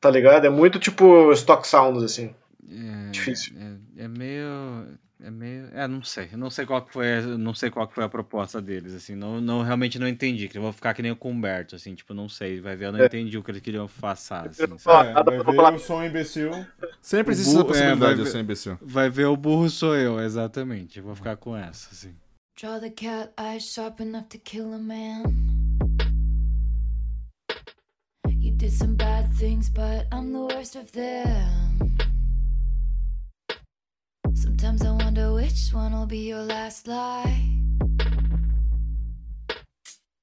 Tá ligado? É muito tipo stock sounds, assim. É, Difícil. É, é meio. É meio. É, não sei. Eu não sei qual que foi, a- não sei qual que foi a proposta deles, assim. Não, não realmente não entendi. Que eu vou ficar que nem o Cumberto, assim, tipo, não sei. Vai ver, eu não É. entendi o que eles queriam passar, assim, Eu É, vai ver, falar. eu sou um imbecil. Sempre existe essa é, possibilidade, eu ver- sou um imbecil. Vai ver o burro sou eu, exatamente. Eu vou ficar com essa, assim. Draw the cat eyes sharp enough to kill a man. You did some bad things, but I'm the worst of them. Sometimes I wonder which one will be your last lie.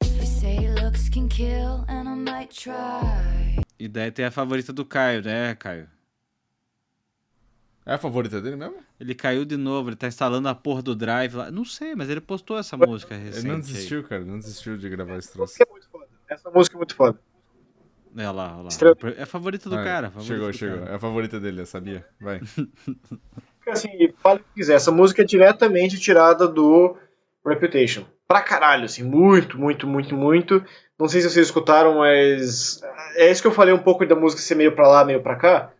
They say looks can kill, and I might try. E daí tem a favorita do Caio, né, Caio? É a favorita dele mesmo? Ele caiu de novo, ele tá instalando a porra do Drive lá. Não sei, mas ele postou essa música recente. Ele não aí. desistiu, cara. Não desistiu de gravar esse troço. É muito foda. Essa música é muito foda. Olha lá, olha lá. É a favorita do Ah, cara. a favorita chegou, do chegou. cara. É a favorita dele, eu sabia. Vai. Porque, assim, fale o que quiser. Essa música é diretamente tirada do Reputation. Pra caralho, assim. Muito, muito, muito, muito. Não sei se vocês escutaram, mas. É isso que eu falei um pouco da música ser meio pra lá, meio pra cá.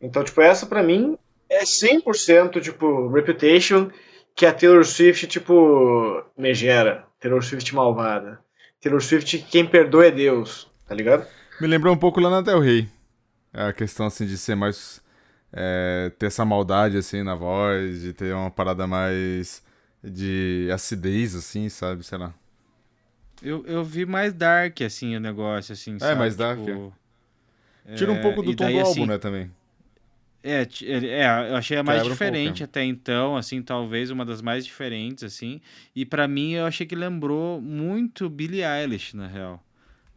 Então, tipo, essa pra mim é 100% tipo Reputation, que a Taylor Swift, tipo, megera. Taylor Swift malvada. Taylor Swift, quem perdoa é Deus, tá ligado? Me lembrou um pouco Lana Del Rey. A questão, assim, de ser mais... é, ter essa maldade, assim, na voz, de ter uma parada mais de acidez, assim, sabe? Sei lá. Eu, eu vi mais dark, assim, o negócio, assim, sabe? mais dark, Tipo, Tira um é, pouco do tom daí, do assim, álbum, né, também. É, é, eu achei a mais Quebra um diferente é. até então, assim, talvez uma das mais diferentes, assim. E pra mim eu achei que lembrou muito Billie Eilish, na real.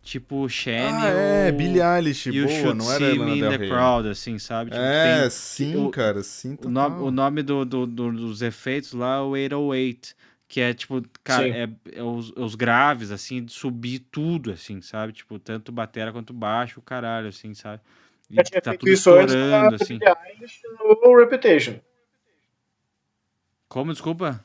Tipo, Shane Ah, é, Billie Eilish, e o boa, Should não era Lana Del the Rey. Crowd, assim, sabe? Tipo, É, tem sim, o- cara, sim, o, total. nome, o nome do, do- do- dos efeitos lá é o 808, que é tipo, cara, é, é os, os graves, assim, de subir tudo, assim, sabe? Tipo, tanto batera quanto baixo, o caralho, assim, sabe? E Já tinha tá feito tudo isso antes estourando, assim. Billie Eilish no Reputation. Como, desculpa?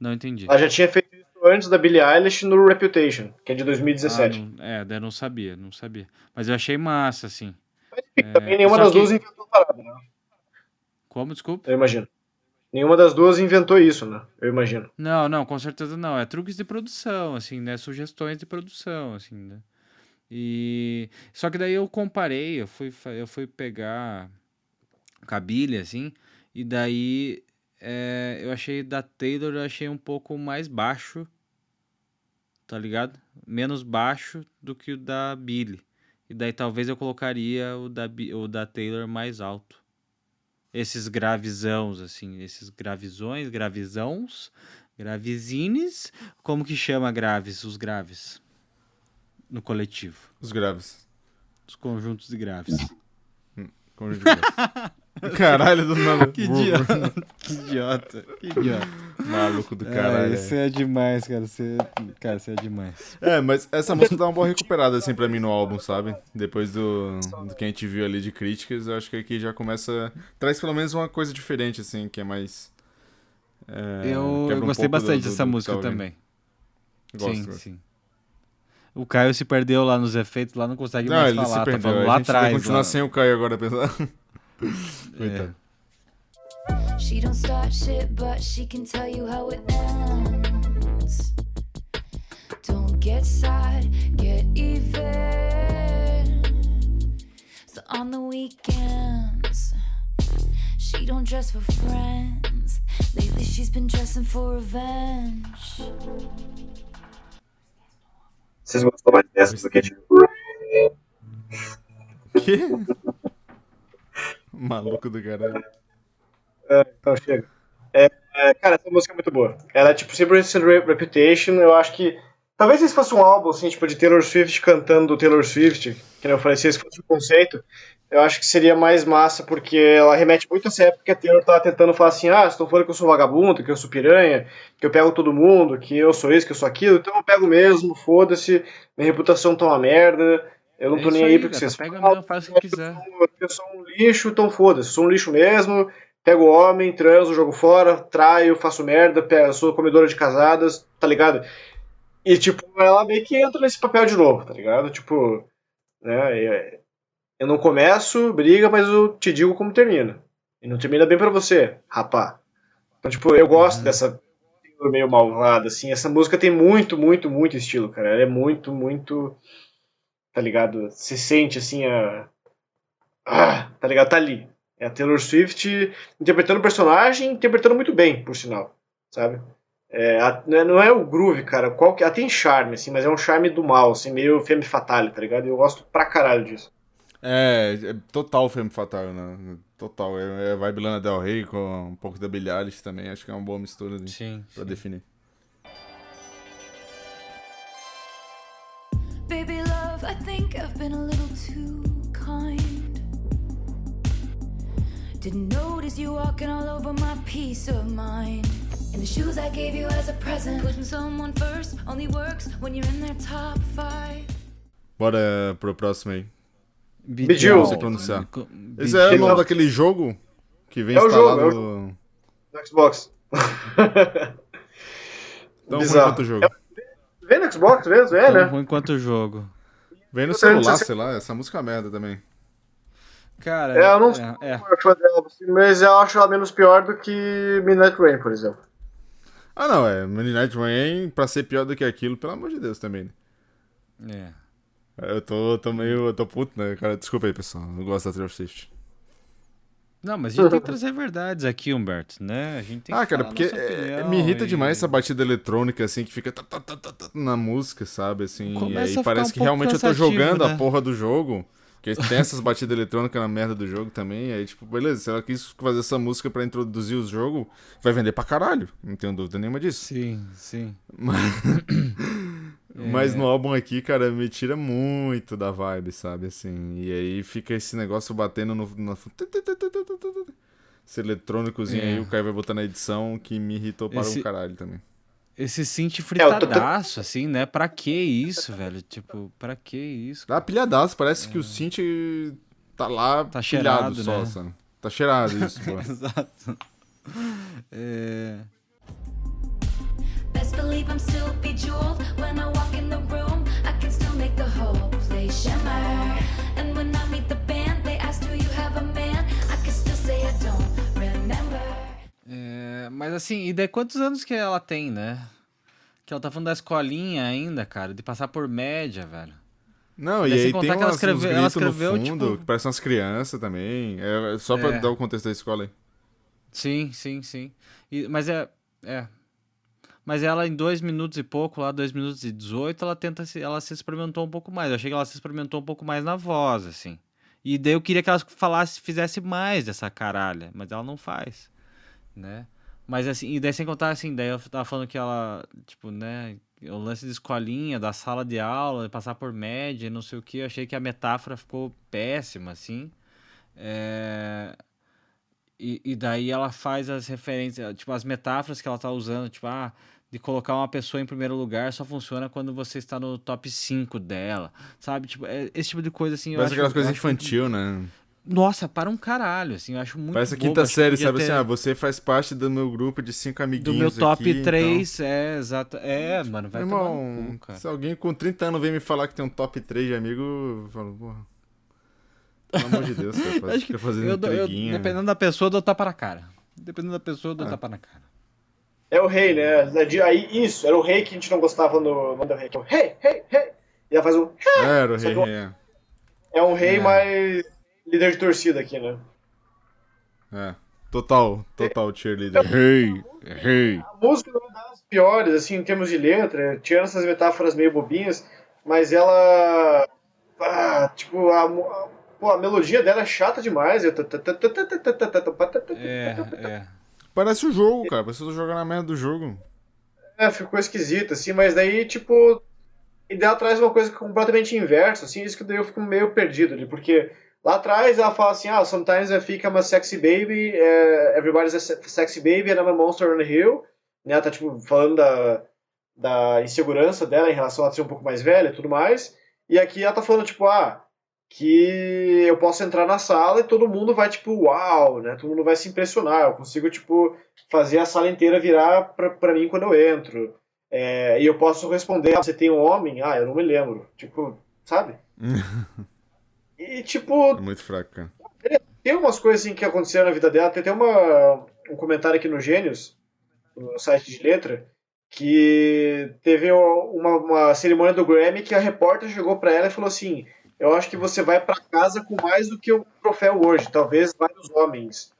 Não entendi. Ela já tinha feito antes da Billie Eilish no Reputation, que é de Ah, 2017. não- é, daí eu não sabia, não sabia. Mas eu achei massa, assim. Mas, enfim, também nenhuma das que- duas inventou a parada, né? Como, desculpa? Eu imagino. Nenhuma das duas inventou isso, né? Eu imagino. Não, não, com certeza não. É truques de produção, assim, né? Sugestões de produção, assim, né? E só que daí eu comparei, eu fui, eu fui pegar Cabile, assim, e daí é, eu achei da Taylor, eu achei um pouco mais baixo, tá ligado? Menos baixo do que o da Billie. E daí talvez eu colocaria o da, o da Taylor mais alto. Esses gravizãos, assim, esses gravizões, gravizãos, gravizines, como que chama graves, os graves? No coletivo. Os graves. Os conjuntos de graves. Conjunto de graves. Caralho, do nada. Que idiota. que idiota. Que idiota. Maluco do caralho. é demais, cara. Você, cara, você é demais. É, mas essa música dá uma boa recuperada, assim, pra mim no álbum, sabe? Depois do, do que a gente viu ali de críticas, eu acho que aqui já começa. Traz pelo menos uma coisa diferente, assim, que é mais. é, eu eu um gostei do- bastante do- dessa do que música tá também. Gosto, sim, gosto. sim. O Caio se perdeu lá nos efeitos, lá não consegue Não, mais ele falar, se tá perdeu. a lá gente vai atrás. continuar lá. sem o Caio agora, pensar. É. Coitado. She don't start shit, but she can tell you how it ends. Don't get sad, get even. So on the weekends, she don't dress for friends. Lately, she's been dressing for revenge. Vocês gostam mais dessa do que tipo. Que? Maluco do caralho. Então chega. É, é, cara, essa música é muito boa. Ela é tipo sempre esse Re- Reputation, eu acho que. Talvez se fosse um álbum, assim, tipo, de Taylor Swift cantando Taylor Swift, que eu falei, se esse fosse o conceito, eu acho que seria mais massa, porque ela remete muito a essa época que a Taylor tava tentando falar assim, ah, estão falando que eu sou vagabundo, que eu sou piranha, que eu pego todo mundo, que eu sou isso, que eu sou aquilo, então eu pego mesmo, foda-se, minha reputação tá uma merda, eu não É tô nem aí aí, porque gata, vocês pega falam, mesmo, faz o que quiser. eu sou um lixo, então foda-se, sou um lixo mesmo, pego homem, transo, jogo fora, traio, faço merda, pego, sou comedora de casadas, tá ligado? E, tipo, ela meio que entra nesse papel de novo, tá ligado? Tipo, né, é- eu não começo briga, mas eu te digo como termina. E não termina bem pra você, rapá. Então, tipo, eu gosto dessa meio malvada, assim. Essa música tem muito, muito, muito estilo, cara. Ela é muito, muito. Tá ligado? Você sente, assim, a. Ah, tá ligado? Tá ali. É a Taylor Swift interpretando o personagem, interpretando muito bem, por sinal. Sabe? É, a- não é- não é o groove, cara. Qual que, ela tem charme, assim, mas é um charme do mal, assim, meio femme fatale, tá ligado? E eu gosto pra caralho disso. É, é total Femme Fatal, né? Total. É, é vibe Lana Del Rey com um pouco da Billie Eilish também. Acho que é uma boa mistura de, Sim. pra definir. Too kind. Didn't notice you walking all over my peace of mind. And the shoes I gave you as a present. Putting someone first only works when you're in their top five. Bora pro próximo aí. Bejeweled. Não sei pronunciar. Co- Esse é o nome daquele jogo que vem É instalado jogo, é o no... No Xbox. Tão ruim Bizarro. quanto o jogo. Vem no Xbox mesmo? É, Tão né? ruim quanto o jogo. Vem no celular, não sei se- sei lá. Essa música é uma merda também. Cara, É, eu não é, é. sou fã dela, assim, mas eu acho ela menos pior do que Midnight Rain, por exemplo. Ah, não, é. Midnight Rain, pra ser pior do que aquilo, pelo amor de Deus também. né? é. Eu tô, tô meio. Eu tô puto, né? Cara, desculpa aí, pessoal. Eu gosto da Taylor Swift. Não, mas a gente tem que trazer verdades aqui, Humberto, né? A gente tem que Ah, cara, porque é- opinião me irrita e- demais essa batida eletrônica, assim, que fica tá, tá, tá, tá, tá, na música, sabe? Assim, Começa e aí parece um que realmente eu tô jogando né? a porra do jogo. Porque tem essas batidas eletrônicas na merda do jogo também. Aí, tipo, beleza, se ela quis fazer essa música pra introduzir o jogo, vai vender pra caralho. Não tenho dúvida nenhuma disso. Sim, sim. Mas no álbum aqui, cara, me tira muito da vibe, sabe? Assim, e aí fica esse negócio batendo no. no... Esse eletrônicozinho É. aí, o Caio vai botar na edição que me irritou para Esse- um caralho também. Esse synth É, fritadaço, assim, né? Pra que isso, velho? Tipo, pra que isso? Dá pilhadaço, parece que o synth tá lá É. Tá pilhado cheirado, só, né? sabe? Tá cheirado isso, pô. Exato. É... Best believe I'm still bejeweled when I walk in the room. I can still make the whole place shimmer. And when I meet the band, they ask, Do you have a man? I can still say I don't remember. É, mas assim, e daí quantos anos que ela tem, né? Que ela tá falando da escolinha ainda, cara, de passar por média, velho. Não, e aí tem que ela umas, escreveu- uns ela escreveu, no fundo, tipo- que parecem umas crianças também. É, só pra É. dar o contexto da escola aí. Sim, sim, sim. E- mas é, é. Mas ela em 2 minutos e pouco, lá 2 minutos e 18, ela tenta se, ela se experimentou um pouco mais. Eu achei que ela se experimentou um pouco mais na voz, assim. E daí eu queria que ela falasse, fizesse mais dessa caralha, mas ela não faz, né? Mas assim, e daí sem contar assim, daí eu tava falando que ela, tipo, né, o lance de escolinha, da sala de aula, passar por média, não sei o que, eu achei que a metáfora ficou péssima, assim. É... E, e daí ela faz as referências, tipo, as metáforas que ela tá usando, tipo, ah, de colocar uma pessoa em primeiro lugar só funciona quando você está no top 5 dela, sabe? Tipo, é- esse tipo de coisa, assim, Parece acho... aquelas coisas infantil, né? Nossa, para um caralho, assim, eu acho muito Parece a quinta que série, sabe ter- assim? Ah, você faz parte do meu grupo de cinco amiguinhos Do meu top aqui, então. 3, é, exato. É, mano, vai Meu tomar irmão, no cu, cara. se alguém com 30 anos vem me falar que tem um top 3 de amigo, eu falo, porra. Pelo amor de Deus, cara, faz, que fica fazendo eu, eu, dependendo da pessoa, eu dou tapa na cara. Dependendo da pessoa, eu dou Ah. tapa na cara. É o rei, né? Aí, isso, era o rei que a gente não gostava no Manda Rei. que é o Rei, rei, rei. E ela faz um. É, era o rei, é. É um rei É. mais líder de torcida aqui, né? É. Total, total cheerleader. Rei, rei. A música não é das piores, assim, em termos de letra, tirando essas metáforas meio bobinhas, mas ela. Ah, tipo, a, a- pô, a melodia dela é chata demais. É, é. Parece o jogo, cara. Parece que eu tô jogando a merda do jogo. É, ficou esquisito, assim, mas daí, tipo. E daí traz uma coisa completamente inversa, assim, isso que daí eu fico meio perdido ali, porque lá atrás ela fala assim, ah, sometimes I think I'm a sexy baby, eh, everybody's a se- sexy baby and I'm a monster on the hill. Né, ela tá, tipo, falando da, da insegurança dela em relação a ser um pouco mais velha e tudo mais. E aqui ela tá falando, tipo, ah, que eu posso entrar na sala e todo mundo vai, tipo, uau, né? Todo mundo vai se impressionar. Eu consigo, tipo, fazer a sala inteira virar pra, pra mim quando eu entro. É, e eu posso responder, ah, você tem um homem? Ah, eu não me lembro. Tipo, sabe? e, tipo, É muito fraco, cara. tem umas coisas assim que aconteceram na vida dela. Tem até uma, um comentário aqui no Gênios, no site de letra, que teve uma, uma cerimônia do Grammy que a repórter chegou pra ela e falou assim: Eu acho que você vai pra casa com mais do que o troféu hoje, talvez vários homens.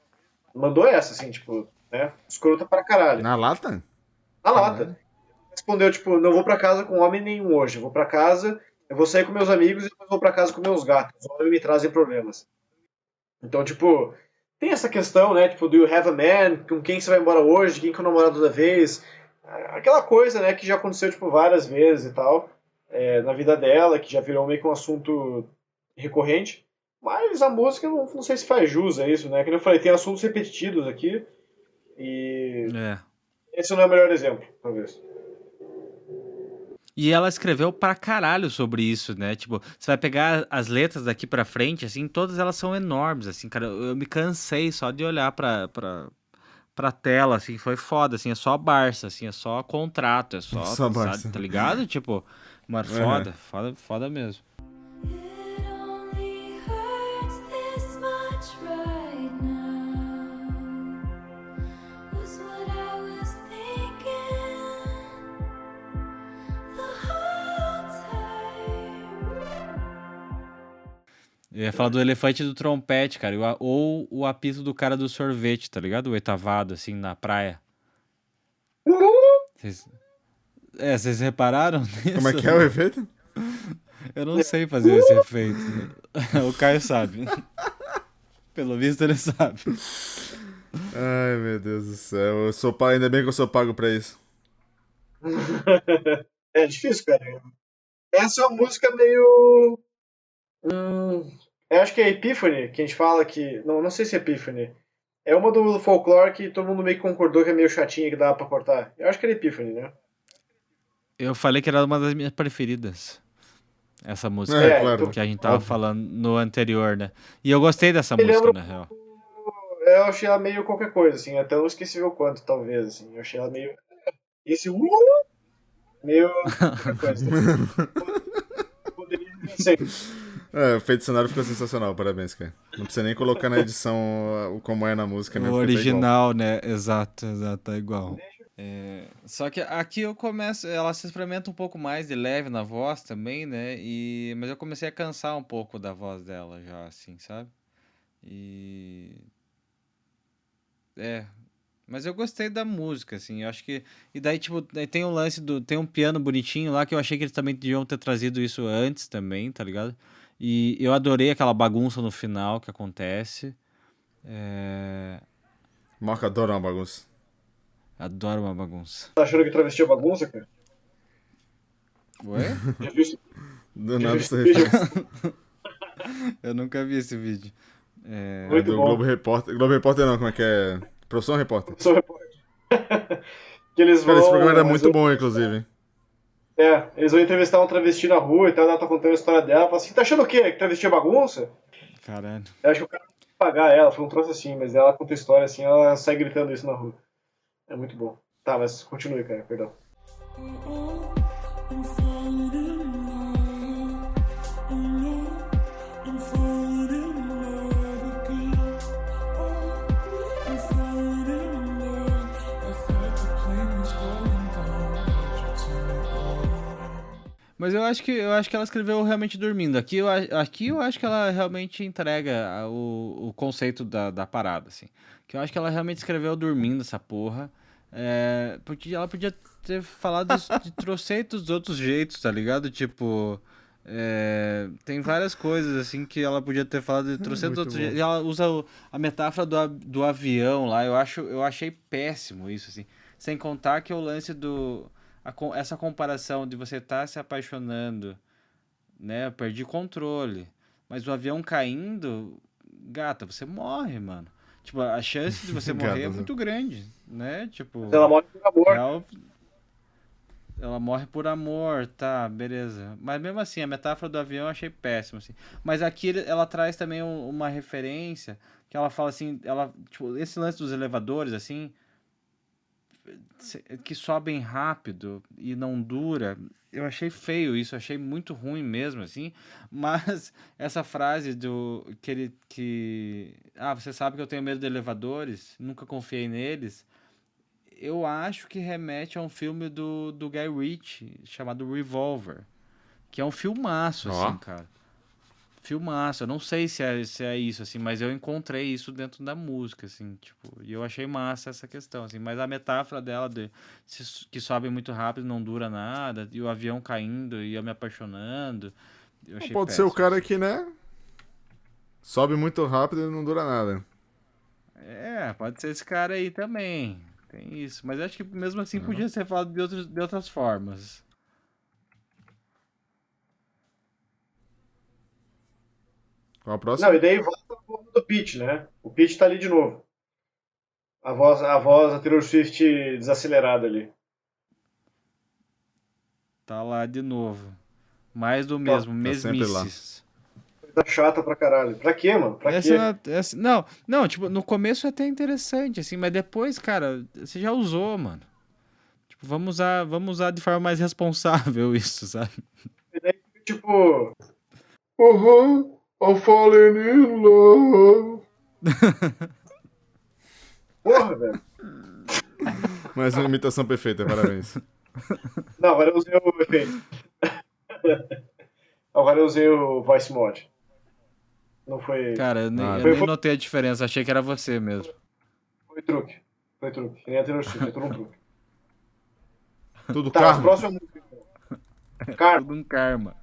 Mandou essa, assim, tipo, né? Escrota pra caralho. Na lata? Na lata. Respondeu, tipo, não vou pra casa com homem nenhum hoje. Eu vou pra casa, eu vou sair com meus amigos e depois vou pra casa com meus gatos. Os homens me trazem problemas. Então, tipo, tem essa questão, né? Tipo, do you have a man? Com quem você vai embora hoje? Quem que é o namorado da vez? Aquela coisa, né? Que já aconteceu, tipo, várias vezes e tal. É, na vida dela, que já virou meio que um assunto recorrente. Mas a música, não, não sei se faz jus a isso, né? Como eu falei, tem assuntos repetitivos aqui. E É. esse não é o melhor exemplo, talvez. E ela escreveu pra caralho sobre isso, né? Tipo, você vai pegar as letras daqui pra frente, assim, todas elas são enormes, assim, cara. Eu, eu me cansei só de olhar pra, pra, pra tela, assim, foi foda, assim, é só Barça, assim, é só contrato, é só, Só sabe, Barça. tá ligado? Tipo, mano, Uhum. foda, foda, foda mesmo. Eu ia falar do elefante do trompete, cara, ou o apito do cara do sorvete, tá ligado? O oitavado, assim, na praia. Vocês... É, vocês repararam Como é nisso? que é o efeito? Eu não sei fazer esse efeito. o Caio sabe. Pelo visto ele sabe. Ai, meu Deus do céu. Eu sou pago, ainda bem que eu sou pago pra isso. É difícil, cara. Essa é uma música meio. Hum, eu acho que é Epiphany, que a gente fala que. Não, não sei se é Epiphany. É uma do folclore que todo mundo meio que concordou que é meio chatinha que dá pra cortar. Eu acho que era Epiphany, né? Eu falei que era uma das minhas preferidas. Essa música. É, claro. Que a gente tava falando no anterior, né? E eu gostei dessa Me música, na real. Eu achei ela meio qualquer coisa, assim. Até não esqueci o quanto, talvez, assim. Eu achei ela meio. Esse. Uh, meio. qualquer coisa. Poderia ser. É, o efeito sonoro ficou sensacional, parabéns, cara. Não precisa nem colocar na edição como é na música O mesmo. porque tá original, né? Exato, exato, tá igual. É, só que aqui eu começo, ela se experimenta um pouco mais de leve na voz também, né? E, mas eu comecei a cansar um pouco da voz dela já, assim, sabe? E. É. Mas eu gostei da música, assim, eu acho que. E daí, tipo, tem um lance do. Tem um piano bonitinho lá que eu achei que eles também deviam ter trazido isso antes também, tá ligado? E eu adorei aquela bagunça no final que acontece. É. Marco adora uma bagunça. Adoro uma bagunça. Tá achando que travesti é bagunça, cara? Oi? Já viu isso? Do nada referência. Eu nunca vi esse vídeo. É, É Muito do bom. Globo Repórter. Globo Repórter não, como é que é? Profissão Repórter. Sou repórter. que eles vão. Cara, esse programa era muito bom, inclusive. É, eles vão entrevistar uma travesti na rua e tal, ela tá contando a história dela. Fala assim: tá achando o quê? Que travesti é bagunça? Caralho. Eu acho que o cara vai pagar ela, foi um troço assim, mas ela conta a história assim, ela sai gritando isso na rua. É muito bom. Tá, mas continue, cara, perdão. Mas eu acho que eu acho que ela escreveu realmente dormindo. Aqui eu, aqui eu acho que ela realmente entrega o, o conceito da, da parada, assim. Que eu acho que ela realmente escreveu dormindo essa porra. É, porque ela podia ter falado de trocentos outros jeitos, tá ligado? Tipo. É, tem várias coisas assim que ela podia ter falado de trocentos muito outros jeitos. Ela usa o- a metáfora do, do avião lá. Eu acho, eu achei péssimo isso assim. Sem contar que o lance do a essa comparação de você estar se apaixonando, né? Eu perdi o controle. Mas o avião caindo, gata, você morre, mano. Tipo, a chance de você morrer é muito grande, né? Tipo, Mas ela morre por amor. Real- Ela morre por amor, tá, beleza. Mas mesmo assim, a metáfora do avião eu achei péssimo, assim. Mas aqui ela traz também um- uma referência que ela fala assim, ela, tipo, esse lance dos elevadores, assim, que sobem rápido e não dura. Eu achei feio isso, achei muito ruim mesmo, assim. Mas essa frase do que ele que ah, você sabe que eu tenho medo de elevadores, nunca confiei neles. Eu acho que remete a um filme do, do Guy Ritchie chamado Revolver, que é um filmaço, Ó. assim, cara. Filmaço. Eu não sei se é, se é isso, assim, mas eu encontrei isso dentro da música, assim, tipo, e eu achei massa essa questão, assim, mas a metáfora dela de se- que sobe muito rápido, não dura nada, e o avião caindo e eu me apaixonando. Eu Pode ser o péssimo, cara que, né? Sobe muito rápido e não dura nada. É, pode ser esse cara aí também. Tem isso. Mas acho que mesmo assim podia ser falado de, outros, de outras formas. Qual a próxima? Não, e daí volta voz do Pete, né? O Pete tá ali de novo. A voz, a voz da Taylor Swift desacelerada ali. Tá lá de novo. Mais do mesmo, tá sempre lá. mesmices. Coisa chata pra caralho. Pra quê, mano? Pra Essa quê? não, essa- não, não, tipo, no começo é até interessante, assim, mas depois, cara, você já usou, mano. Tipo, vamos usar, vamos usar de forma mais responsável isso, sabe? E daí, tipo. Uhum, I'm falling in love. Porra, velho. Mais uma imitação perfeita, parabéns. Não, agora eu usei o efeito. agora eu usei o voice mod. Não foi. Cara, eu nem, Ah, eu foi- nem notei a diferença, achei que era você mesmo. Foi truque. Foi truque. Que nem a Taylor Swift, é tudo um truque. Tudo Tá, karma. música. então. Cara, Tudo um karma.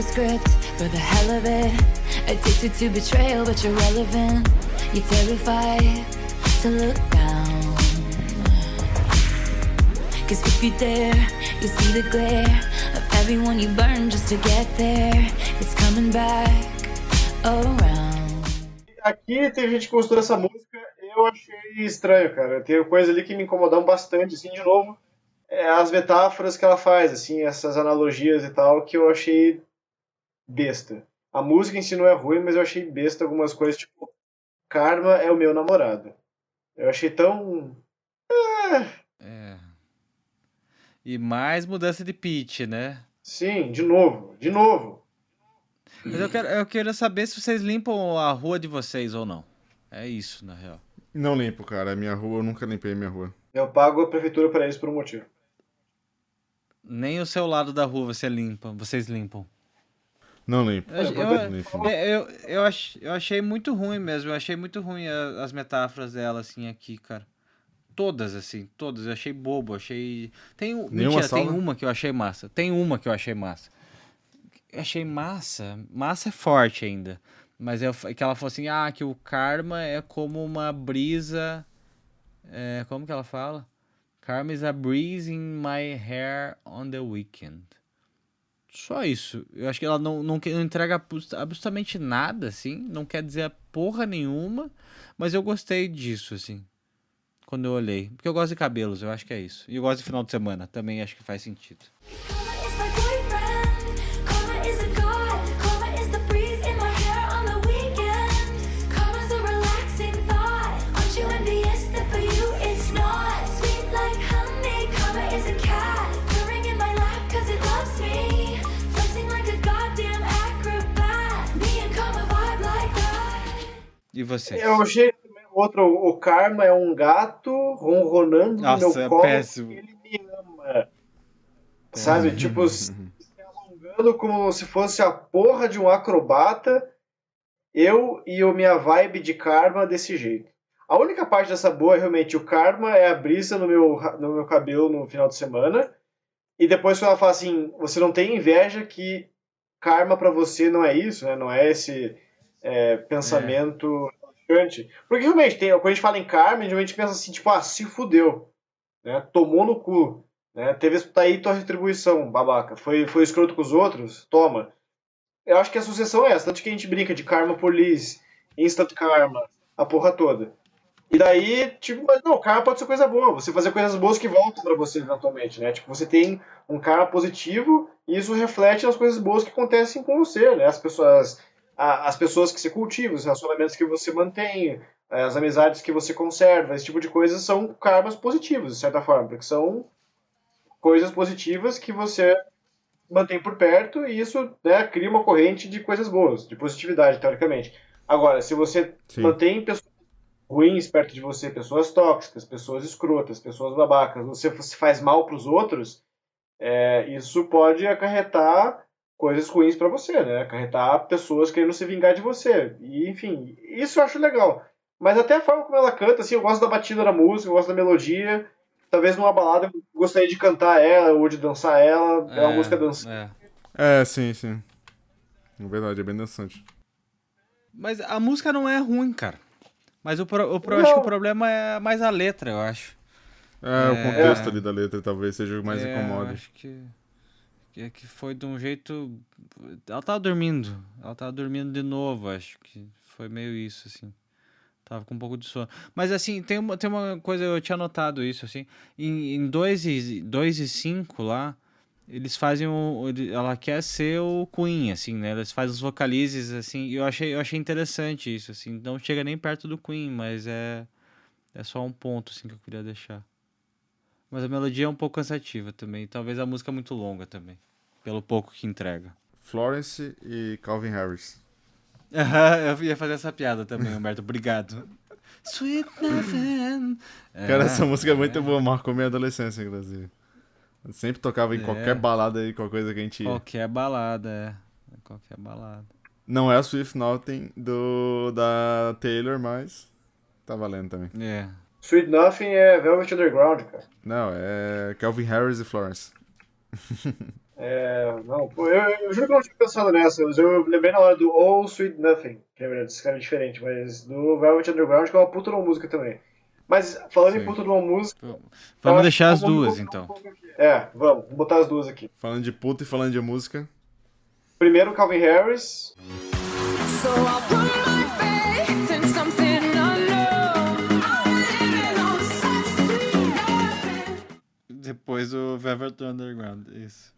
Script for the hell of it. Addicted to betrayal, but you're relevant. You're terrified to look down. Cause if you dare, you see the glare of everyone you burn just to get there. It's coming back around. aqui tem gente que gostou dessa música, eu achei estranho, cara. Tem coisa ali que me incomodaram bastante, assim, de novo. É as metáforas que ela faz, assim, essas analogias e tal, que eu achei besta. A música em si não é ruim, mas eu achei besta algumas coisas, tipo, Karma é o meu namorado. Eu achei tão. É. E mais mudança de pitch, né? Sim, de novo, de novo. Mas eu quero, eu quero saber se vocês limpam a rua de vocês ou não. É isso, na real. Não limpo, cara. A minha rua, eu nunca limpei a minha rua. Eu pago a prefeitura para isso por um motivo. Nem o seu lado da rua você limpa, vocês limpam. Não limpo. Eu, Não eu, limpo. é, eu, eu, ach- eu achei muito ruim mesmo. Eu achei muito ruim a- as metáforas dela, assim, aqui, cara. Todas, assim, todas. Eu achei bobo, achei. Tem, um- Nenhuma mentira, tem salva? uma que eu achei massa. Tem uma que eu achei massa. Eu achei massa. Massa é forte ainda. Mas eu, que ela falou assim: ah, que o karma é como uma brisa. É, como que ela fala? Karma is a breeze in my hair on the weekend. Só isso. Eu acho que ela não, não, não entrega abs- absolutamente nada, assim. Não quer dizer porra nenhuma. Mas eu gostei disso, assim. Quando eu olhei. Porque eu gosto de cabelos, eu acho que é isso. E eu gosto de final de semana. Também acho que faz sentido. E vocês? Eu achei outro, o Karma é um gato ronronando no Nossa, meu é colo péssimo. ele me ama. Sabe? Tipo, se alongando como se fosse a porra de um acrobata. Eu e a minha vibe de Karma desse jeito. A única parte dessa boa realmente o Karma é a brisa no meu, no meu cabelo no final de semana. E depois ela fala assim, você não tem inveja que karma pra você não é isso, né? Não é esse é, pensamento gigante. Porque realmente, tem, quando a gente fala em karma, a gente pensa assim, tipo, ah, se fudeu, né? Tomou no cu, né? Teve tá aí tua retribuição, babaca. Foi, foi escroto com os outros? Toma. Eu acho que a sucessão é essa, tanto que a gente brinca de karma police, instant karma, a porra toda. E daí, tipo, mas não, karma pode ser coisa boa, você fazer coisas boas que voltam pra você eventualmente, né? Tipo, você tem um karma positivo e isso reflete nas coisas boas que acontecem com você, né? As pessoas, a- as pessoas que você cultiva, os relacionamentos que você mantém, as amizades que você conserva, esse tipo de coisas são karmas positivos, de certa forma, porque são coisas positivas que você mantém por perto e isso né, cria uma corrente de coisas boas, de positividade, teoricamente. Agora, se você Sim. mantém pessoas ruins perto de você, pessoas tóxicas, pessoas escrotas, pessoas babacas, você se faz mal para os outros, é, isso pode acarretar coisas ruins para você, né? Acarretar pessoas querendo se vingar de você. E, enfim, isso eu acho legal. Mas até a forma como ela canta, assim, eu gosto da batida da música, eu gosto da melodia. Talvez numa balada eu gostaria de cantar ela ou de dançar ela. É, uma música dançante. é. É, sim, sim. É verdade, é bem dançante. Mas a música não é ruim, cara. Mas o pro, o pro- Não. acho que o problema é mais a letra, eu acho. É, o É. contexto ali da letra talvez seja o que mais É, incomode. Eu acho que, que, que foi de um jeito. Ela tava dormindo. Ela tava dormindo de novo, acho que foi meio isso, assim. Tava com um pouco de sono. Mas assim, tem uma, tem uma coisa, eu tinha notado isso, assim. Em 2 e, 2 e 5 lá, eles fazem o. Ela quer ser o Queen, assim, né? Eles fazem os vocalizes, assim. E eu achei, eu achei interessante isso, assim. Não chega nem perto do Queen, mas é. É só um ponto, assim, que eu queria deixar. Mas a melodia é um pouco cansativa também. Talvez a música é muito longa também. Pelo pouco que entrega. Florence e Calvin Harris. eu ia fazer essa piada também, Humberto. Obrigado. Sweet Nothing. Cara, É, essa música é muito boa, marcou minha adolescência, inclusive. Eu sempre tocava em É. qualquer balada aí, qualquer coisa que a gente. Qualquer balada, é. Qualquer balada. Não é a Swift Nothing do, da Taylor, mas tá valendo também. É. Sweet Nothing é Velvet Underground, cara. Não, é Calvin Harris e Florence. É, não, pô, eu, eu juro que eu não tinha pensado nessa, mas eu lembrei na hora do Oh Sweet Nothing, que é verdade, esse cara é diferente, mas do Velvet Underground, que é uma puta de uma música também. Mas falando em Sim. puta de uma música. Vamos deixar as duas, então. É, vamos, vamos botar as duas aqui. Falando de puta e falando de música. Primeiro, Calvin Harris. So Depois o Velvet Underground. Isso.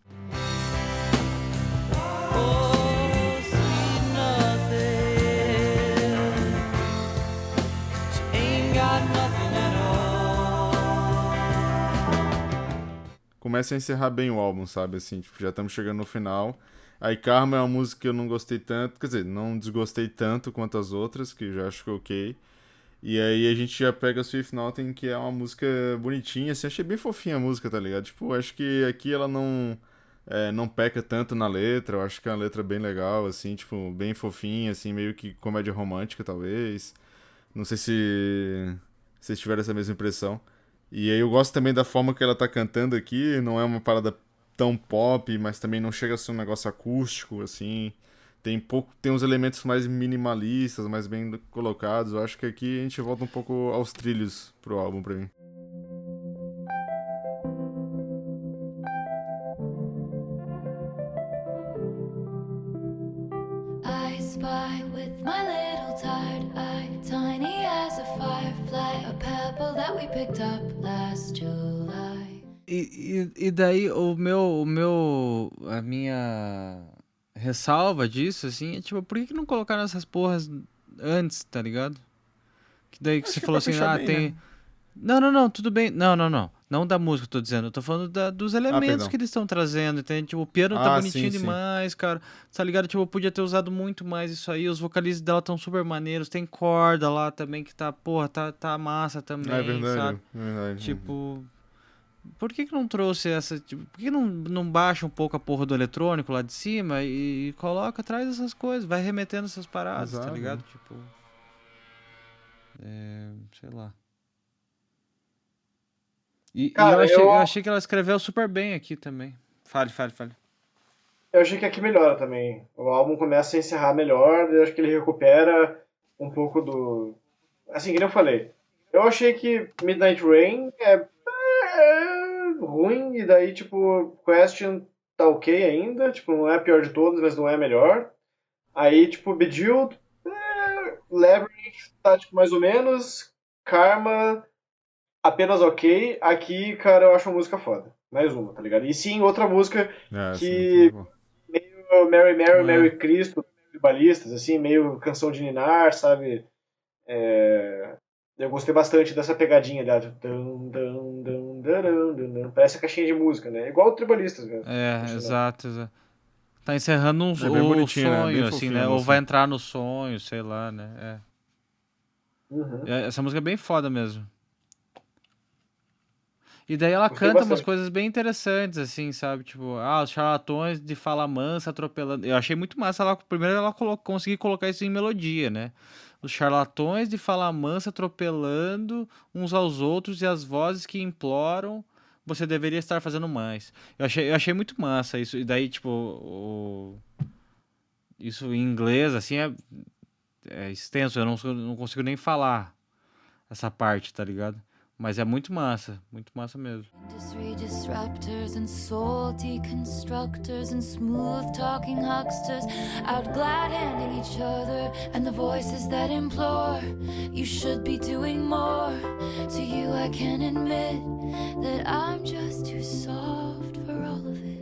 Começa a encerrar bem o álbum, sabe? Assim, tipo, já estamos chegando no final. Aí Karma é uma música que eu não gostei tanto, quer dizer, não desgostei tanto quanto as outras, que já acho que é ok. E aí a gente já pega Swift Nothing, que é uma música bonitinha, assim, achei bem fofinha a música, tá ligado? Tipo, acho que aqui ela não é, não peca tanto na letra, eu acho que é uma letra bem legal, assim, tipo, bem fofinha, assim, meio que comédia romântica, talvez. Não sei se vocês tiveram essa mesma impressão. E aí eu gosto também da forma que ela tá cantando aqui, não é uma parada tão pop, mas também não chega a ser um negócio acústico, assim. Tem pouco, tem uns elementos mais minimalistas, mais bem colocados. Eu acho que aqui a gente volta um pouco aos trilhos pro álbum pra mim. I spy with my little tired eye, tiny as a firefly, a pebble that we picked up last July. E, e, e daí o meu, o meu, a minha ressalva disso, assim, é tipo, por que, que não colocaram essas porras antes, tá ligado? Que daí que Acho você que falou assim, ah, bem, tem... né? Não, não, não, tudo bem. Não, não, não. Não da música, eu tô dizendo. Eu tô falando da- dos elementos perdão. que eles estão trazendo, entende? Tipo, o piano tá Ah, bonitinho sim, sim. demais, cara. Tá ligado? Tipo, eu podia ter usado muito mais isso aí. Os vocalistas dela tão super maneiros. Tem corda lá também que tá, porra, tá, tá massa também, é verdade, sabe? é verdade. Tipo, por que que não trouxe essa, tipo, por que não, não baixa um pouco a porra do eletrônico lá de cima e, e coloca, traz essas coisas, vai remetendo essas paradas, tá Exato. ligado? Tipo, é, sei lá. E, e Cara, eu, achei, eu- eu achei que ela escreveu super bem aqui também. Fale, fale, fale. Eu achei que aqui melhora também. O álbum começa a encerrar melhor, eu acho que ele recupera um pouco do. Assim, que nem eu falei. Eu achei que Midnight Rain é, é ruim, e daí, tipo, Question tá ok ainda, tipo, não é a pior de todas, mas não é a melhor. Aí, tipo, Bejeweled, é, Labyrinth tá, tipo, mais ou menos. Karma, apenas ok. Aqui, cara, eu acho uma música foda. Mais uma, tá ligado? E sim, outra música É, Que- sim, bom. meio Mary Mary, É. Mary Cristo, balistas, assim, meio canção de Ninar, sabe? É, Eu gostei bastante dessa pegadinha dela. dun, dun, Parece a caixinha de música, né? Igual o Tribalistas, mesmo. É, exato, exato. Tá encerrando um É o né? sonho, Bem assim, fofinho né? a Ou vai entrar no sonho, sei lá, né? Uhum. É. É, Essa música é bem foda mesmo. E daí ela Gostei canta umas bastante. coisas bem interessantes, assim, sabe? Tipo, ah, os charlatões de fala mansa atropelando. Eu achei muito massa. Ela, primeiro ela colo... conseguiu colocar isso em melodia, né? Os charlatões de fala mansa atropelando uns aos outros e as vozes que imploram você deveria estar fazendo mais. Eu achei, eu achei muito massa isso. E daí, tipo, o... isso em inglês, assim, é, é extenso. Eu não, não consigo nem falar essa parte, tá ligado? Mas é muito massa, muito massa mesmo. Industry disruptors and soul deconstructors and smooth talking hucksters out glad handing each other and the voices that implore you should be doing more. To you, I can admit that I'm just too soft for all of it.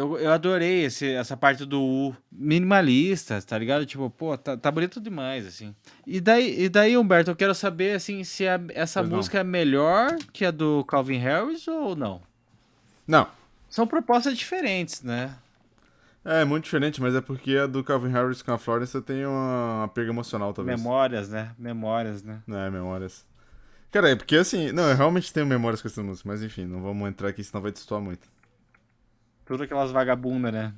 Eu, eu adorei esse, essa parte do U minimalista, tá ligado? Tipo, pô, tá, tá bonito demais, assim. E daí, e daí, Humberto, eu quero saber, assim, se a- essa Pois não. música é melhor que a do Calvin Harris ou não. Não, São propostas diferentes, né? é muito diferente, mas é porque a do Calvin Harris com a Florence tem uma apego emocional, talvez. Memórias, né? Memórias, né? É, memórias. Cara, é porque assim, não, eu realmente tenho memórias com essa música, mas enfim, não vamos entrar aqui, senão vai destoar muito. Tudo aquelas vagabundas, né?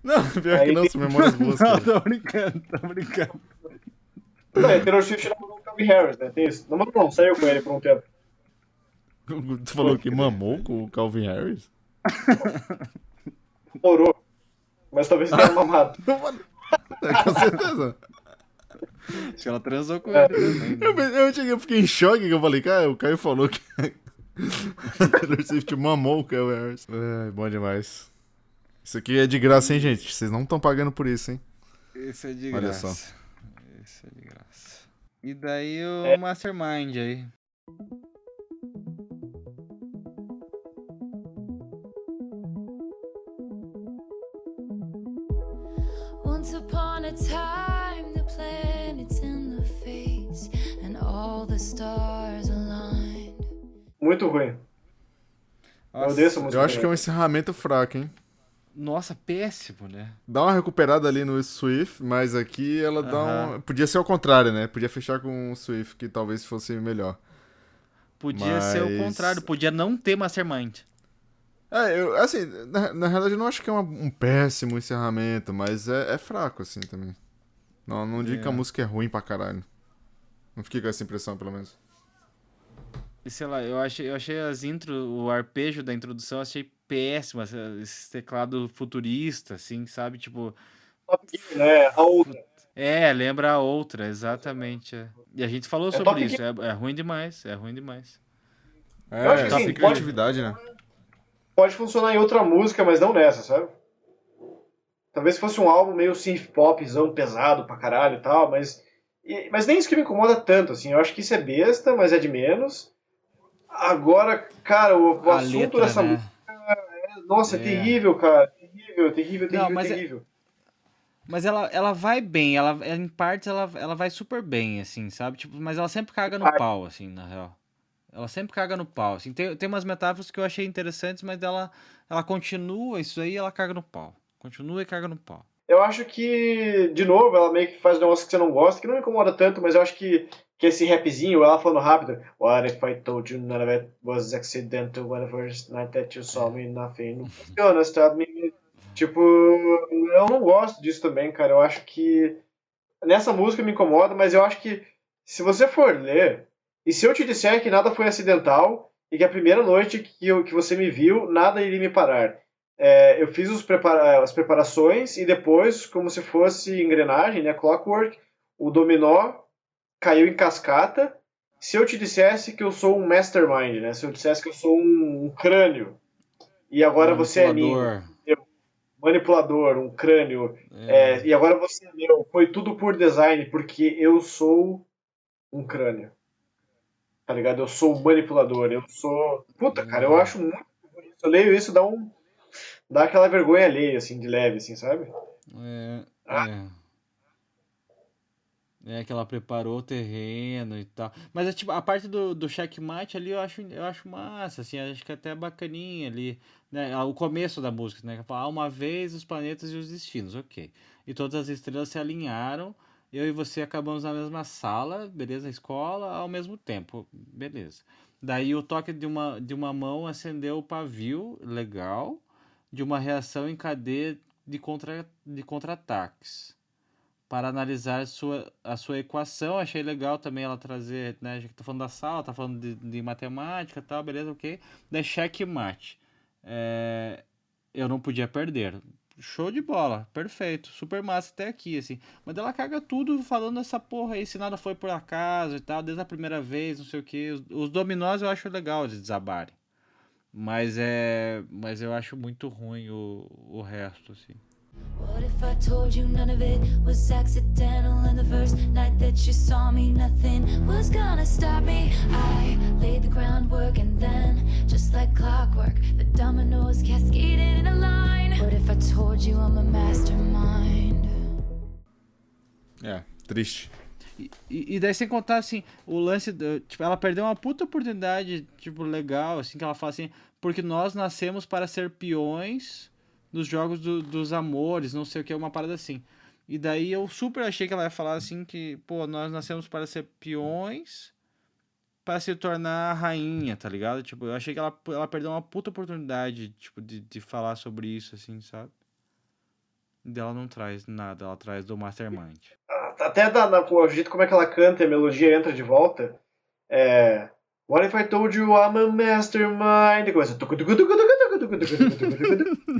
Não, pior Aí que não, são memórias boas, Não, cara. tô brincando, tô brincando. Não, é, Taylor Swift namorou o Calvin Harris, né? Tem isso. Não, mas não, saiu com ele por um tempo. Tu falou que mamou com o Calvin Harris? Namorou. Mas talvez tenha mamado. É, com certeza. Acho que ela transou com ele também. né? Eu, eu, cheguei, eu fiquei em choque que eu falei, cara, o Caio falou que Taylor Swift mamou o Calvin Harris. É, bom demais. Isso aqui é de graça, hein, gente? Vocês não estão pagando por isso, hein? Esse é de Olha graça. só. Esse é de graça. E daí o É. Mastermind aí. Once upon a time, the planets in the face and all the stars. Muito ruim. Eu Nossa, odeio essa música. Eu acho que é um encerramento fraco, hein? Nossa, péssimo, né? Dá uma recuperada ali no Swift, mas aqui ela dá Aham. um. Podia ser ao contrário, né? Podia fechar com o Swift, que talvez fosse melhor. Podia ser o Mas- contrário, podia não ter Mastermind. É, eu, assim, na, na realidade eu não acho que é uma- um péssimo encerramento, mas é, é fraco, assim, também. Não, não digo que a É. música é ruim pra caralho. Não fiquei com essa impressão, pelo menos. E sei lá, eu achei, eu achei as intro, o arpejo da introdução, eu achei péssimo, essa- esse teclado futurista, assim, sabe? Tipo, né? A outra. é, lembra a outra, exatamente. é. E a gente falou É sobre isso, é, é ruim demais, é ruim demais. É, Eu acho que assim, criatividade, né? Pode funcionar em outra música, mas não nessa, sabe? Talvez fosse um álbum meio synth popzão, pesado pra caralho e tal, mas. Mas nem isso que me incomoda tanto, assim. Eu acho que isso é besta, mas é de menos. Agora, cara, o, o assunto letra, dessa né? música. Nossa, é. É. terrível, cara. Terrível, terrível, terrível, Não, mas é- terrível. Mas ela, ela vai bem, ela, em partes ela, ela vai super bem, assim, sabe? Tipo, mas ela sempre caga no pau, assim, na real. Ela sempre caga no pau, assim. Tem, tem umas metáforas que eu achei interessantes, mas ela, ela continua isso aí ela caga no pau. Continua e caga no pau. eu acho que, de novo, ela meio que faz um negócio que você não gosta, que não me incomoda tanto, mas eu acho que, que esse rapzinho, ela falando rápido, What if I told you none of it was accidental when the first night that you saw me, nothing, não funciona, me. Tipo, eu não gosto disso também, cara, eu acho que nessa música me incomoda, mas eu acho que se você for ler, e se eu te disser que nada foi acidental, e que a primeira noite que, eu, que você me viu, nada iria me parar. É, eu fiz os prepara as preparações e depois, como se fosse engrenagem, né, clockwork, o dominó caiu em cascata. Se eu te dissesse que eu sou um mastermind, né, se eu dissesse que eu sou um, um crânio, e agora você é mim, Manipulador. um crânio, é, e agora você é meu, foi tudo por design, porque eu sou um crânio. Tá ligado? Eu sou um manipulador, eu sou. Puta, cara, eu acho muito bonito. Eu leio isso, dá um. dá aquela vergonha alheia, assim, de leve, assim, sabe? É, Ah. é. É que ela preparou o terreno e tal. Mas é, tipo, a parte do, do checkmate ali eu acho, eu acho massa, assim, acho que até é bacaninha ali, né? O começo da música, né? Fala, "Ah, uma vez os planetas e os destinos, ok. E todas as estrelas se alinharam, eu e você acabamos na mesma sala, beleza? Escola, ao mesmo tempo, beleza. Daí o toque de uma, de uma mão acendeu o pavio, legal, de uma reação em cadeia de, contra, de contra-ataques para analisar sua, a sua equação. Achei legal também ela trazer, né? Já que tá falando da sala, tá falando de, de matemática e tal, beleza, ok. Daí checkmate. É, eu não podia perder. Show de bola, perfeito, super massa até aqui, assim. Mas ela caga tudo falando essa porra aí, se nada foi por acaso e tal, desde a primeira vez, não sei o que. Os, os dominós eu acho legal eles desabarem. Mas é. Mas eu acho muito ruim o, o resto, assim. What if I told you none of it was accidental? And the first night that you saw me, nothing was gonna stop me. I laid the groundwork, and then, just like clockwork, the dominoes cascaded in a line. What if I told you I'm a mastermind? É, triste. E, e e daí sem contar, assim, o lance, do- tipo, ela perdeu uma puta oportunidade, tipo, legal, assim, que ela fala assim, porque nós nascemos para ser peões nos jogos do- dos amores, não sei o que, uma parada assim. E daí eu super achei que ela ia falar assim que, pô, nós nascemos para ser peões para se tornar rainha, tá ligado? Tipo, eu achei que ela, ela perdeu uma puta oportunidade, tipo, de, de falar sobre isso, assim, sabe? E dela não traz nada, ela traz do Mastermind. Até da, da, o jeito como é que ela canta e a melodia entra de volta. É. What if I told you I'm a mastermind? E começa. tucu, tucu, tucu, tucu,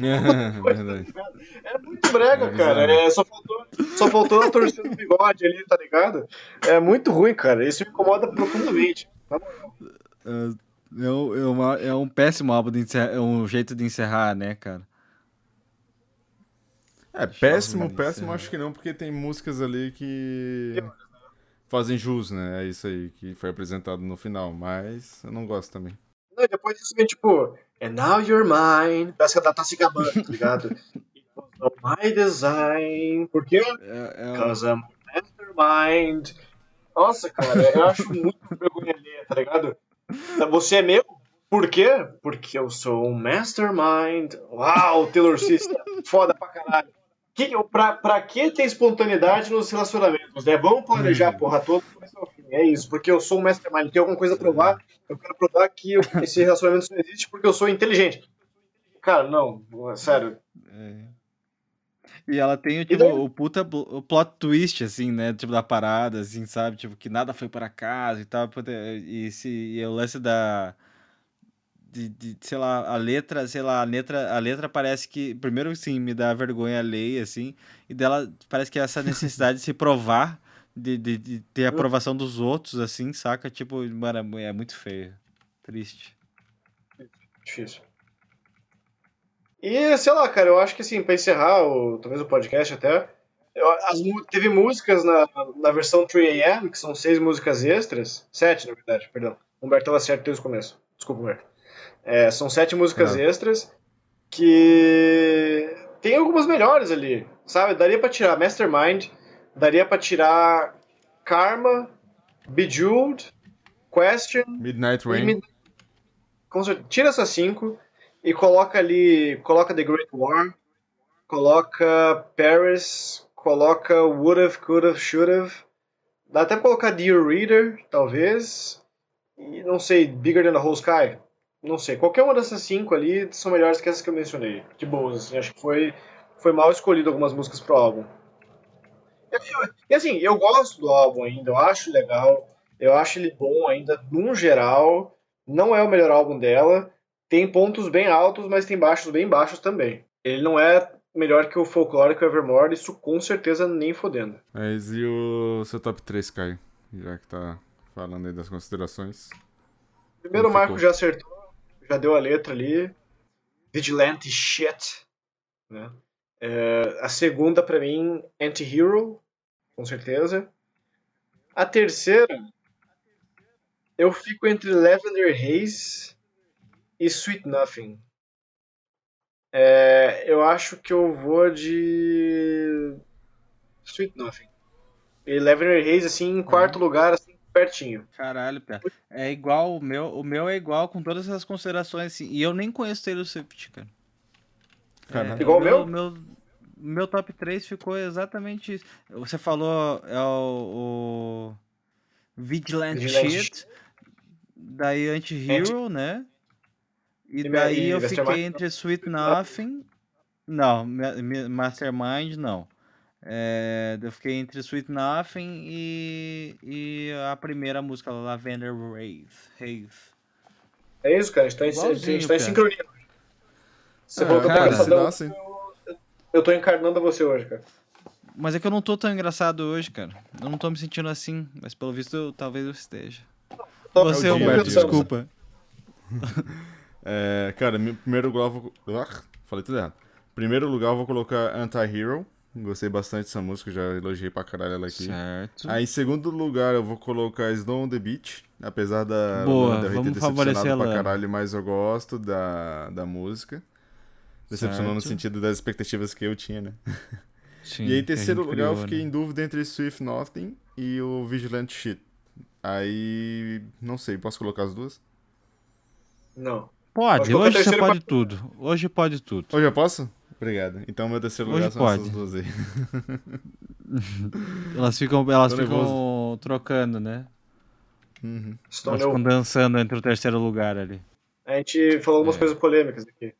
É. É muito brega, É cara. É, só, faltou, só faltou a torcida do bigode ali, tá ligado? É muito ruim, cara. Isso me incomoda profundamente. É, é, um- é uma- é um péssimo álbum de encerrar, é um jeito de encerrar, né, cara? É, péssimo, péssimo é. acho que não, porque tem músicas ali que fazem jus, né? É isso aí que foi apresentado no final, mas eu não gosto também. Não, e depois disso vem tipo, and now you're mine. Parece que ela tá se gabando, tá ligado? My design. Por quê? É, é um- Because I'm mastermind. Nossa, cara, eu acho muito vergonha alheia, tá ligado? Você é meu? Por quê? Porque eu sou um mastermind. Uau, Taylor Swift, foda pra caralho. Que, pra, pra que ter espontaneidade nos relacionamentos, né? Vamos planejar a porra toda do começo ao fim. É isso, porque eu sou um mastermind. Tem alguma coisa a provar. Eu quero provar que esse relacionamento só existe porque eu sou inteligente. Cara, não, sério. E ela tem o, tipo, o puta o plot twist, assim, né? Tipo, da parada, assim, sabe? Tipo, que nada foi por acaso e tal. E, se, e o lance da. De, de, sei lá, a letra, sei lá, a letra, a letra parece que. Primeiro, sim, me dá vergonha alheia, assim. E dela parece que essa necessidade de se provar, de, de, de ter aprovação dos outros, assim, saca? Tipo, mano, é muito feio. Triste. Difícil. E, sei lá, cara, eu acho que assim, pra encerrar, o, talvez o podcast até, eu- as teve músicas na, na versão 3AM, que são seis músicas extras, sete na verdade, perdão. O Humberto tava certo desde o começo. Desculpa, Humberto. É, são sete músicas Não. extras que tem algumas melhores ali, sabe? Daria pra tirar Mastermind, daria pra tirar Karma, Bejeweled, Question, Midnight Rain. certeza, tira essas cinco e coloca ali, coloca The Great War, coloca Paris, coloca Would've, Could've, Should've. Dá até pra colocar Dear Reader, talvez. E não sei, Bigger Than the Whole Sky. Não sei, qualquer uma dessas cinco ali são melhores que essas que eu mencionei. De boas, assim, acho que foi, foi mal escolhido algumas músicas pro álbum. E assim, eu gosto do álbum ainda, eu acho legal, eu acho ele bom ainda, num geral. Não é o melhor álbum dela. Tem pontos bem altos, mas tem baixos bem baixos também. Ele não é melhor que o Folklore que o Evermore, isso com certeza nem fodendo. Mas e o seu top 3, Caio? Já que tá falando aí das considerações. Primeiro o Marco já acertou, já deu a letra ali. Vigilante Shit. Né? É, a segunda, pra mim, Anti-Hero, com certeza. A terceira, eu fico entre Lavender Haze e Sweet Nothing. É, eu acho que eu vou de Sweet Nothing. E Lavender Haze, assim, em quarto lugar, assim, pertinho. Caralho, Pé. É igual, o meu, o meu é igual com todas essas considerações, assim. E eu nem conheço Taylor Swift, cara. Caralho. Igual o meu? meu? Meu top 3 ficou exatamente isso. Você falou é o, o Shit, daí Anti-Hero, né? E E daí e eu fiquei entre Sweet Nothing. Não, Ma- Ma- Mastermind não. É, eu fiquei entre Sweet Nothing e, e a primeira música, Lavender Rave. Rave. É isso, cara. A gente tá em, a gente tá em cara. sincronia. Você Ah, falou que eu cara, engraçadão. nossa? Eu tô encarnando você hoje, cara. Mas é que eu não tô tão engraçado hoje, cara. Eu não tô me sentindo assim, mas pelo visto eu- talvez eu esteja. Tô- Você, É Humberto, desculpa. É, cara, meu primeiro lugar eu vou. Ah, falei tudo errado. Primeiro lugar eu vou colocar Anti-Hero. Gostei bastante dessa música, já elogiei pra caralho ela aqui. Certo. Aí em segundo lugar eu vou colocar Snow on the Beach. Apesar da Boa, Lana Del Rey ter decepcionado pra caralho, mas eu gosto da, da música. Decepcionou no Certo. sentido das expectativas que eu tinha, né? Sim, e aí, em terceiro lugar, eu fiquei né? em dúvida entre Swift Nothing e o Vigilante Shit. Aí, não sei, posso colocar as duas? Não. Pode, hoje você pode tudo. Hoje pode tudo. Hoje eu posso? Obrigado. Então, meu terceiro Hoje lugar são pode. essas duas aí. Elas ficam, elas Tô ficam trocando, né? Uhum. Elas ficam dançando entre o terceiro lugar ali. A gente falou algumas É. coisas polêmicas aqui.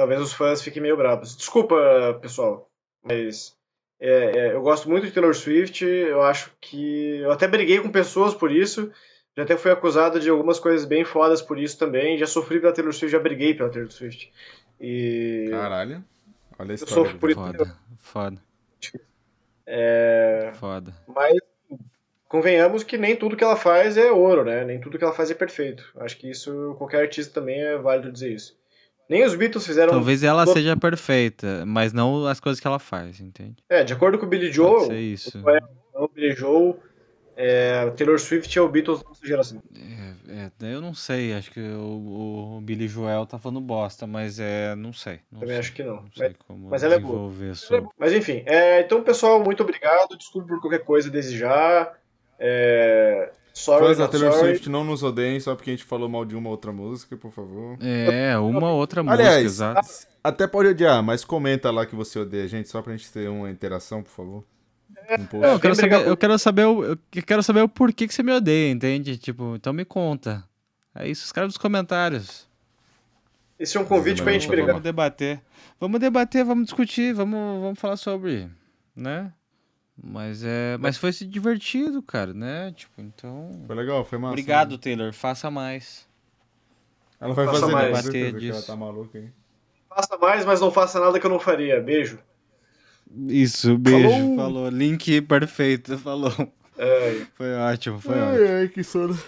Talvez os fãs fiquem meio bravos. Desculpa, pessoal, mas é, é, eu gosto muito de Taylor Swift. Eu acho que. Eu até briguei com pessoas por isso. Já até fui acusado de algumas coisas bem fodas por isso também. Já sofri pela Taylor Swift, já briguei pela Taylor Swift. E. Caralho. Olha a sofro história. por isso. Foda, foda, É, foda. Mas convenhamos que nem tudo que ela faz é ouro, né? Nem tudo que ela faz é perfeito. Acho que isso, qualquer artista também é válido dizer isso. Nem os Beatles fizeram. Talvez ela todo- seja perfeita, mas não as coisas que ela faz, entende? É, de acordo com o Billy Pode Joel, ser isso. o Billy Joel, é, Taylor Swift é o Beatles da nossa geração. É, é, eu não sei, acho que o, o Billy Joel tá falando bosta, mas é, não sei. Não Também sei, acho que não. Não sei como mas ela é boa. sobre. Mas enfim, é, então pessoal, muito obrigado. Desculpe por qualquer coisa desejar. É, sorry, Fãs da Taylor sorry. Swift, não nos odeiem só porque a gente falou mal de uma outra música, por favor. É, uma outra música, Aliás, exato. até pode odiar, mas comenta lá que você odeia a gente, só pra gente ter uma interação, por favor. Um. Não, eu quero saber, eu quero saber o, eu quero saber o porquê que você me odeia, entende? Tipo, então me conta. É isso, escreve nos comentários. Esse é um convite pra gente brigar. Vamos debater. Vamos debater, vamos discutir, vamos, vamos falar sobre, né? Mas é, mas foi se divertido, cara, né? Tipo, então, Foi legal, foi massa. obrigado, né? Taylor, faça mais. Ela vai Faça fazer, mais. né? Certeza que ela disso. tá maluca aí. Faça mais, mas não faça nada que eu não faria. Beijo. Isso, beijo, Falou. falou. Link perfeito, falou. É, Foi ótimo, foi ótimo. Ai, ai, que sono.